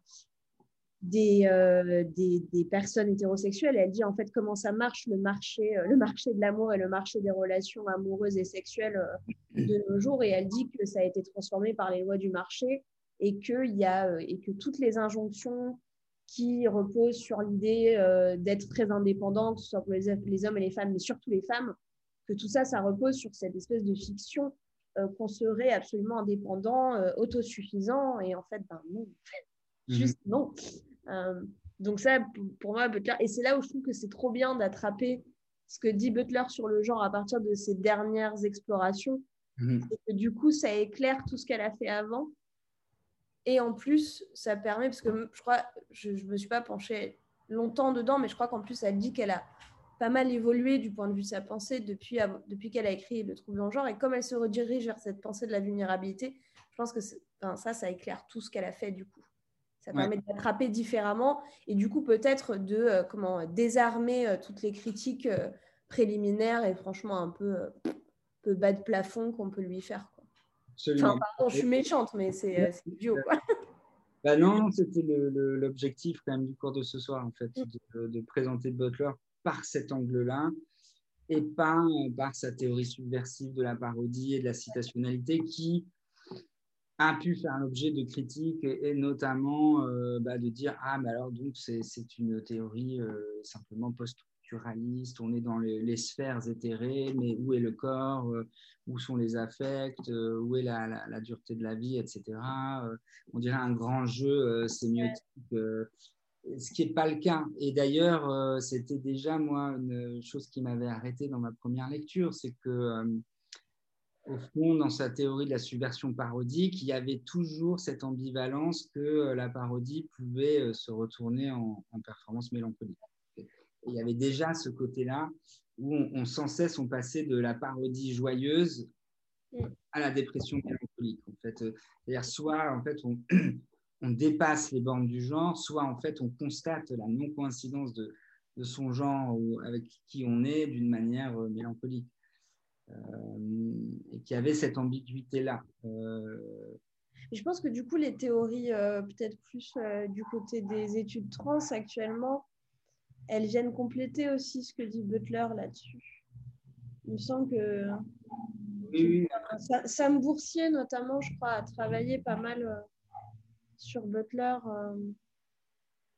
Speaker 3: des, euh, des, des, personnes hétérosexuelles. Et elle dit en fait comment ça marche le marché, le marché de l'amour et le marché des relations amoureuses et sexuelles de nos jours. Et elle dit que ça a été transformé par les lois du marché et que, y a, euh, et que toutes les injonctions qui reposent sur l'idée euh, d'être très indépendante, soit pour les, les, hommes et les femmes, mais surtout les femmes, que tout ça, ça repose sur cette espèce de fiction euh, qu'on serait absolument indépendant, autosuffisant, et en fait, ben non, mhm. juste non. donc ça, pour moi, Butler, et c'est là où je trouve que c'est trop bien d'attraper ce que dit Butler sur le genre à partir de ses dernières explorations, mhm. et que du coup, ça éclaire tout ce qu'elle a fait avant, et en plus, ça permet, parce que je crois, je ne me suis pas penchée longtemps dedans, mais je crois qu'en plus, elle dit qu'elle a pas mal évolué du point de vue de sa pensée depuis, depuis qu'elle a écrit Le trouble en genre. Et comme elle se redirige vers cette pensée de la vulnérabilité, je pense que ça, ça éclaire tout ce qu'elle a fait du coup. Ça permet d'attraper différemment et du coup peut-être de euh, comment désarmer euh, toutes les critiques euh, préliminaires et franchement un peu, peu bas de plafond qu'on peut lui faire. Enfin, pardon, je suis méchante, mais c'est euh, idiot. Quoi.
Speaker 1: Bah non, c'était l'objectif quand même du cours de ce soir, en fait, mm. de, présenter Butler par cet angle-là et pas par sa théorie subversive de la parodie et de la citationnalité qui a pu faire l'objet de critiques et, notamment euh, bah, de dire ah mais alors donc c'est une théorie euh, simplement post on est dans les, sphères éthérées, mais où est le corps, euh, où sont les affects, euh, où est la, dureté de la vie, etc. Euh, on dirait un grand jeu sémiotique, ce qui n'est pas le cas. Et d'ailleurs, c'était déjà, moi, une chose qui m'avait arrêté dans ma première lecture, c'est que au fond, dans sa théorie de la subversion parodique, il y avait toujours cette ambivalence que la parodie pouvait se retourner en performance mélancolique il y avait déjà ce côté-là où on, sans cesse on passait de la parodie joyeuse mm. à la dépression mélancolique. En fait, c'est-à-dire soit en fait on, on, dépasse les bornes du genre, soit en fait on constate la non coïncidence de, de son genre ou avec qui on est d'une manière euh, mélancolique. Euh, et qui avait cette ambiguïté-là. Euh,
Speaker 3: je pense que du coup, les théories, peut-être plus du côté des études trans actuellement, elles viennent compléter aussi ce que dit Butler là-dessus. Il me semble que Sam Boursier, notamment, je crois, a travaillé pas mal euh, sur Butler. Euh,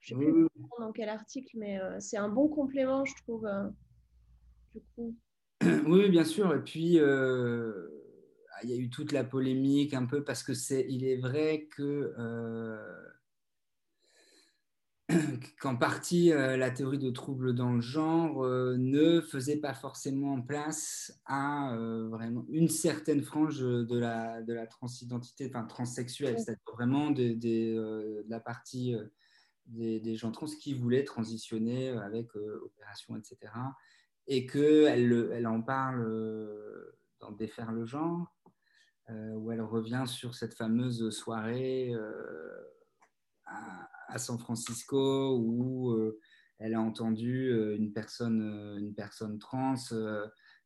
Speaker 3: je ne sais plus dans quel article, mais euh, c'est un bon complément, je trouve. du coup.
Speaker 1: Oui, bien sûr. Et puis, il y a eu toute la polémique un peu parce que c'est, il est vrai que qu'en partie euh, la théorie de troubles dans le genre euh, ne faisait pas forcément place à euh, vraiment une certaine frange de la, de la transidentité, enfin transsexuelle, c'est-à-dire vraiment de, la partie des, gens trans qui voulaient transitionner avec opération, etc. Et qu'elle elle en parle dans Défaire le genre, où elle revient sur cette fameuse soirée à, San Francisco où elle a entendu une personne, une personne trans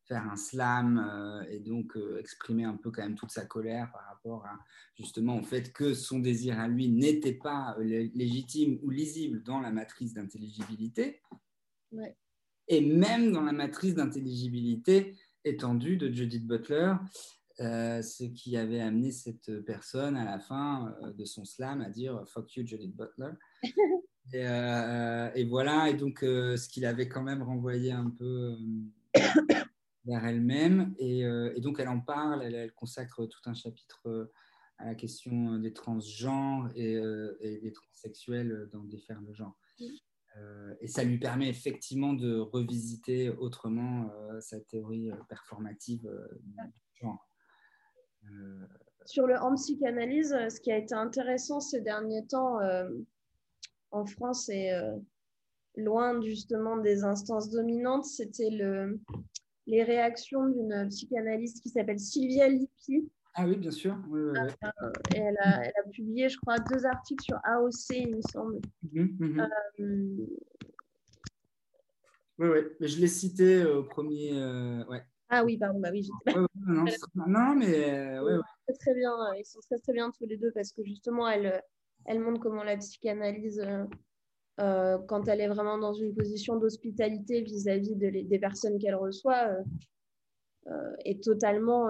Speaker 1: faire un slam euh, et donc euh, exprimer un peu quand même toute sa colère par rapport à justement au fait que son désir à lui n'était pas euh, légitime ou lisible dans la matrice d'intelligibilité. Et même dans la matrice d'intelligibilité étendue de Judith Butler, ce qui avait amené cette personne à la fin de son slam à dire Fuck you, Judith Butler. et, et, voilà, et donc ce qu'il avait quand même renvoyé un peu vers elle-même. Euh, et, donc, elle en parle, elle, consacre tout un chapitre euh, à la question euh, des transgenres et, des transsexuels dans des fermes de genre. et ça lui permet effectivement de revisiter autrement sa théorie performative du genre.
Speaker 3: Sur le en psychanalyse, ce qui a été intéressant ces derniers temps en France et loin justement des instances dominantes, c'était le, les réactions d'une psychanalyste qui s'appelle Sylvia Lippi.
Speaker 1: Ah oui, bien sûr.
Speaker 3: Et elle, a, elle, a, publié, je crois, deux articles sur AOC, il me semble.
Speaker 1: Mhm. Euh, oui, oui, mais je l'ai cité au premier. Euh, ouais.
Speaker 3: Ah oui, pardon, bah oui.
Speaker 1: non, non, mais euh, ouais,
Speaker 3: Très, bien, ils sont très très bien tous les deux parce que justement, elle, elle montre comment la psychanalyse euh, quand elle est vraiment dans une position d'hospitalité vis-à-vis des personnes qu'elle reçoit, euh, euh, est totalement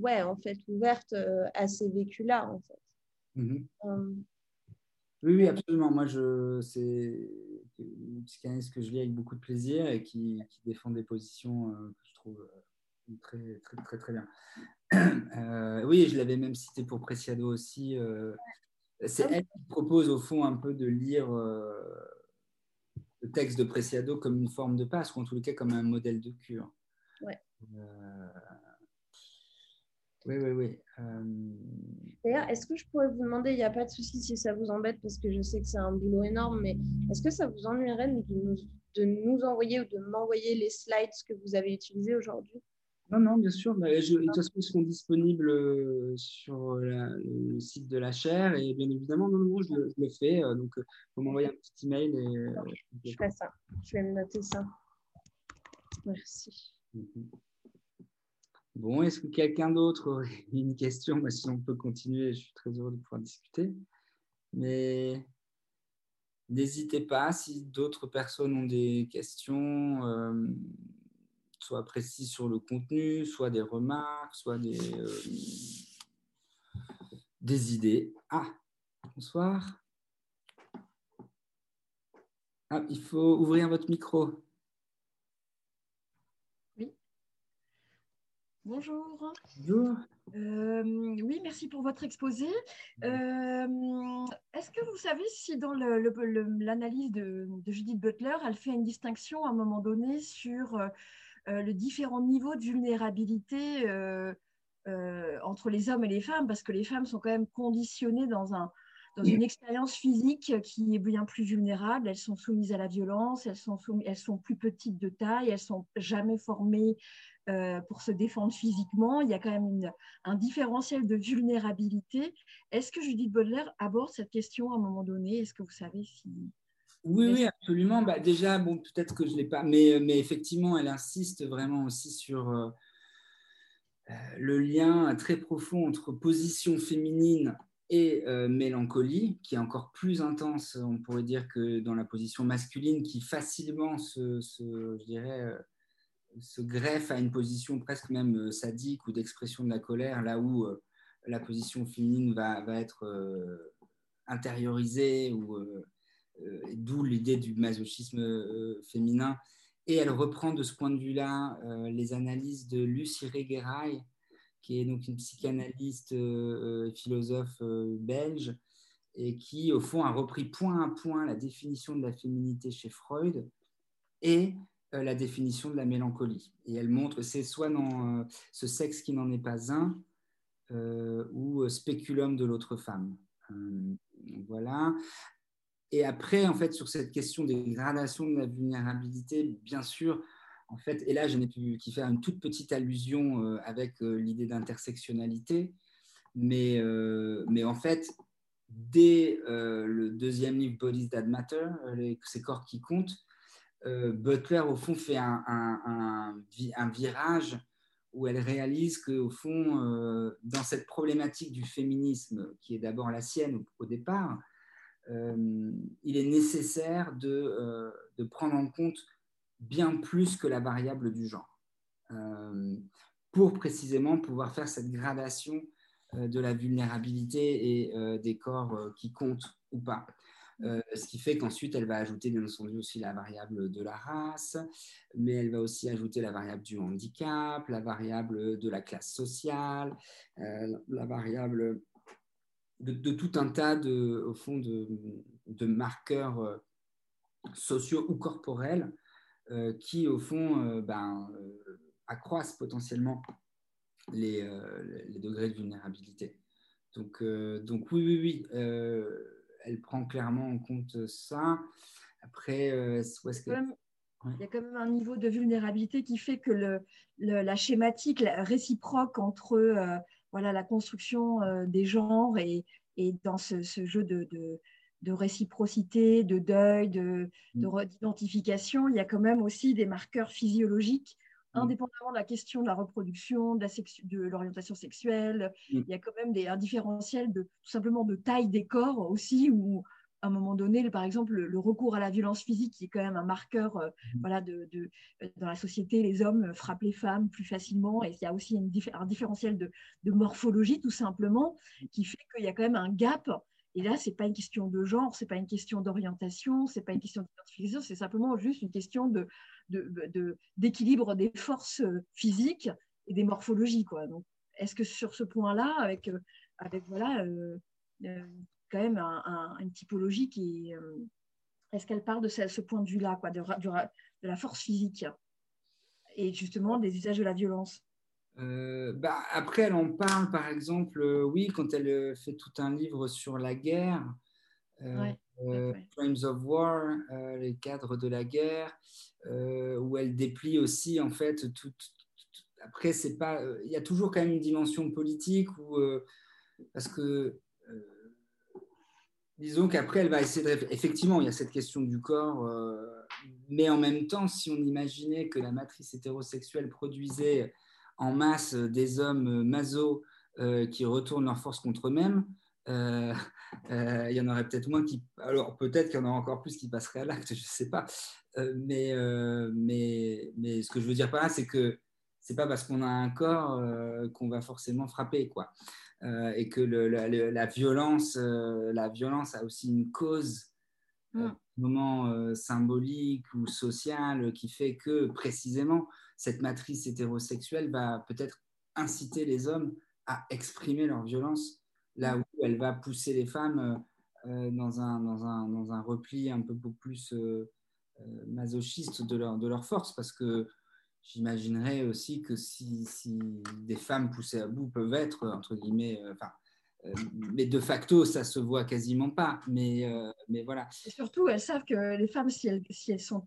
Speaker 3: ouais, en fait, ouverte à ces vécus-là. En fait.
Speaker 1: Mhm. Oui, oui, absolument. Moi, je, c'est une psychanalyste que je lis avec beaucoup de plaisir et qui, qui défend des positions que je trouve très, très, très, très bien. oui, je l'avais même cité pour Preciado aussi. C'est elle qui propose au fond un peu de lire euh, le texte de Preciado comme une forme de passe, ou en tous les cas comme un modèle de cure.
Speaker 3: Ouais.
Speaker 1: Euh, oui, oui, oui. Euh,
Speaker 3: est-ce que je pourrais vous demander, il n'y a pas de souci si ça vous embête, parce que je sais que c'est un boulot énorme, mais est-ce que ça vous ennuierait de nous, de nous envoyer ou de m'envoyer les slides que vous avez utilisés aujourd'hui?
Speaker 1: Non, non, bien sûr. Mais je, de toute façon, ils seront disponibles euh, sur le site de la chaire et bien évidemment, non, non, je, le, je le fais. Euh, donc, euh, vous m'envoyez un petit email.
Speaker 3: Et, je fais ça. Je vais me noter ça. Merci. Mhm.
Speaker 1: Bon, est-ce que quelqu'un d'autre aurait une question? Si on peut continuer, je suis très heureux de pouvoir discuter. Mais n'hésitez pas, si d'autres personnes ont des questions, soit précis sur le contenu, soit des remarques, soit des, euh, des idées. Ah, bonsoir. Ah, il faut ouvrir votre micro.
Speaker 4: Oui. Bonjour.
Speaker 1: Bonjour.
Speaker 4: Euh, oui, merci pour votre exposé. Euh, est-ce que vous savez si dans l'analyse de, de, Judith Butler, elle fait une distinction à un moment donné sur euh, le différent niveau de vulnérabilité entre les hommes et les femmes, parce que les femmes sont quand même conditionnées dans, un, dans une expérience physique qui est bien plus vulnérable. Elles sont soumises à la violence, elles sont, elles sont plus petites de taille, elles sont jamais formées pour se défendre physiquement. Il y a quand même un différentiel de vulnérabilité. Est-ce que Judith Baudelaire aborde cette question à un moment donné? Est-ce que vous savez si...
Speaker 1: Oui, oui, absolument. Bah, déjà, bon, peut-être que je ne l'ai pas, mais, mais, effectivement, elle insiste vraiment aussi sur euh, euh, le lien très profond entre position féminine et euh, mélancolie, qui est encore plus intense, on pourrait dire, que dans la position masculine, qui facilement se, je dirais, se greffe à une position presque même sadique ou d'expression de la colère, là où la position féminine va, être intériorisée ou euh, d'où l'idée du masochisme euh, féminin. Et elle reprend de ce point de vue-là euh, les analyses de Lucie Regueray, qui est donc une psychanalyste et philosophe belge, et qui, au fond, a repris point à point la définition de la féminité chez Freud et la définition de la mélancolie. Et elle montre, c'est soit dans ce sexe qui n'en est pas un, ou spéculum de l'autre femme. voilà. et après, en fait, sur cette question des gradations de la vulnérabilité, bien sûr, en fait, et là, je n'ai pu qu'y faire une toute petite allusion euh, avec euh, l'idée d'intersectionnalité, mais, euh, mais en fait, dès le deuxième livre, Bodies That Matter, ces corps qui comptent, Butler, au fond, fait un, virage où elle réalise qu'au fond, dans cette problématique du féminisme, qui est d'abord la sienne au, départ, il est nécessaire de, prendre en compte bien plus que la variable du genre, euh, pour précisément pouvoir faire cette gradation euh, de la vulnérabilité et euh, des corps qui comptent ou pas. Ce qui fait qu'ensuite, elle va ajouter bien entendu aussi la variable de la race, mais elle va aussi ajouter la variable du handicap, la variable de la classe sociale, la variable de, tout un tas de, au fond de, marqueurs sociaux ou corporels euh, qui, au fond, euh, ben, euh, accroissent potentiellement les, degrés de vulnérabilité. Donc, donc oui, oui, oui, elle prend clairement en compte ça. Après,
Speaker 4: où est-ce que... Il y a quand même un niveau de vulnérabilité qui fait que le, la schématique la réciproque entre voilà, la construction des genres et, et dans ce, ce jeu de, de, de réciprocité, de deuil, de, mm. d'identification, il y a quand même aussi des marqueurs physiologiques. Indépendamment de la question de la reproduction, de, l'orientation sexuelle. Mm. Il y a quand même des, un différentiel de, tout simplement de taille des corps aussi, où à un moment donné, par exemple, le, recours à la violence physique, qui est quand même un marqueur euh, voilà, de, de, euh, dans la société, les hommes frappent les femmes plus facilement, et il y a aussi une, un différentiel de, de morphologie, tout simplement, qui fait qu'il y a quand même un gap et là, ce n'est pas une question de genre, ce n'est pas une question d'orientation, ce n'est pas une question d'identification, c'est simplement juste une question d'équilibre des forces euh, physiques et des morphologies. Quoi. Donc, est-ce que sur ce point-là, avec, euh, avec voilà, euh, quand même une typologie qui est. est-ce qu'elle part de ce, point de vue-là, de la force physique et justement des usages de la violence?
Speaker 1: Euh, bah, après, elle en parle, par exemple, euh, oui, quand elle euh, fait tout un livre sur la guerre, Crimes of War, les cadres de la guerre, où elle déplie aussi, en fait, tout. après, c'est pas, il y a toujours quand même une dimension politique où, parce que, disons qu'après, elle va essayer de, effectivement, il y a cette question du corps, mais en même temps, si on imaginait que la matrice hétérosexuelle produisait en masse des hommes maso euh, qui retournent leur force contre eux-mêmes, euh, euh, il y en aurait peut-être moins qui. Alors peut-être qu'il y en aura encore plus qui passeraient à l'acte, je ne sais pas. mais, mais, mais ce que je veux dire par là, c'est que c'est pas parce qu'on a un corps qu'on va forcément frapper, quoi. et que la, violence, la violence a aussi une cause, mm. un moment symbolique ou social qui fait que précisément cette matrice hétérosexuelle va peut-être inciter les hommes à exprimer leur violence, là où elle va pousser les femmes euh, dans, un, dans, un, dans, un, repli un peu plus euh, euh, masochiste de leur, de leur force, parce que j'imaginerais aussi que si, si, des femmes poussées à bout peuvent être, entre guillemets, enfin, mais de facto, ça se voit quasiment pas. Mais, mais voilà.
Speaker 4: Et surtout, elles savent que les femmes, si elles, si elles sont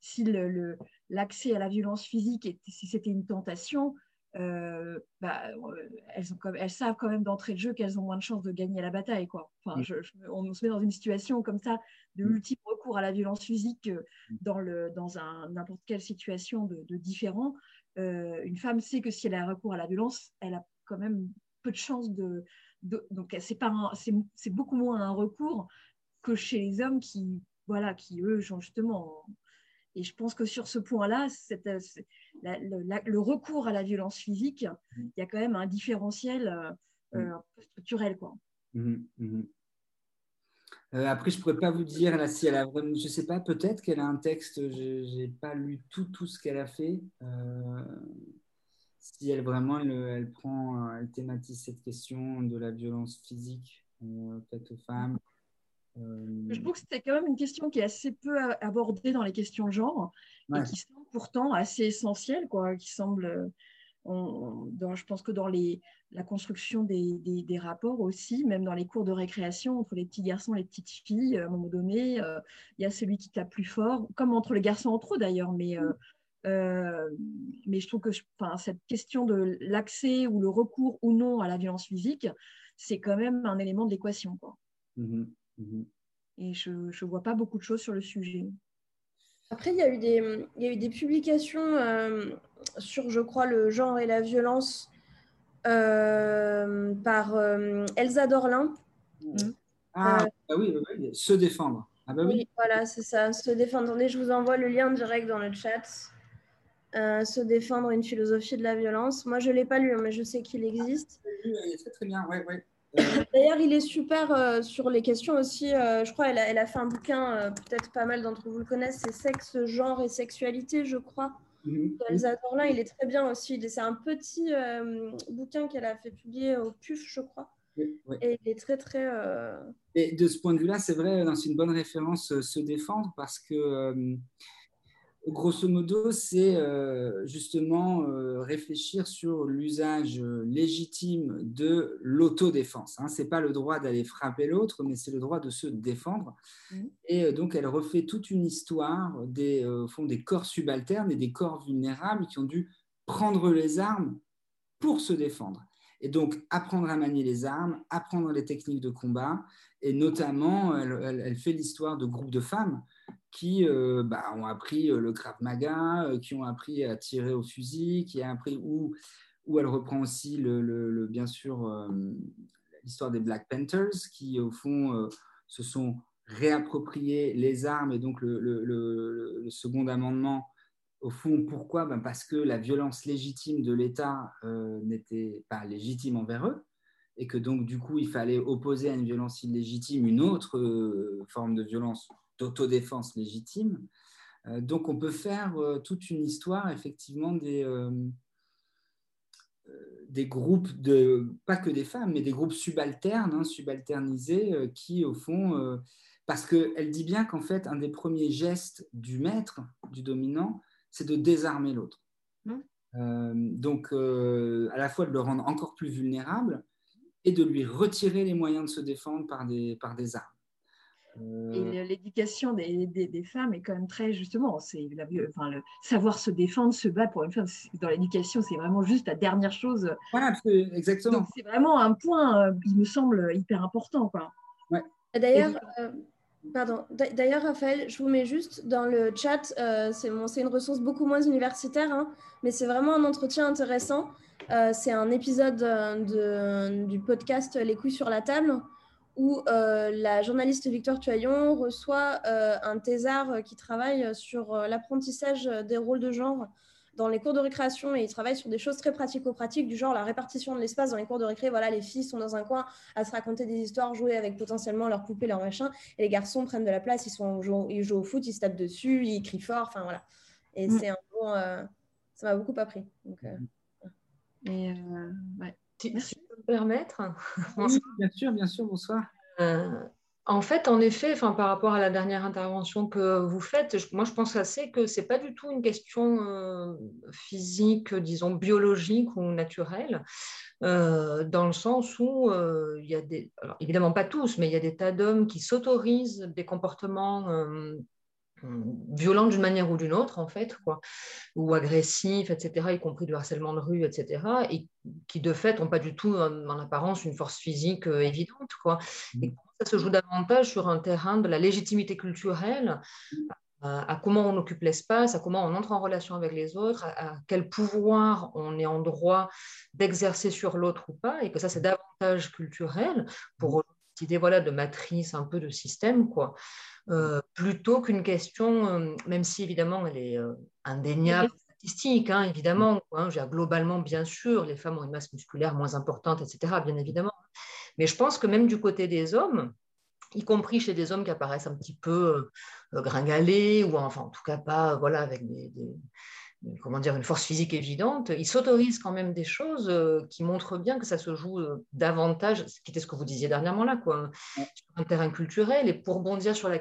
Speaker 4: si le, l'accès à la violence physique, si c'était une tentation, euh, bah, euh, elles, ont, elles, savent quand même d'entrée de jeu qu'elles ont moins de chances de gagner la bataille. Quoi. Enfin, mm. on se met dans une situation comme ça de mm. multiple recours à la violence physique euh, mm. dans, le, dans n'importe quelle situation de, différent. une femme sait que si elle a recours à la violence, elle a quand même peu de chances de. Donc, c'est, beaucoup moins un recours que chez les hommes qui, voilà, qui eux, justement, et je pense que sur ce point-là, euh, le, recours à la violence physique, mmh. il y a quand même un différentiel euh, mmh. euh, un peu structurel. Quoi.
Speaker 1: Mmh, après, je ne pourrais pas vous dire là, si elle a vraiment, je ne sais pas, peut-être qu'elle a un texte, je n'ai pas lu tout, tout ce qu'elle a fait. Si elle vraiment, elle, prend, elle thématise cette question de la violence physique faite aux femmes.
Speaker 4: Euh, je trouve que c'était quand même une question qui est assez peu abordée dans les questions genre et qui semble pourtant assez essentielle, quoi, qui semble dans, je pense que dans les, la construction des, des, rapports aussi, même dans les cours de récréation entre les petits garçons et les petites filles, à un moment donné, il y a celui qui tape plus fort, comme entre les garçons entre eux d'ailleurs, mais euh, mais je trouve que cette question de l'accès ou le recours ou non à la violence physique, c'est quand même un élément de l'équation. Mmh mmh Et je ne vois pas beaucoup de choses sur le sujet.
Speaker 3: Après, il y a eu des, il y a eu des publications euh, sur, je crois, le genre et la violence euh, par Elsa Dorlin.
Speaker 1: Mmh. Ah, bah oui, se défendre. Ah bah oui.
Speaker 3: voilà, c'est ça, se défendre. Attendez, je vous envoie le lien direct dans le chat. Euh, se défendre une philosophie de la violence. Moi, je ne l'ai pas lu, mais je sais qu'il existe.
Speaker 1: Il est très, bien, ouais, ouais.
Speaker 3: D'ailleurs, il est super euh, sur les questions aussi. Euh, je crois elle a, elle a fait un bouquin, peut-être pas mal d'entre vous le connaissent, c'est Sexe, genre et sexualité, je crois. Mm Elsa Dorlin, il est très bien aussi. C'est un petit bouquin qu'elle a fait publier au PUF, je crois. Et il est très, très.
Speaker 1: Et de ce point de vue-là, c'est vrai, c'est une bonne référence se défendre parce que grosso modo, c'est euh, justement euh, réfléchir sur l'usage légitime de l'autodéfense. Hein. Ce n'est pas le droit d'aller frapper l'autre, mais c'est le droit de se défendre. Mmh. Et euh, donc, elle refait toute une histoire des, fond, des corps subalternes et des corps vulnérables qui ont dû prendre les armes pour se défendre. Et donc, apprendre à manier les armes, apprendre les techniques de combat, et notamment, elle fait l'histoire de groupes de femmes qui euh, bah, ont appris euh, le Krav Maga, euh, qui ont appris à tirer au fusil, qui a appris où, où elle reprend aussi le, bien sûr l'histoire des Black Panthers, qui au fond se sont réappropriés les armes et donc le, second amendement. Au fond, pourquoi? Ben Parce que la violence légitime de l'État n'était pas légitime envers eux et que donc du coup il fallait opposer à une violence illégitime une autre forme de violence d'autodéfense légitime. Euh, donc on peut faire euh, toute une histoire effectivement des, euh, des groupes, de, pas que des femmes, mais des groupes subalternes, hein, subalternisés, qui au fond, parce qu'elle dit bien qu'en fait, un des premiers gestes du maître, du dominant, c'est de désarmer l'autre. Mmh. donc, à la fois de le rendre encore plus vulnérable et de lui retirer les moyens de se défendre par des, par des armes.
Speaker 4: Et l'éducation des, des, femmes est quand même très justement, c'est enfin, le savoir se défendre, se battre pour une femme dans l'éducation, c'est vraiment juste la dernière chose.
Speaker 1: Voilà, exactement.
Speaker 4: c'est vraiment un point, euh, il me semble hyper important.
Speaker 1: Ouais.
Speaker 3: D'ailleurs, euh, pardon. D'ailleurs, Raphaël, je vous mets juste dans le chat. Euh, c'est une ressource beaucoup moins universitaire, hein, mais c'est vraiment un entretien intéressant. c'est un épisode de, du podcast Les couilles sur la table où euh, la journaliste Victoire Tuaillon reçoit euh, un thésard qui travaille sur euh, l'apprentissage des rôles de genre dans les cours de récréation et il travaille sur des choses très pratico-pratiques du genre la répartition de l'espace dans les cours de récré. Voilà, les filles sont dans un coin à se raconter des histoires, jouer avec potentiellement leurs poupées, leurs machins, et les garçons prennent de la place, ils, sont, ils jouent au foot, ils se tapent dessus, ils crient fort, enfin voilà. Et mm. c'est un bon... ça m'a beaucoup appris. Donc,
Speaker 4: et ouais.
Speaker 5: Peux me permettre.
Speaker 1: bien sûr, bien sûr, bonsoir.
Speaker 5: Euh, en fait, en effet, enfin, par rapport à la dernière intervention que vous faites, moi je pense assez que ce n'est pas du tout une question euh, physique, disons biologique ou naturelle, euh, dans le sens où il y a des, alors, évidemment pas tous, mais il y a des tas d'hommes qui s'autorisent des comportements violents d'une manière ou d'une autre, en fait, quoi, ou agressifs, etc., y compris du harcèlement de rue, etc., et qui, de fait, n'ont pas du tout, en, apparence, une force physique euh, évidente. Quoi. Mmh. Et ça se joue davantage sur un terrain de la légitimité culturelle, à, comment on occupe l'espace, à comment on entre en relation avec les autres, à, quel pouvoir on est en droit d'exercer sur l'autre ou pas, et que ça, c'est davantage culturel pour cette idée voilà, de matrice, un peu de système, quoi. Euh, plutôt qu'une question, euh, même si évidemment elle est euh, indéniable, statistique, hein, évidemment. Hein, globalement, bien sûr, les femmes ont une masse musculaire moins importante, etc., bien évidemment. Mais je pense que même du côté des hommes, y compris chez des hommes qui apparaissent un petit peu gringalés, ou enfin en tout cas pas voilà, avec des comment dire, une force physique évidente, il s'autorise quand même des choses qui montrent bien que ça se joue davantage, ce qui était ce que vous disiez dernièrement là, quoi, sur un terrain culturel. Et pour bondir sur la